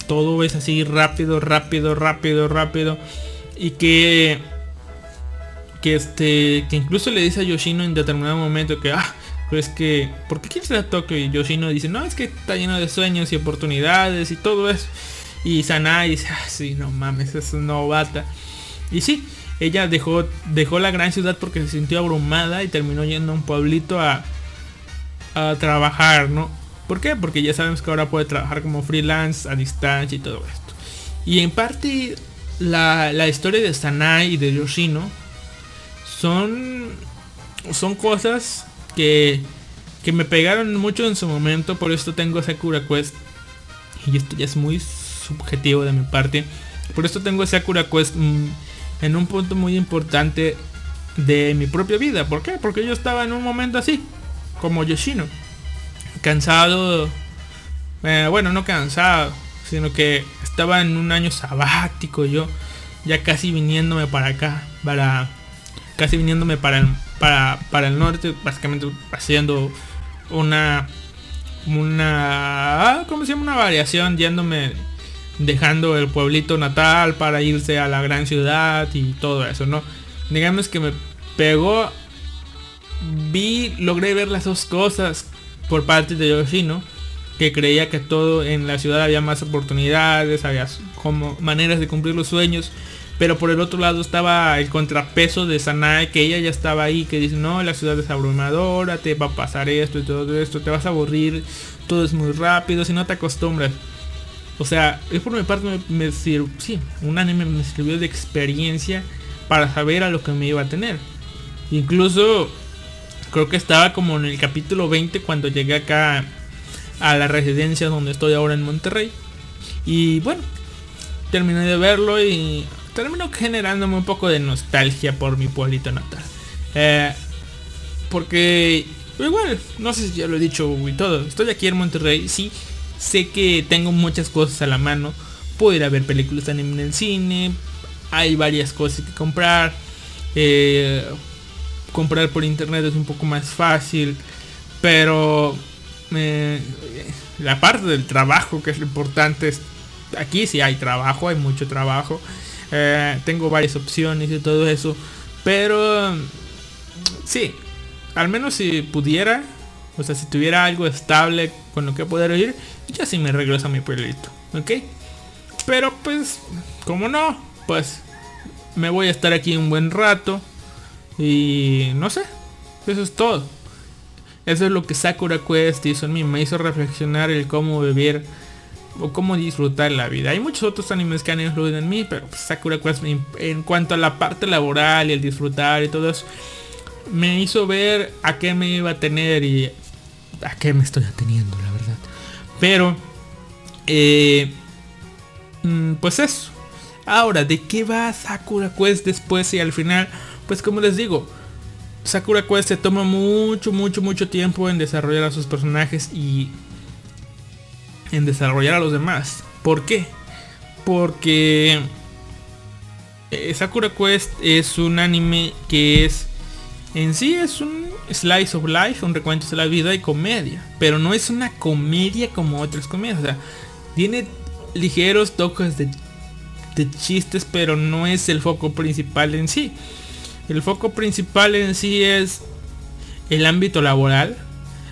Speaker 2: todo es así rápido, rápido, rápido, rápido, y que que este que incluso le dice a Yoshino en determinado momento que ah pero es que ¿por qué quieres ir a? Y Yoshino dice no es que está lleno de sueños y oportunidades y todo eso y Sanai dice ah sí no mames es novata y sí ella dejó dejó la gran ciudad porque se sintió abrumada y terminó yendo a un pueblito a a trabajar no ¿por qué? porque ya sabemos que ahora puede trabajar como freelance a distancia y todo esto y en parte la, la historia de Sanai y de Yoshino son son cosas que que me pegaron mucho en su momento por esto tengo Sakura Quest y esto ya es muy subjetivo de mi parte por esto tengo Sakura Quest mmm, en un punto muy importante de mi propia vida ¿por qué? porque yo estaba en un momento así como Yoshino cansado eh, bueno no cansado sino que estaba en un año sabático yo ya casi viniéndome para acá para casi viniéndome para el, para, para el norte, básicamente haciendo una una ¿cómo se llama? una variación yéndome dejando el pueblito natal para irse a la gran ciudad y todo eso, ¿no? Digamos que me pegó vi logré ver las dos cosas por parte de Yoshino que creía que todo en la ciudad había más oportunidades, había como maneras de cumplir los sueños pero por el otro lado estaba el contrapeso de Sanae, que ella ya estaba ahí, que dice, no, la ciudad es abrumadora, te va a pasar esto y todo esto, te vas a aburrir, todo es muy rápido, si no te acostumbras. O sea, es por mi parte me, me sí, un anime me sirvió de experiencia para saber a lo que me iba a tener. Incluso creo que estaba como en el capítulo 20 cuando llegué acá a la residencia donde estoy ahora en Monterrey. Y bueno, terminé de verlo y terminó generándome un poco de nostalgia por mi pueblito natal. Eh, porque igual, no sé si ya lo he dicho y todo. Estoy aquí en Monterrey, sí. Sé que tengo muchas cosas a la mano. Puedo ir a ver películas en el cine. Hay varias cosas que comprar. Eh, comprar por internet es un poco más fácil. Pero eh, la parte del trabajo que es lo importante es aquí sí hay trabajo, hay mucho trabajo. Eh, tengo varias opciones y todo eso. Pero sí, al menos si pudiera, o sea, si tuviera algo estable con lo que poder ir, ya sí me regreso a mi pueblito, ¿ok? Pero pues, como no, pues me voy a estar aquí un buen rato. Y no sé, eso es todo. Eso es lo que Sakura Quest hizo en mí. Me hizo reflexionar el cómo vivir o cómo disfrutar la vida. Hay muchos otros animes que han influido en mí, pero pues, Sakura Quest en, cuanto a la parte laboral y el disfrutar y todo eso, me hizo ver a qué me iba a tener y a qué me estoy ateniendo, la verdad. Pero, eh, mm, pues eso. Ahora, ¿de qué va Sakura Quest después y al final? Pues como les digo, Sakura Quest se toma mucho, mucho, mucho tiempo en desarrollar a sus personajes y en desarrollar a los demás. ¿Por qué? Porque eh, Sakura Quest es un anime que es en sí es un slice of life, un recuento de la vida y comedia, pero no es una comedia como otras comedias, o sea, tiene ligeros toques de, de chistes, pero no es el foco principal en sí. El foco principal en sí es el ámbito laboral,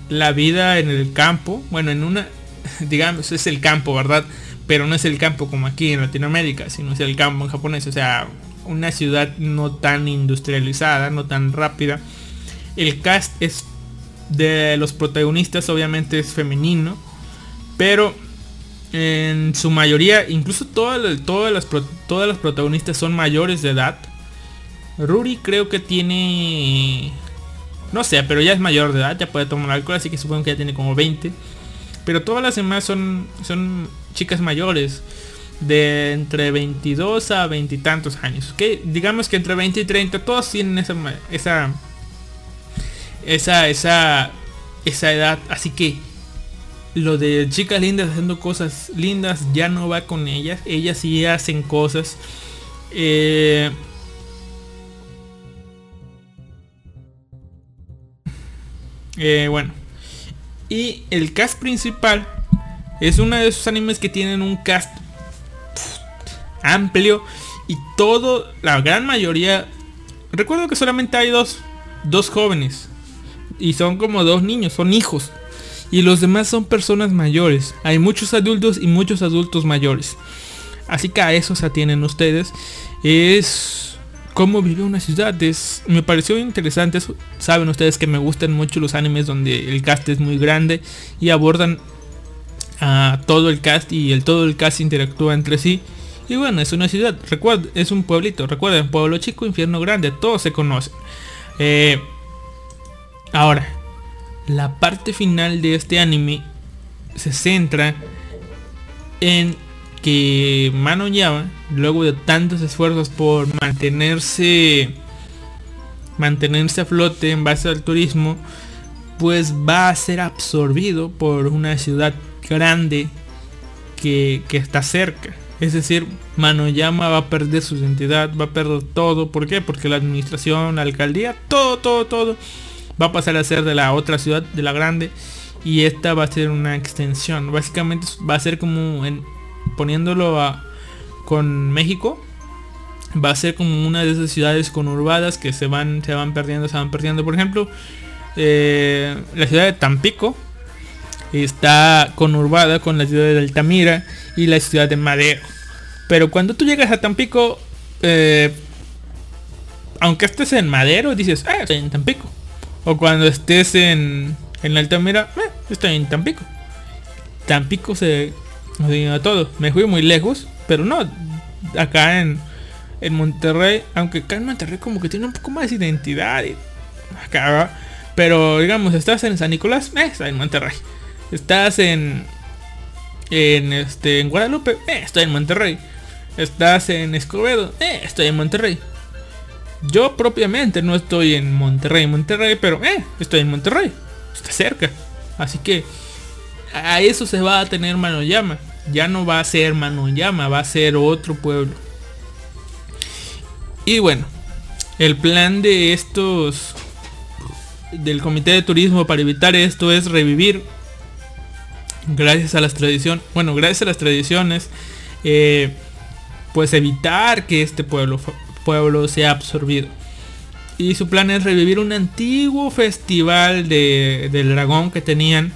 Speaker 2: la vida en el campo, bueno, en una, digamos, es el campo, ¿verdad? Pero no es el campo como aquí en Latinoamérica, sino es el campo en japonés, o sea, una ciudad no tan industrializada, no tan rápida. El cast es de los protagonistas obviamente es femenino, pero en su mayoría, incluso todas, todas, las, todas las protagonistas son mayores de edad. Ruri creo que tiene... No sé, pero ya es mayor de edad, ya puede tomar alcohol, así que supongo que ya tiene como 20. Pero todas las demás son, son chicas mayores de entre 22 a 20 y tantos años. Que digamos que entre 20 y 30 todos tienen esa esa esa esa esa edad, así que lo de chicas lindas haciendo cosas lindas ya no va con ellas, ellas sí hacen cosas eh, eh, bueno y el cast principal es uno de esos animes que tienen un cast amplio y todo, la gran mayoría, recuerdo que solamente hay dos, dos jóvenes y son como dos niños, son hijos y los demás son personas mayores. Hay muchos adultos y muchos adultos mayores. Así que a eso se atienen ustedes. Es cómo vive una ciudad. Es, me pareció interesante. Saben ustedes que me gustan mucho los animes donde el cast es muy grande y abordan a todo el cast y el todo el cast interactúa entre sí. Y bueno, es una ciudad, recuerda, es un pueblito, recuerden, pueblo chico, infierno grande, todos se conocen. Eh, ahora, la parte final de este anime se centra en que Mano Yama, luego de tantos esfuerzos por mantenerse mantenerse a flote en base al turismo, pues va a ser absorbido por una ciudad grande que, que está cerca. Es decir, Manoyama va a perder su identidad, va a perder todo. ¿Por qué? Porque la administración, la alcaldía, todo, todo, todo va a pasar a ser de la otra ciudad, de la grande. Y esta va a ser una extensión. Básicamente va a ser como en, poniéndolo a, con México. Va a ser como una de esas ciudades conurbadas que se van, se van perdiendo, se van perdiendo. Por ejemplo, eh, la ciudad de Tampico está conurbada con la ciudad de Altamira y la ciudad de Madero. Pero cuando tú llegas a Tampico, eh, aunque estés en Madero, dices, ah, estoy en Tampico. O cuando estés en, en Altamira, eh, estoy en Tampico. Tampico se a todo. Me fui muy lejos, pero no. Acá en, en Monterrey, aunque acá en Monterrey como que tiene un poco más de identidad. acá, pero digamos, estás en San Nicolás, eh, estás en Monterrey. Estás en, en este en Guadalupe, eh, estoy en Monterrey. Estás en Escobedo, eh, estoy en Monterrey. Yo propiamente no estoy en Monterrey, Monterrey, pero eh, estoy en Monterrey. Está cerca. Así que a eso se va a tener Manoyama. Ya no va a ser Manoyama, va a ser otro pueblo. Y bueno, el plan de estos del comité de turismo para evitar esto es revivir gracias a las tradiciones, bueno, gracias a las tradiciones, eh, pues evitar que este pueblo, pueblo sea absorbido. Y su plan es revivir un antiguo festival de, del dragón que tenían,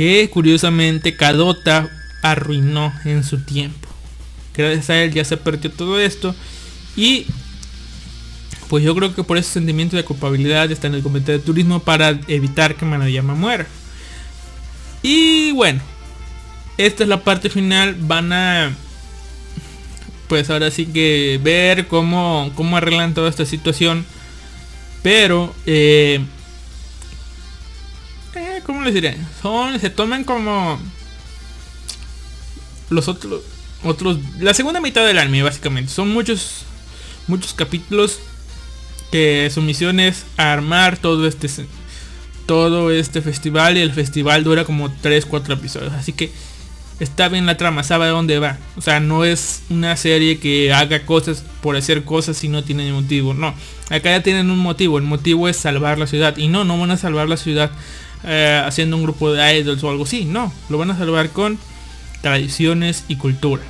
Speaker 2: que curiosamente Kadota arruinó en su tiempo. Gracias a él ya se perdió todo esto y pues yo creo que por ese sentimiento de culpabilidad está en el comité de turismo para evitar que Manayama muera. Y bueno, esta es la parte final. Van a pues ahora sí que ver cómo, cómo arreglan toda esta situación. Pero, eh, ¿cómo les diré? Son, se toman como los otros, otros, la segunda mitad del anime básicamente. Son muchos, muchos capítulos que su misión es armar todo este, todo este festival y el festival dura como 3-4 episodios. Así que está bien la trama, sabe a dónde va. O sea, no es una serie que haga cosas por hacer cosas y no tiene motivo. No, acá ya tienen un motivo. El motivo es salvar la ciudad. Y no, no van a salvar la ciudad eh, haciendo un grupo de idols o algo así. No, lo van a salvar con tradiciones y cultura.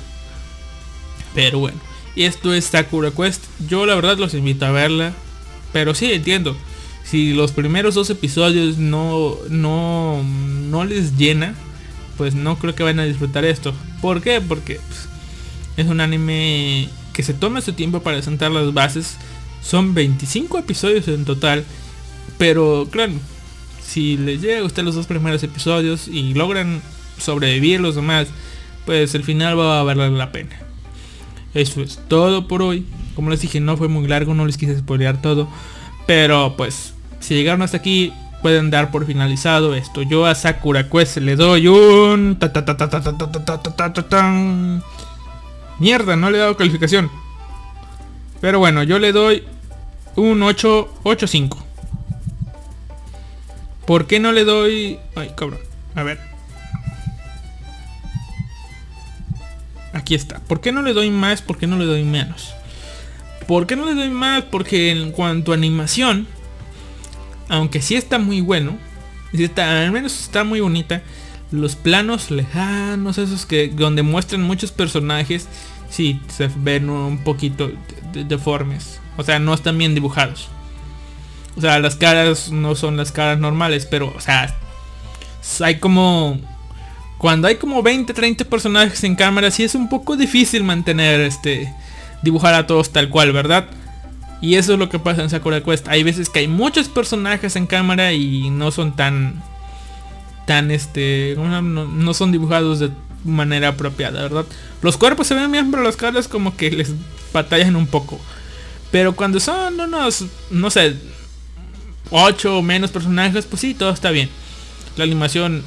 Speaker 2: Pero bueno, esto es Sakura Quest. Yo la verdad los invito a verla. Pero sí, entiendo. Si los primeros dos episodios no, no, no les llena, pues no creo que vayan a disfrutar esto. ¿Por qué? Porque pues, es un anime que se toma su tiempo para sentar las bases. Son 25 episodios en total. Pero claro, si les llega a gustar los dos primeros episodios y logran sobrevivir los demás, pues el final va a valer la pena. Eso es todo por hoy. Como les dije, no fue muy largo, no les quise spoilear todo. Pero pues, si llegaron hasta aquí, pueden dar por finalizado esto. Yo a Sakura Quest le doy un... Mierda, no le he dado calificación. Pero bueno, yo le doy un 8, 8, 5. ¿Por qué no le doy... Ay, cabrón. A ver. Aquí está. ¿Por qué no le doy más? ¿Por qué no le doy menos? ¿Por qué no le doy más? Porque en cuanto a animación, aunque sí está muy bueno, está, al menos está muy bonita, los planos lejanos, esos que donde muestran muchos personajes, sí se ven un poquito deformes. O sea, no están bien dibujados. O sea, las caras no son las caras normales, pero, o sea, hay como... Cuando hay como 20, 30 personajes en cámara, sí es un poco difícil mantener este... Dibujar a todos tal cual, ¿verdad? Y eso es lo que pasa en Sakura Quest. Hay veces que hay muchos personajes en cámara y no son tan... Tan este... No, son dibujados de manera apropiada, ¿verdad? Los cuerpos se ven bien, pero las caras como que les batallan un poco. Pero cuando son unos, no sé, 8 o menos personajes, pues sí, todo está bien. La animación,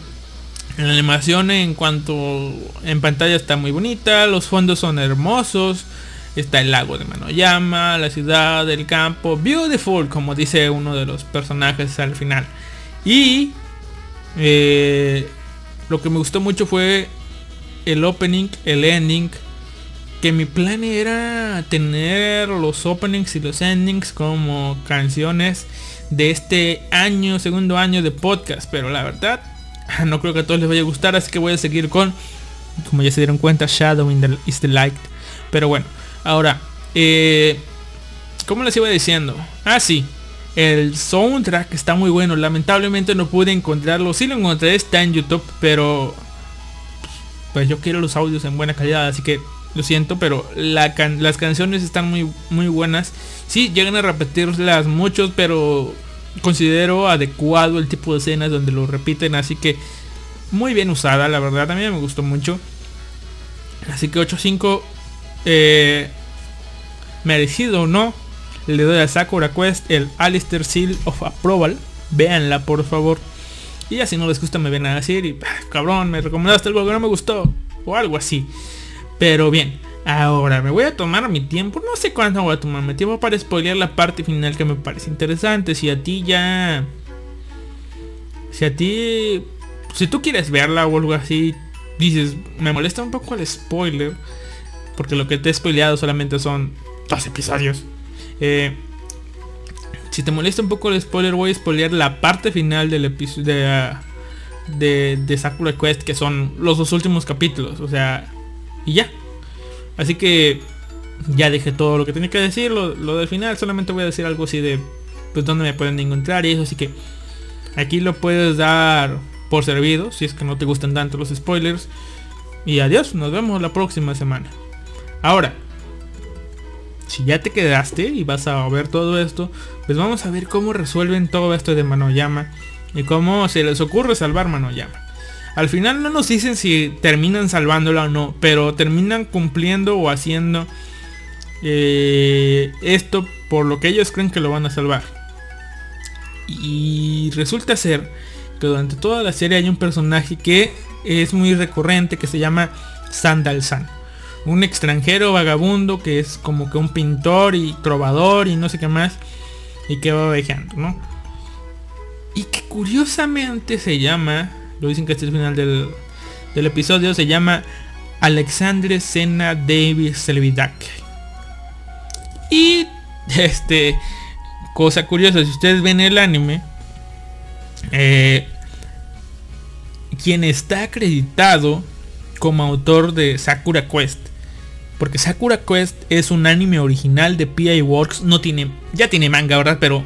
Speaker 2: la animación en cuanto en pantalla está muy bonita, los fondos son hermosos. Está el lago de Manoyama, la ciudad, el campo. Beautiful, como dice uno de los personajes al final. Y eh, lo que me gustó mucho fue el opening, el ending. Que mi plan era tener los openings y los endings como canciones de este año, segundo año de podcast. Pero la verdad, no creo que a todos les vaya a gustar. Así que voy a seguir con, como ya se dieron cuenta, Shadow is the Light. Pero bueno. Ahora, eh, ¿cómo les iba diciendo? Ah, sí. El soundtrack está muy bueno. Lamentablemente no pude encontrarlo. Sí lo encontré, está en YouTube, pero... Pues yo quiero los audios en buena calidad, así que lo siento, pero las canciones están muy, muy buenas. Sí, llegan a repetirlas muchos, pero considero adecuado el tipo de escenas donde lo repiten, así que muy bien usada, la verdad, a mí me gustó mucho. Así que 8.5 eh, merecido o no, le doy a Sakura Quest el Alistair Seal of Approval. Véanla por favor. Y así no les gusta me ven a decir y ah, cabrón, me recomendaste algo que no me gustó. O algo así. Pero bien, ahora me voy a tomar mi tiempo. No sé cuánto voy a tomar mi tiempo para spoilear la parte final que me parece interesante. Si a ti ya... Si a ti... Si tú quieres verla o algo así, dices, me molesta un poco el spoiler. Porque lo que te he spoileado solamente son dos episodios. Eh, si te molesta un poco el spoiler, voy a spoilear la parte final del episodio de, de, Sakura Quest, que son los dos últimos capítulos. O sea, y ya. Así que ya dije todo lo que tenía que decir. Lo, del final solamente voy a decir algo así de pues dónde me pueden encontrar y eso. Así que aquí lo puedes dar por servido si es que no te gustan tanto los spoilers. Y adiós, nos vemos la próxima semana. Ahora, si ya te quedaste y vas a ver todo esto, pues vamos a ver cómo resuelven todo esto de Manoyama y cómo se les ocurre salvar Manoyama. Al final no nos dicen si terminan salvándola o no, pero terminan cumpliendo o haciendo eh, esto por lo que ellos creen que lo van a salvar. Y resulta ser que durante toda la serie hay un personaje que es muy recurrente que se llama Sandal San. Un extranjero vagabundo que es como que un pintor y trovador y no sé qué más. Y que va viajando, ¿no? Y que curiosamente se llama, lo dicen que este es el final del, del episodio, se llama Alexandre Sena Davis Selvidak. Y este, cosa curiosa, si ustedes ven el anime, eh, quien está acreditado como autor de Sakura Quest. Porque Sakura Quest es un anime original de PI Works. No tiene. Ya tiene manga, ¿verdad? Pero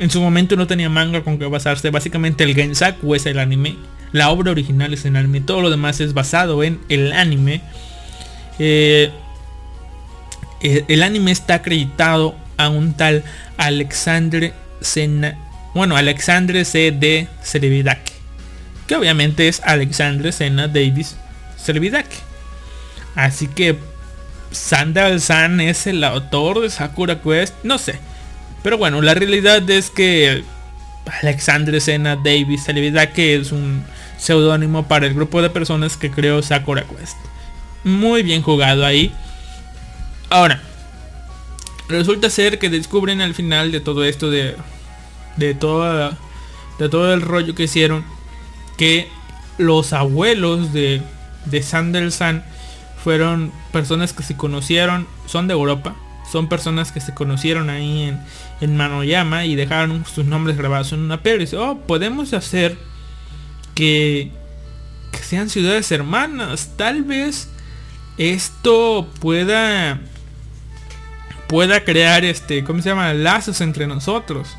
Speaker 2: en su momento no tenía manga con que basarse. Básicamente el Gensaku es el anime. La obra original es el anime. Todo lo demás es basado en el anime. Eh, eh, el anime está acreditado a un tal Alexandre Sena. Bueno, Alexandre C. D. Servidak que obviamente es Alexandre Sena Davis Servidak. Así que Sandal San es el autor de Sakura Quest, no sé. Pero bueno, la realidad es que Alexandre Sena Davis Servidak es un seudónimo para el grupo de personas que creó Sakura Quest. Muy bien jugado ahí. Ahora, resulta ser que descubren al final de todo esto de de toda de todo el rollo que hicieron que los abuelos de, de Sandersan fueron personas que se conocieron, son de Europa, son personas que se conocieron ahí en, en Manoyama y dejaron sus nombres grabados en una piedra. Y dice, oh, podemos hacer que, sean ciudades hermanas. Tal vez esto pueda pueda crear este, ¿cómo se llama? Lazos entre nosotros.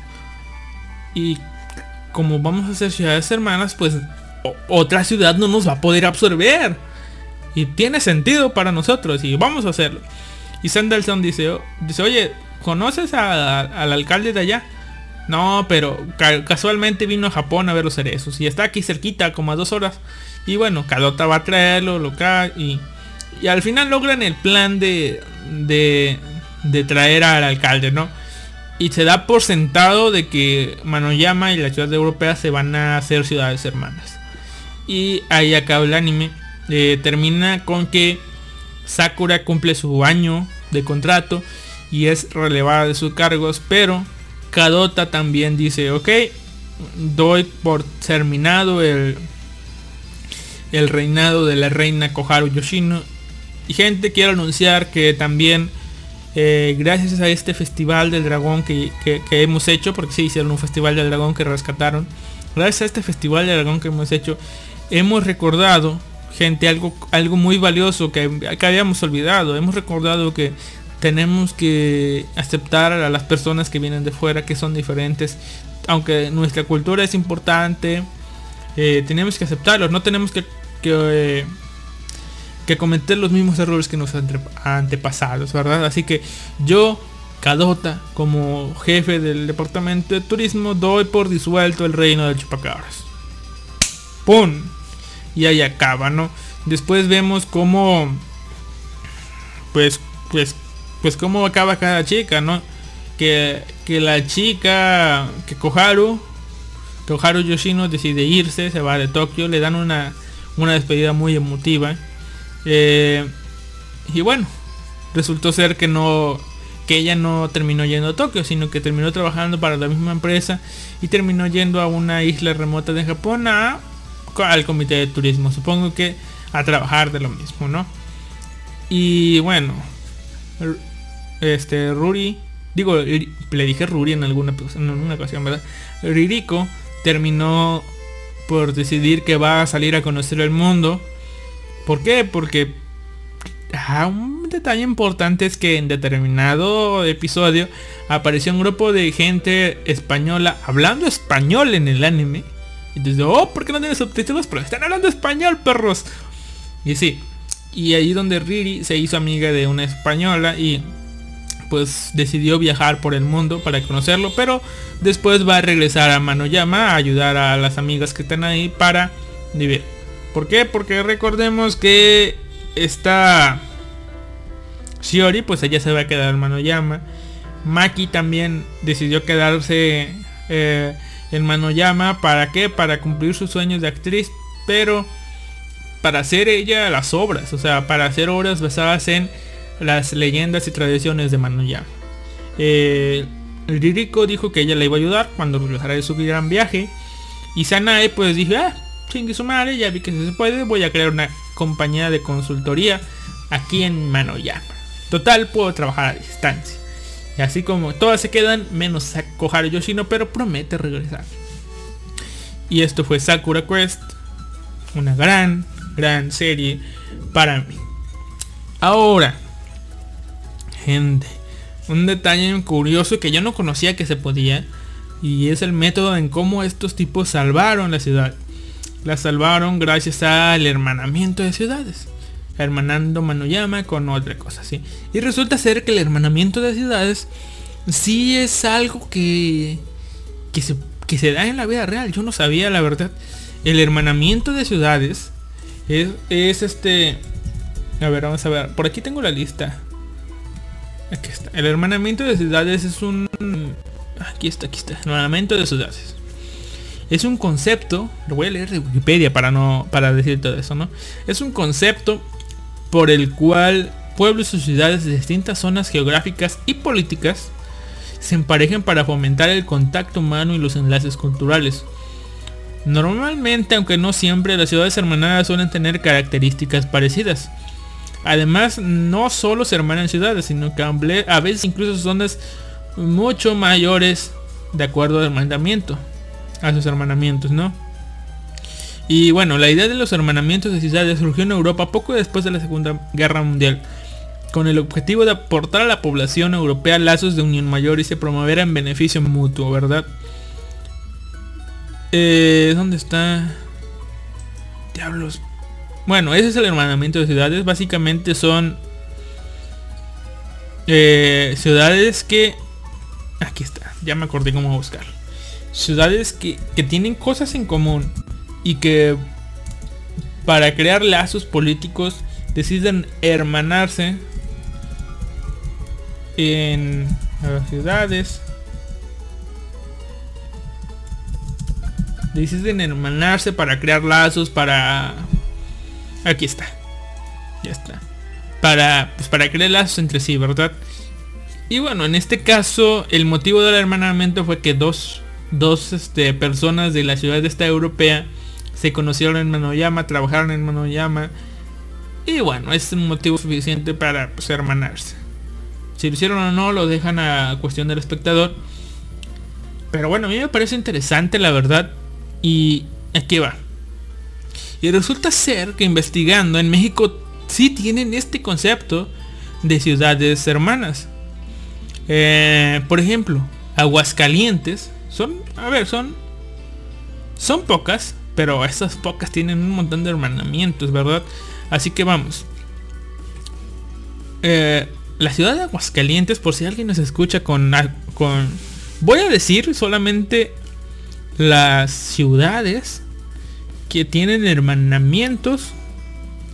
Speaker 2: Y como vamos a ser ciudades hermanas, pues otra ciudad no nos va a poder absorber. Y tiene sentido para nosotros y vamos a hacerlo. Y Sanderson dice, dice oye, ¿conoces al alcalde de allá? No, pero casualmente vino a Japón a ver los cerezos. Y está aquí cerquita, como a dos horas. Y bueno, Kadota va a traerlo, lo y, y al final logran el plan de, de, de traer al alcalde, ¿no? y se da por sentado de que Manoyama y la ciudad europea se van a hacer ciudades hermanas. Y ahí acaba el anime. Eh, termina con que Sakura cumple su año de contrato y es relevada de sus cargos, pero Kadota también dice, ok, doy por terminado el, el reinado de la reina Koharu Yoshino. Y gente, quiero anunciar que también eh, gracias a este festival del dragón que, hemos hecho, porque sí hicieron un festival del dragón que rescataron, gracias a este festival del dragón que hemos hecho, hemos recordado, gente, algo, algo muy valioso que, que habíamos olvidado, hemos recordado que tenemos que aceptar a las personas que vienen de fuera, que son diferentes, aunque nuestra cultura es importante, eh, tenemos que aceptarlos, no tenemos que, que que cometer los mismos errores que nos antepasados, ¿verdad? Así que yo, Cadota, como jefe del departamento de turismo, doy por disuelto el reino de chupacabras. ¡Pum! Y ahí acaba, ¿no? Después vemos cómo, pues, pues, pues cómo acaba cada chica, ¿no? Que, que la chica, que Koharu, Koharu Yoshino decide irse, se va de Tokio, le dan una, una despedida muy emotiva eh, y bueno, resultó ser que no que ella no terminó yendo a Tokio, sino que terminó trabajando para la misma empresa y terminó yendo a una isla remota de Japón al comité de turismo. Supongo que a trabajar de lo mismo, ¿no? Y bueno, este Ruri, digo, le dije Ruri en alguna, en una ocasión, ¿verdad? Ririko terminó por decidir que va a salir a conocer el mundo ¿Por qué? Porque ah, un detalle importante es que en determinado episodio apareció un grupo de gente española hablando español en el anime. Y desde, oh, ¿por qué no tienen subtítulos? Pero están hablando español, perros. Y sí. Y ahí donde Riri se hizo amiga de una española y pues decidió viajar por el mundo para conocerlo, pero después va a regresar a Manoyama a ayudar a las amigas que están ahí para vivir. ¿Por qué? Porque recordemos que esta Shiori, pues ella se va a quedar en Manoyama. Maki también decidió quedarse eh, en Manoyama. ¿Para qué? Para cumplir sus sueños de actriz. Pero para hacer ella las obras. O sea, para hacer obras basadas en las leyendas y tradiciones de Manoyama. Eh, el Ririko dijo que ella le iba a ayudar cuando regresara de su gran viaje. Y Sanae pues dijo, ah, chingue su madre, ya vi que se puede, voy a crear una compañía de consultoría aquí en Manoyama. Total, puedo trabajar a distancia. Y así como todas se quedan, menos Koharu Yoshino, pero promete regresar. Y esto fue Sakura Quest. Una gran, gran serie para mí. Ahora, gente, un detalle curioso que yo no conocía que se podía. Y es el método en cómo estos tipos salvaron la ciudad. La salvaron gracias al hermanamiento de ciudades. Hermanando Manoyama con otra cosa, ¿sí? Y resulta ser que el hermanamiento de ciudades sí es algo que, que, se, que se da en la vida real. Yo no sabía la verdad. El hermanamiento de ciudades es, es este... A ver, vamos a ver. Por aquí tengo la lista. Aquí está. El hermanamiento de ciudades es un... Aquí está, aquí está. Hermanamiento de ciudades. Es un concepto, lo voy a leer de Wikipedia para no para decir todo eso, ¿no? Es un concepto por el cual pueblos y ciudades de distintas zonas geográficas y políticas se emparejan para fomentar el contacto humano y los enlaces culturales. Normalmente, aunque no siempre, las ciudades hermanadas suelen tener características parecidas. Además, no solo se hermanan ciudades, sino que a veces incluso zonas mucho mayores de acuerdo al mandamiento, a sus hermanamientos, ¿no? Y bueno, la idea de los hermanamientos de ciudades surgió en Europa poco después de la Segunda Guerra Mundial, con el objetivo de aportar a la población europea lazos de unión mayor y se promoviera en beneficio mutuo, ¿verdad? Eh, ¿Dónde está? Diablos, bueno, ese es el hermanamiento de ciudades. Básicamente son eh, ciudades que... Aquí está, ya me acordé cómo buscar. Ciudades que, que tienen cosas en común y que para crear lazos políticos deciden hermanarse en las ciudades. Deciden hermanarse para crear lazos, para Aquí está. Ya está. Para, pues para crear lazos entre sí, ¿verdad? Y bueno, en este caso, el motivo del hermanamiento fue que dos, dos este, personas de la ciudad de esta europea se conocieron en Manoyama, trabajaron en Manoyama. Y bueno, es un motivo suficiente para pues, hermanarse. Si lo hicieron o no, lo dejan a cuestión del espectador. Pero bueno, a mí me parece interesante, la verdad. Y aquí va. Y resulta ser que investigando en México sí tienen este concepto de ciudades hermanas. Eh, por ejemplo, Aguascalientes son, a ver, son, son pocas, pero esas pocas tienen un montón de hermanamientos, ¿verdad? Así que vamos. Eh, la ciudad de Aguascalientes, por si alguien nos escucha con, con... Voy a decir solamente las ciudades que tienen hermanamientos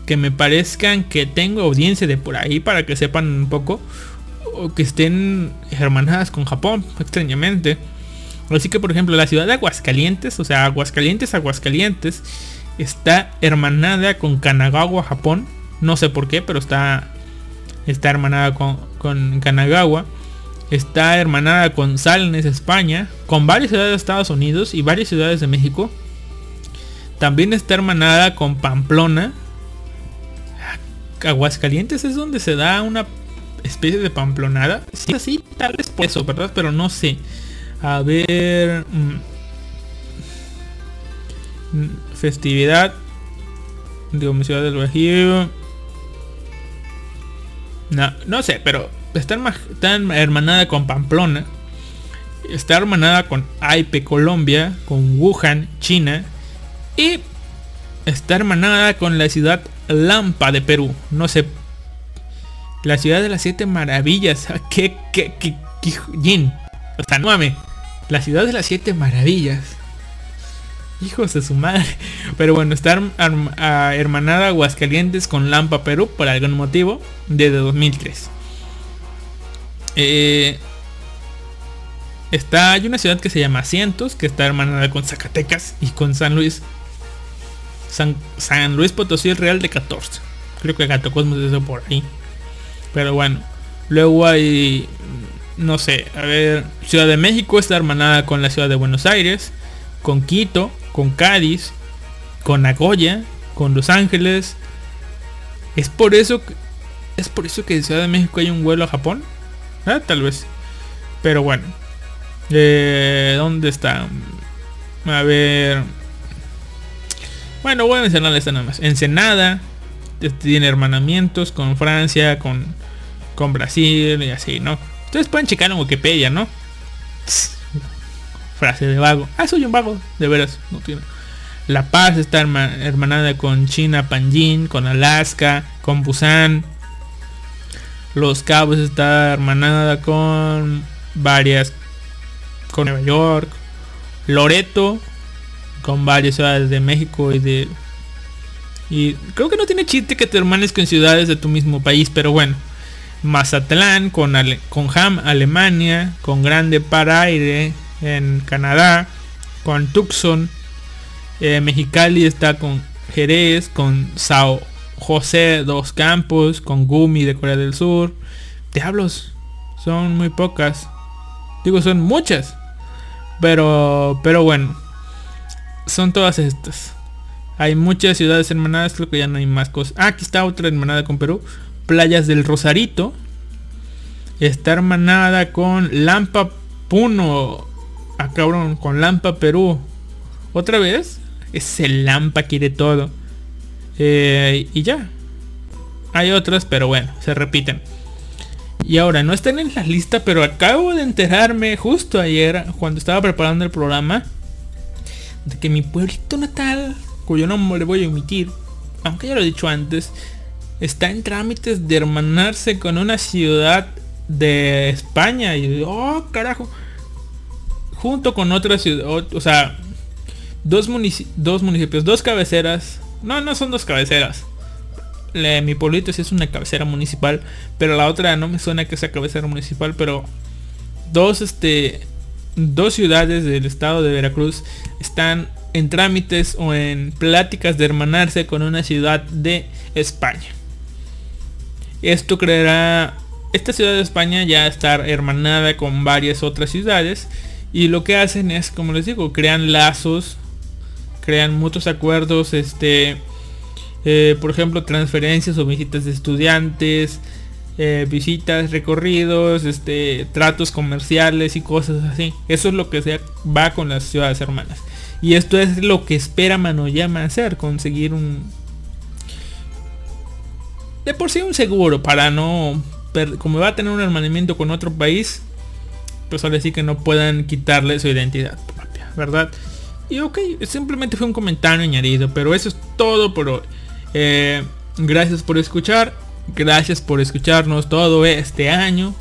Speaker 2: que me parezcan que tengo audiencia de por ahí para que sepan un poco o que estén hermanadas con Japón extrañamente. Así que por ejemplo la ciudad de Aguascalientes o sea Aguascalientes Aguascalientes está hermanada con Kanagawa Japón. No sé por qué pero está está hermanada con, con Kanagawa. Está hermanada con Salnes España con varias ciudades de Estados Unidos y varias ciudades de México también está hermanada con Pamplona. Aguascalientes es donde se da una especie de pamplonada. Sí, así, tal vez por eso, ¿verdad? Pero no sé. A ver... Mm, mm, festividad. Digo, mi ciudad del Bajío. No, no sé, pero está, hermanada con Pamplona. Está hermanada con Aipe, Colombia. Con Wuhan, China y está hermanada con la ciudad Lampa de Perú. No sé. La ciudad de las siete maravillas. ¿Qué, qué, qué, qué, Jin? O sea, no La ciudad de las siete maravillas. Hijos de su madre. Pero bueno, está hermanada Aguascalientes con Lampa Perú por algún motivo desde 2003. Eh, está, hay una ciudad que se llama Cientos, que está hermanada con Zacatecas y con San Luis. San, Luis Potosí, el Real de 14. Creo que Gato Cosmos es eso por ahí. Pero bueno. Luego hay, no sé, a ver, Ciudad de México está hermanada con la ciudad de Buenos Aires, con Quito, con Cádiz, con Nagoya, con Los Ángeles. Es por eso que, es por eso que en Ciudad de México hay un vuelo a Japón. Ah, tal vez. Pero bueno. Eh, ¿Dónde está? A ver. Bueno, voy a mencionar esta nada más. Ensenada. Tiene hermanamientos con Francia, con con Brasil y así, ¿no? Ustedes pueden checar en Wikipedia, ¿no? Frase de vago. Ah, soy un vago, de veras, no tiene. La Paz está hermanada con China, Panjin, con Alaska, con Busan. Los Cabos está hermanada con varias, con Nueva York. Loreto, con varias ciudades de México y de... Y creo que no tiene chiste que te hermanes con ciudades de tu mismo país, pero bueno. Mazatlán, con, con Ham, Alemania, con Grande Paraire en Canadá, con Tucson, eh, Mexicali está con Jerez, con Sao José dos Campos, con Gumi de Corea del Sur. Diablos, son muy pocas. Digo, son muchas. Pero, pero bueno, son todas estas. Hay muchas ciudades hermanadas, creo que ya no hay más cosas. Ah, aquí está otra hermanada con Perú playas del Rosarito. Está hermanada con Lampa Puno. Ah, cabrón, con Lampa Perú. ¿Otra vez? Ese Lampa quiere todo. Eh, y ya. Hay otras, pero bueno, se repiten. Y ahora, no están en la lista, pero acabo de enterarme justo ayer, cuando estaba preparando el programa, de que mi pueblito natal, cuyo nombre le voy a omitir, aunque ya lo he dicho antes, está en trámites de hermanarse con una ciudad de España. Y oh, carajo. Junto con otra ciudad, o, sea, dos, dos municipios, dos cabeceras. No, no son dos cabeceras. mi pueblito sí es una cabecera municipal, pero la otra no me suena que sea cabecera municipal, pero dos este dos ciudades del estado de Veracruz están en trámites o en pláticas de hermanarse con una ciudad de España. Esto creará esta ciudad de España ya estar hermanada con varias otras ciudades y lo que hacen es, como les digo, crean lazos, crean muchos acuerdos, este, eh, por ejemplo, transferencias o visitas de estudiantes, eh, visitas, recorridos, este, tratos comerciales y cosas así. Eso es lo que se va con las ciudades hermanas. Y esto es lo que espera Manoyama hacer, conseguir un, de por sí un seguro para no, como va a tener un hermanamiento con otro país, pues ahora sí que no puedan quitarle su identidad propia, ¿verdad? Y ok, simplemente fue un comentario añadido, pero eso es todo por hoy. Eh, gracias por escuchar, gracias por escucharnos todo este año.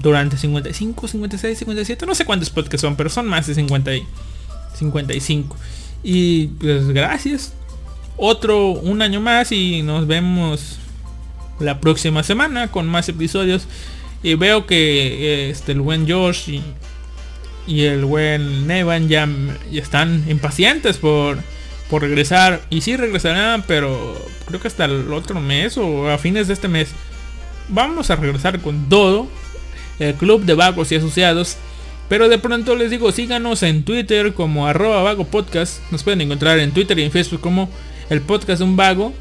Speaker 2: Durante 55, 56, 57, no sé cuántos podcasts son, pero son más de 50 y 55. Y pues gracias. Otro, un año más y nos vemos la próxima semana con más episodios. Y veo que este, el buen Josh y, el buen Nevan ya, están impacientes por, por regresar. Y sí regresarán, pero creo que hasta el otro mes o a fines de este mes. Vamos a regresar con todo. El club de vagos y asociados. Pero de pronto les digo, síganos en Twitter como arroba vago podcast. Nos pueden encontrar en Twitter y en Facebook como el podcast de un vago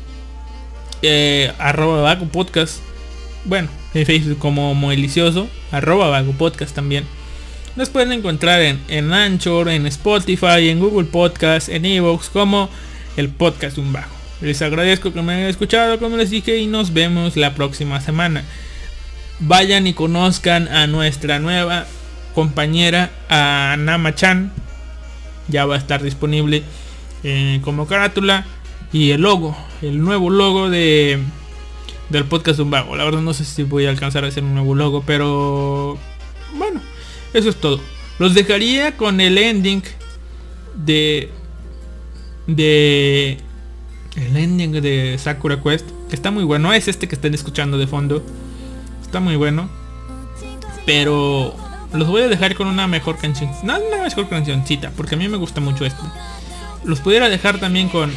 Speaker 2: eh, arroba vago podcast. Bueno, en Facebook como Moelicioso, arroba vago podcast también. Nos pueden encontrar en, en Anchor, en Spotify, en Google Podcast, en Evox como el podcast un vago. Les agradezco que me hayan escuchado, como les dije, y nos vemos la próxima semana. Vayan y conozcan a nuestra nueva compañera, a Nama-chan. Ya va a estar disponible eh, como carátula y el logo, el nuevo logo de del podcast un vago. La verdad no sé si voy a alcanzar a hacer un nuevo logo, pero bueno, eso es todo. Los dejaría con el ending de...
Speaker 3: De... El ending de Sakura Quest. Que está muy bueno. No Es este que están escuchando de fondo. Está muy bueno. Pero los voy a dejar con una mejor canción. No, una mejor cancioncita. Porque a mí me gusta mucho esto. Los pudiera dejar también con...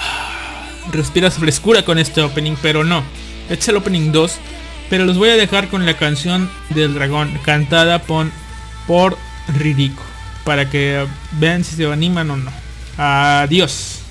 Speaker 3: Ah, respiras frescura con este opening, pero no. Este es el opening 2. Pero los voy a dejar con la canción del dragón cantada por, por Para que vean si se animan o no. Adiós.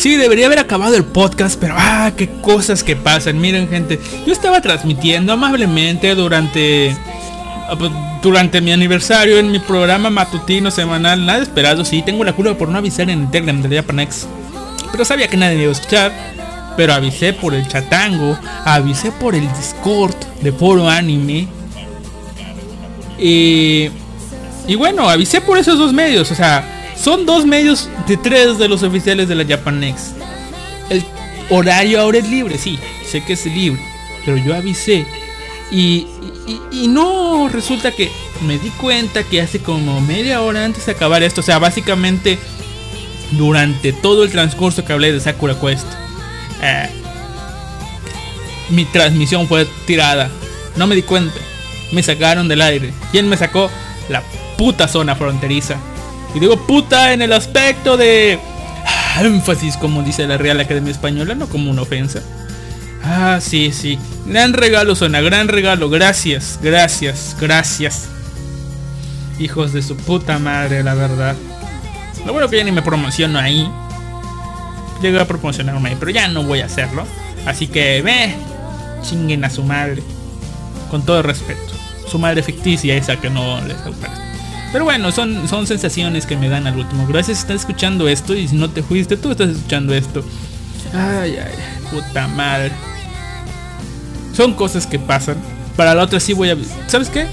Speaker 2: Sí, debería haber acabado el podcast, pero ah, qué cosas que pasan. Miren, gente, yo estaba transmitiendo amablemente durante ah, pues, durante mi aniversario en mi programa matutino semanal, nada esperado. Sí, tengo la culpa por no avisar en el Telegram de Japanex. Pero sabía que nadie iba a escuchar. Pero avisé por el chatango, avisé por el Discord de Foro Anime. Y, y bueno, avisé por esos dos medios. O sea, son dos medios de tres de los oficiales de la Japanex. El horario ahora es libre, sí, sé que es libre. Pero yo avisé. Y, y, y no resulta que me di cuenta que hace como media hora antes de acabar esto. O sea, básicamente durante todo el transcurso que hablé de Sakura Quest. eh, mi transmisión fue tirada. No me di cuenta. Me sacaron del aire. ¿Quién me sacó? La puta zona fronteriza. Y digo puta en el aspecto de ah, énfasis, como dice la Real Academia Española, no como una ofensa. Ah, sí, sí. Gran regalo, zona, gran regalo. Gracias, gracias, gracias. Hijos de su puta madre, la verdad. Lo bueno que ya ni me promociono ahí. Llegué a promocionarme ahí, pero ya no voy a hacerlo. Así que ve, chinguen a su madre. Con todo respeto. Su madre ficticia, esa que no les aparece. Pero bueno, son, son sensaciones que me dan al último. Gracias si estás escuchando esto y si no te fuiste, tú estás escuchando esto. Ay, ay, puta madre. Son cosas que pasan. Para la otra sí voy a... ¿Sabes qué?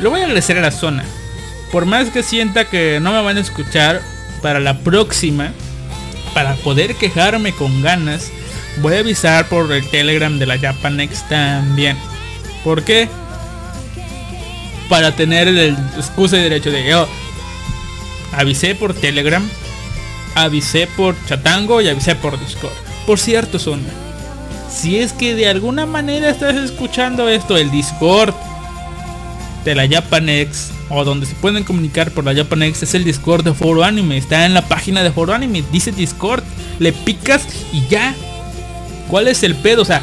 Speaker 2: Lo voy a agradecer a la zona. Por más que sienta que no me van a escuchar, para la próxima, para poder quejarme con ganas, voy a avisar por el Telegram de la Japanex también. ¿Por qué? Para tener el excusa y derecho de yo. Avisé por Telegram, avisé por Chatango y avisé por Discord. Por cierto, son si es que de alguna manera estás escuchando esto, el Discord de la Japanex o donde se pueden comunicar por la Japanex es el Discord de Foro Anime. Está en la página de Foro Anime, dice Discord, le picas y ya. ¿Cuál es el pedo? O sea,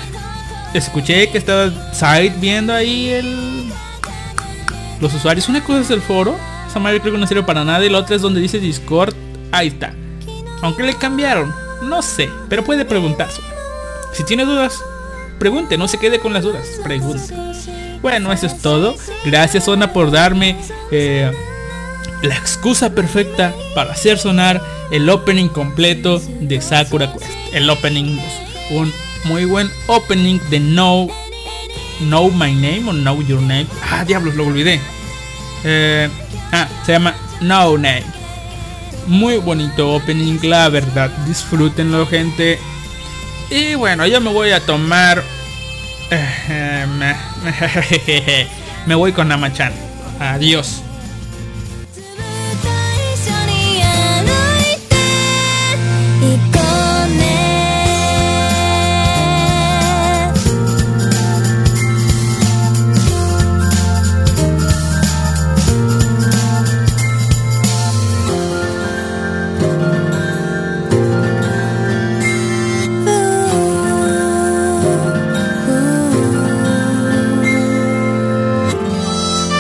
Speaker 2: escuché que estaba Side viendo ahí el los usuarios. Una cosa es el foro, esa madre creo que no sirve para nada y la otra es donde dice Discord. Ahí está. Aunque le cambiaron, no sé, pero puede preguntarse. Si tiene dudas, pregunte, no se quede con las dudas, pregunte. Bueno, eso es todo. Gracias Zona por darme eh, la excusa perfecta para hacer sonar el opening completo de Sakura Quest. El opening 2. Un muy buen opening de No Know My Name o Know Your Name. Ah, diablos, lo olvidé. Eh, ah, se llama No Name. Muy bonito opening, la verdad. Disfrútenlo, gente. Y bueno, yo me voy a tomar... eh, me, voy con Namachan. Adiós.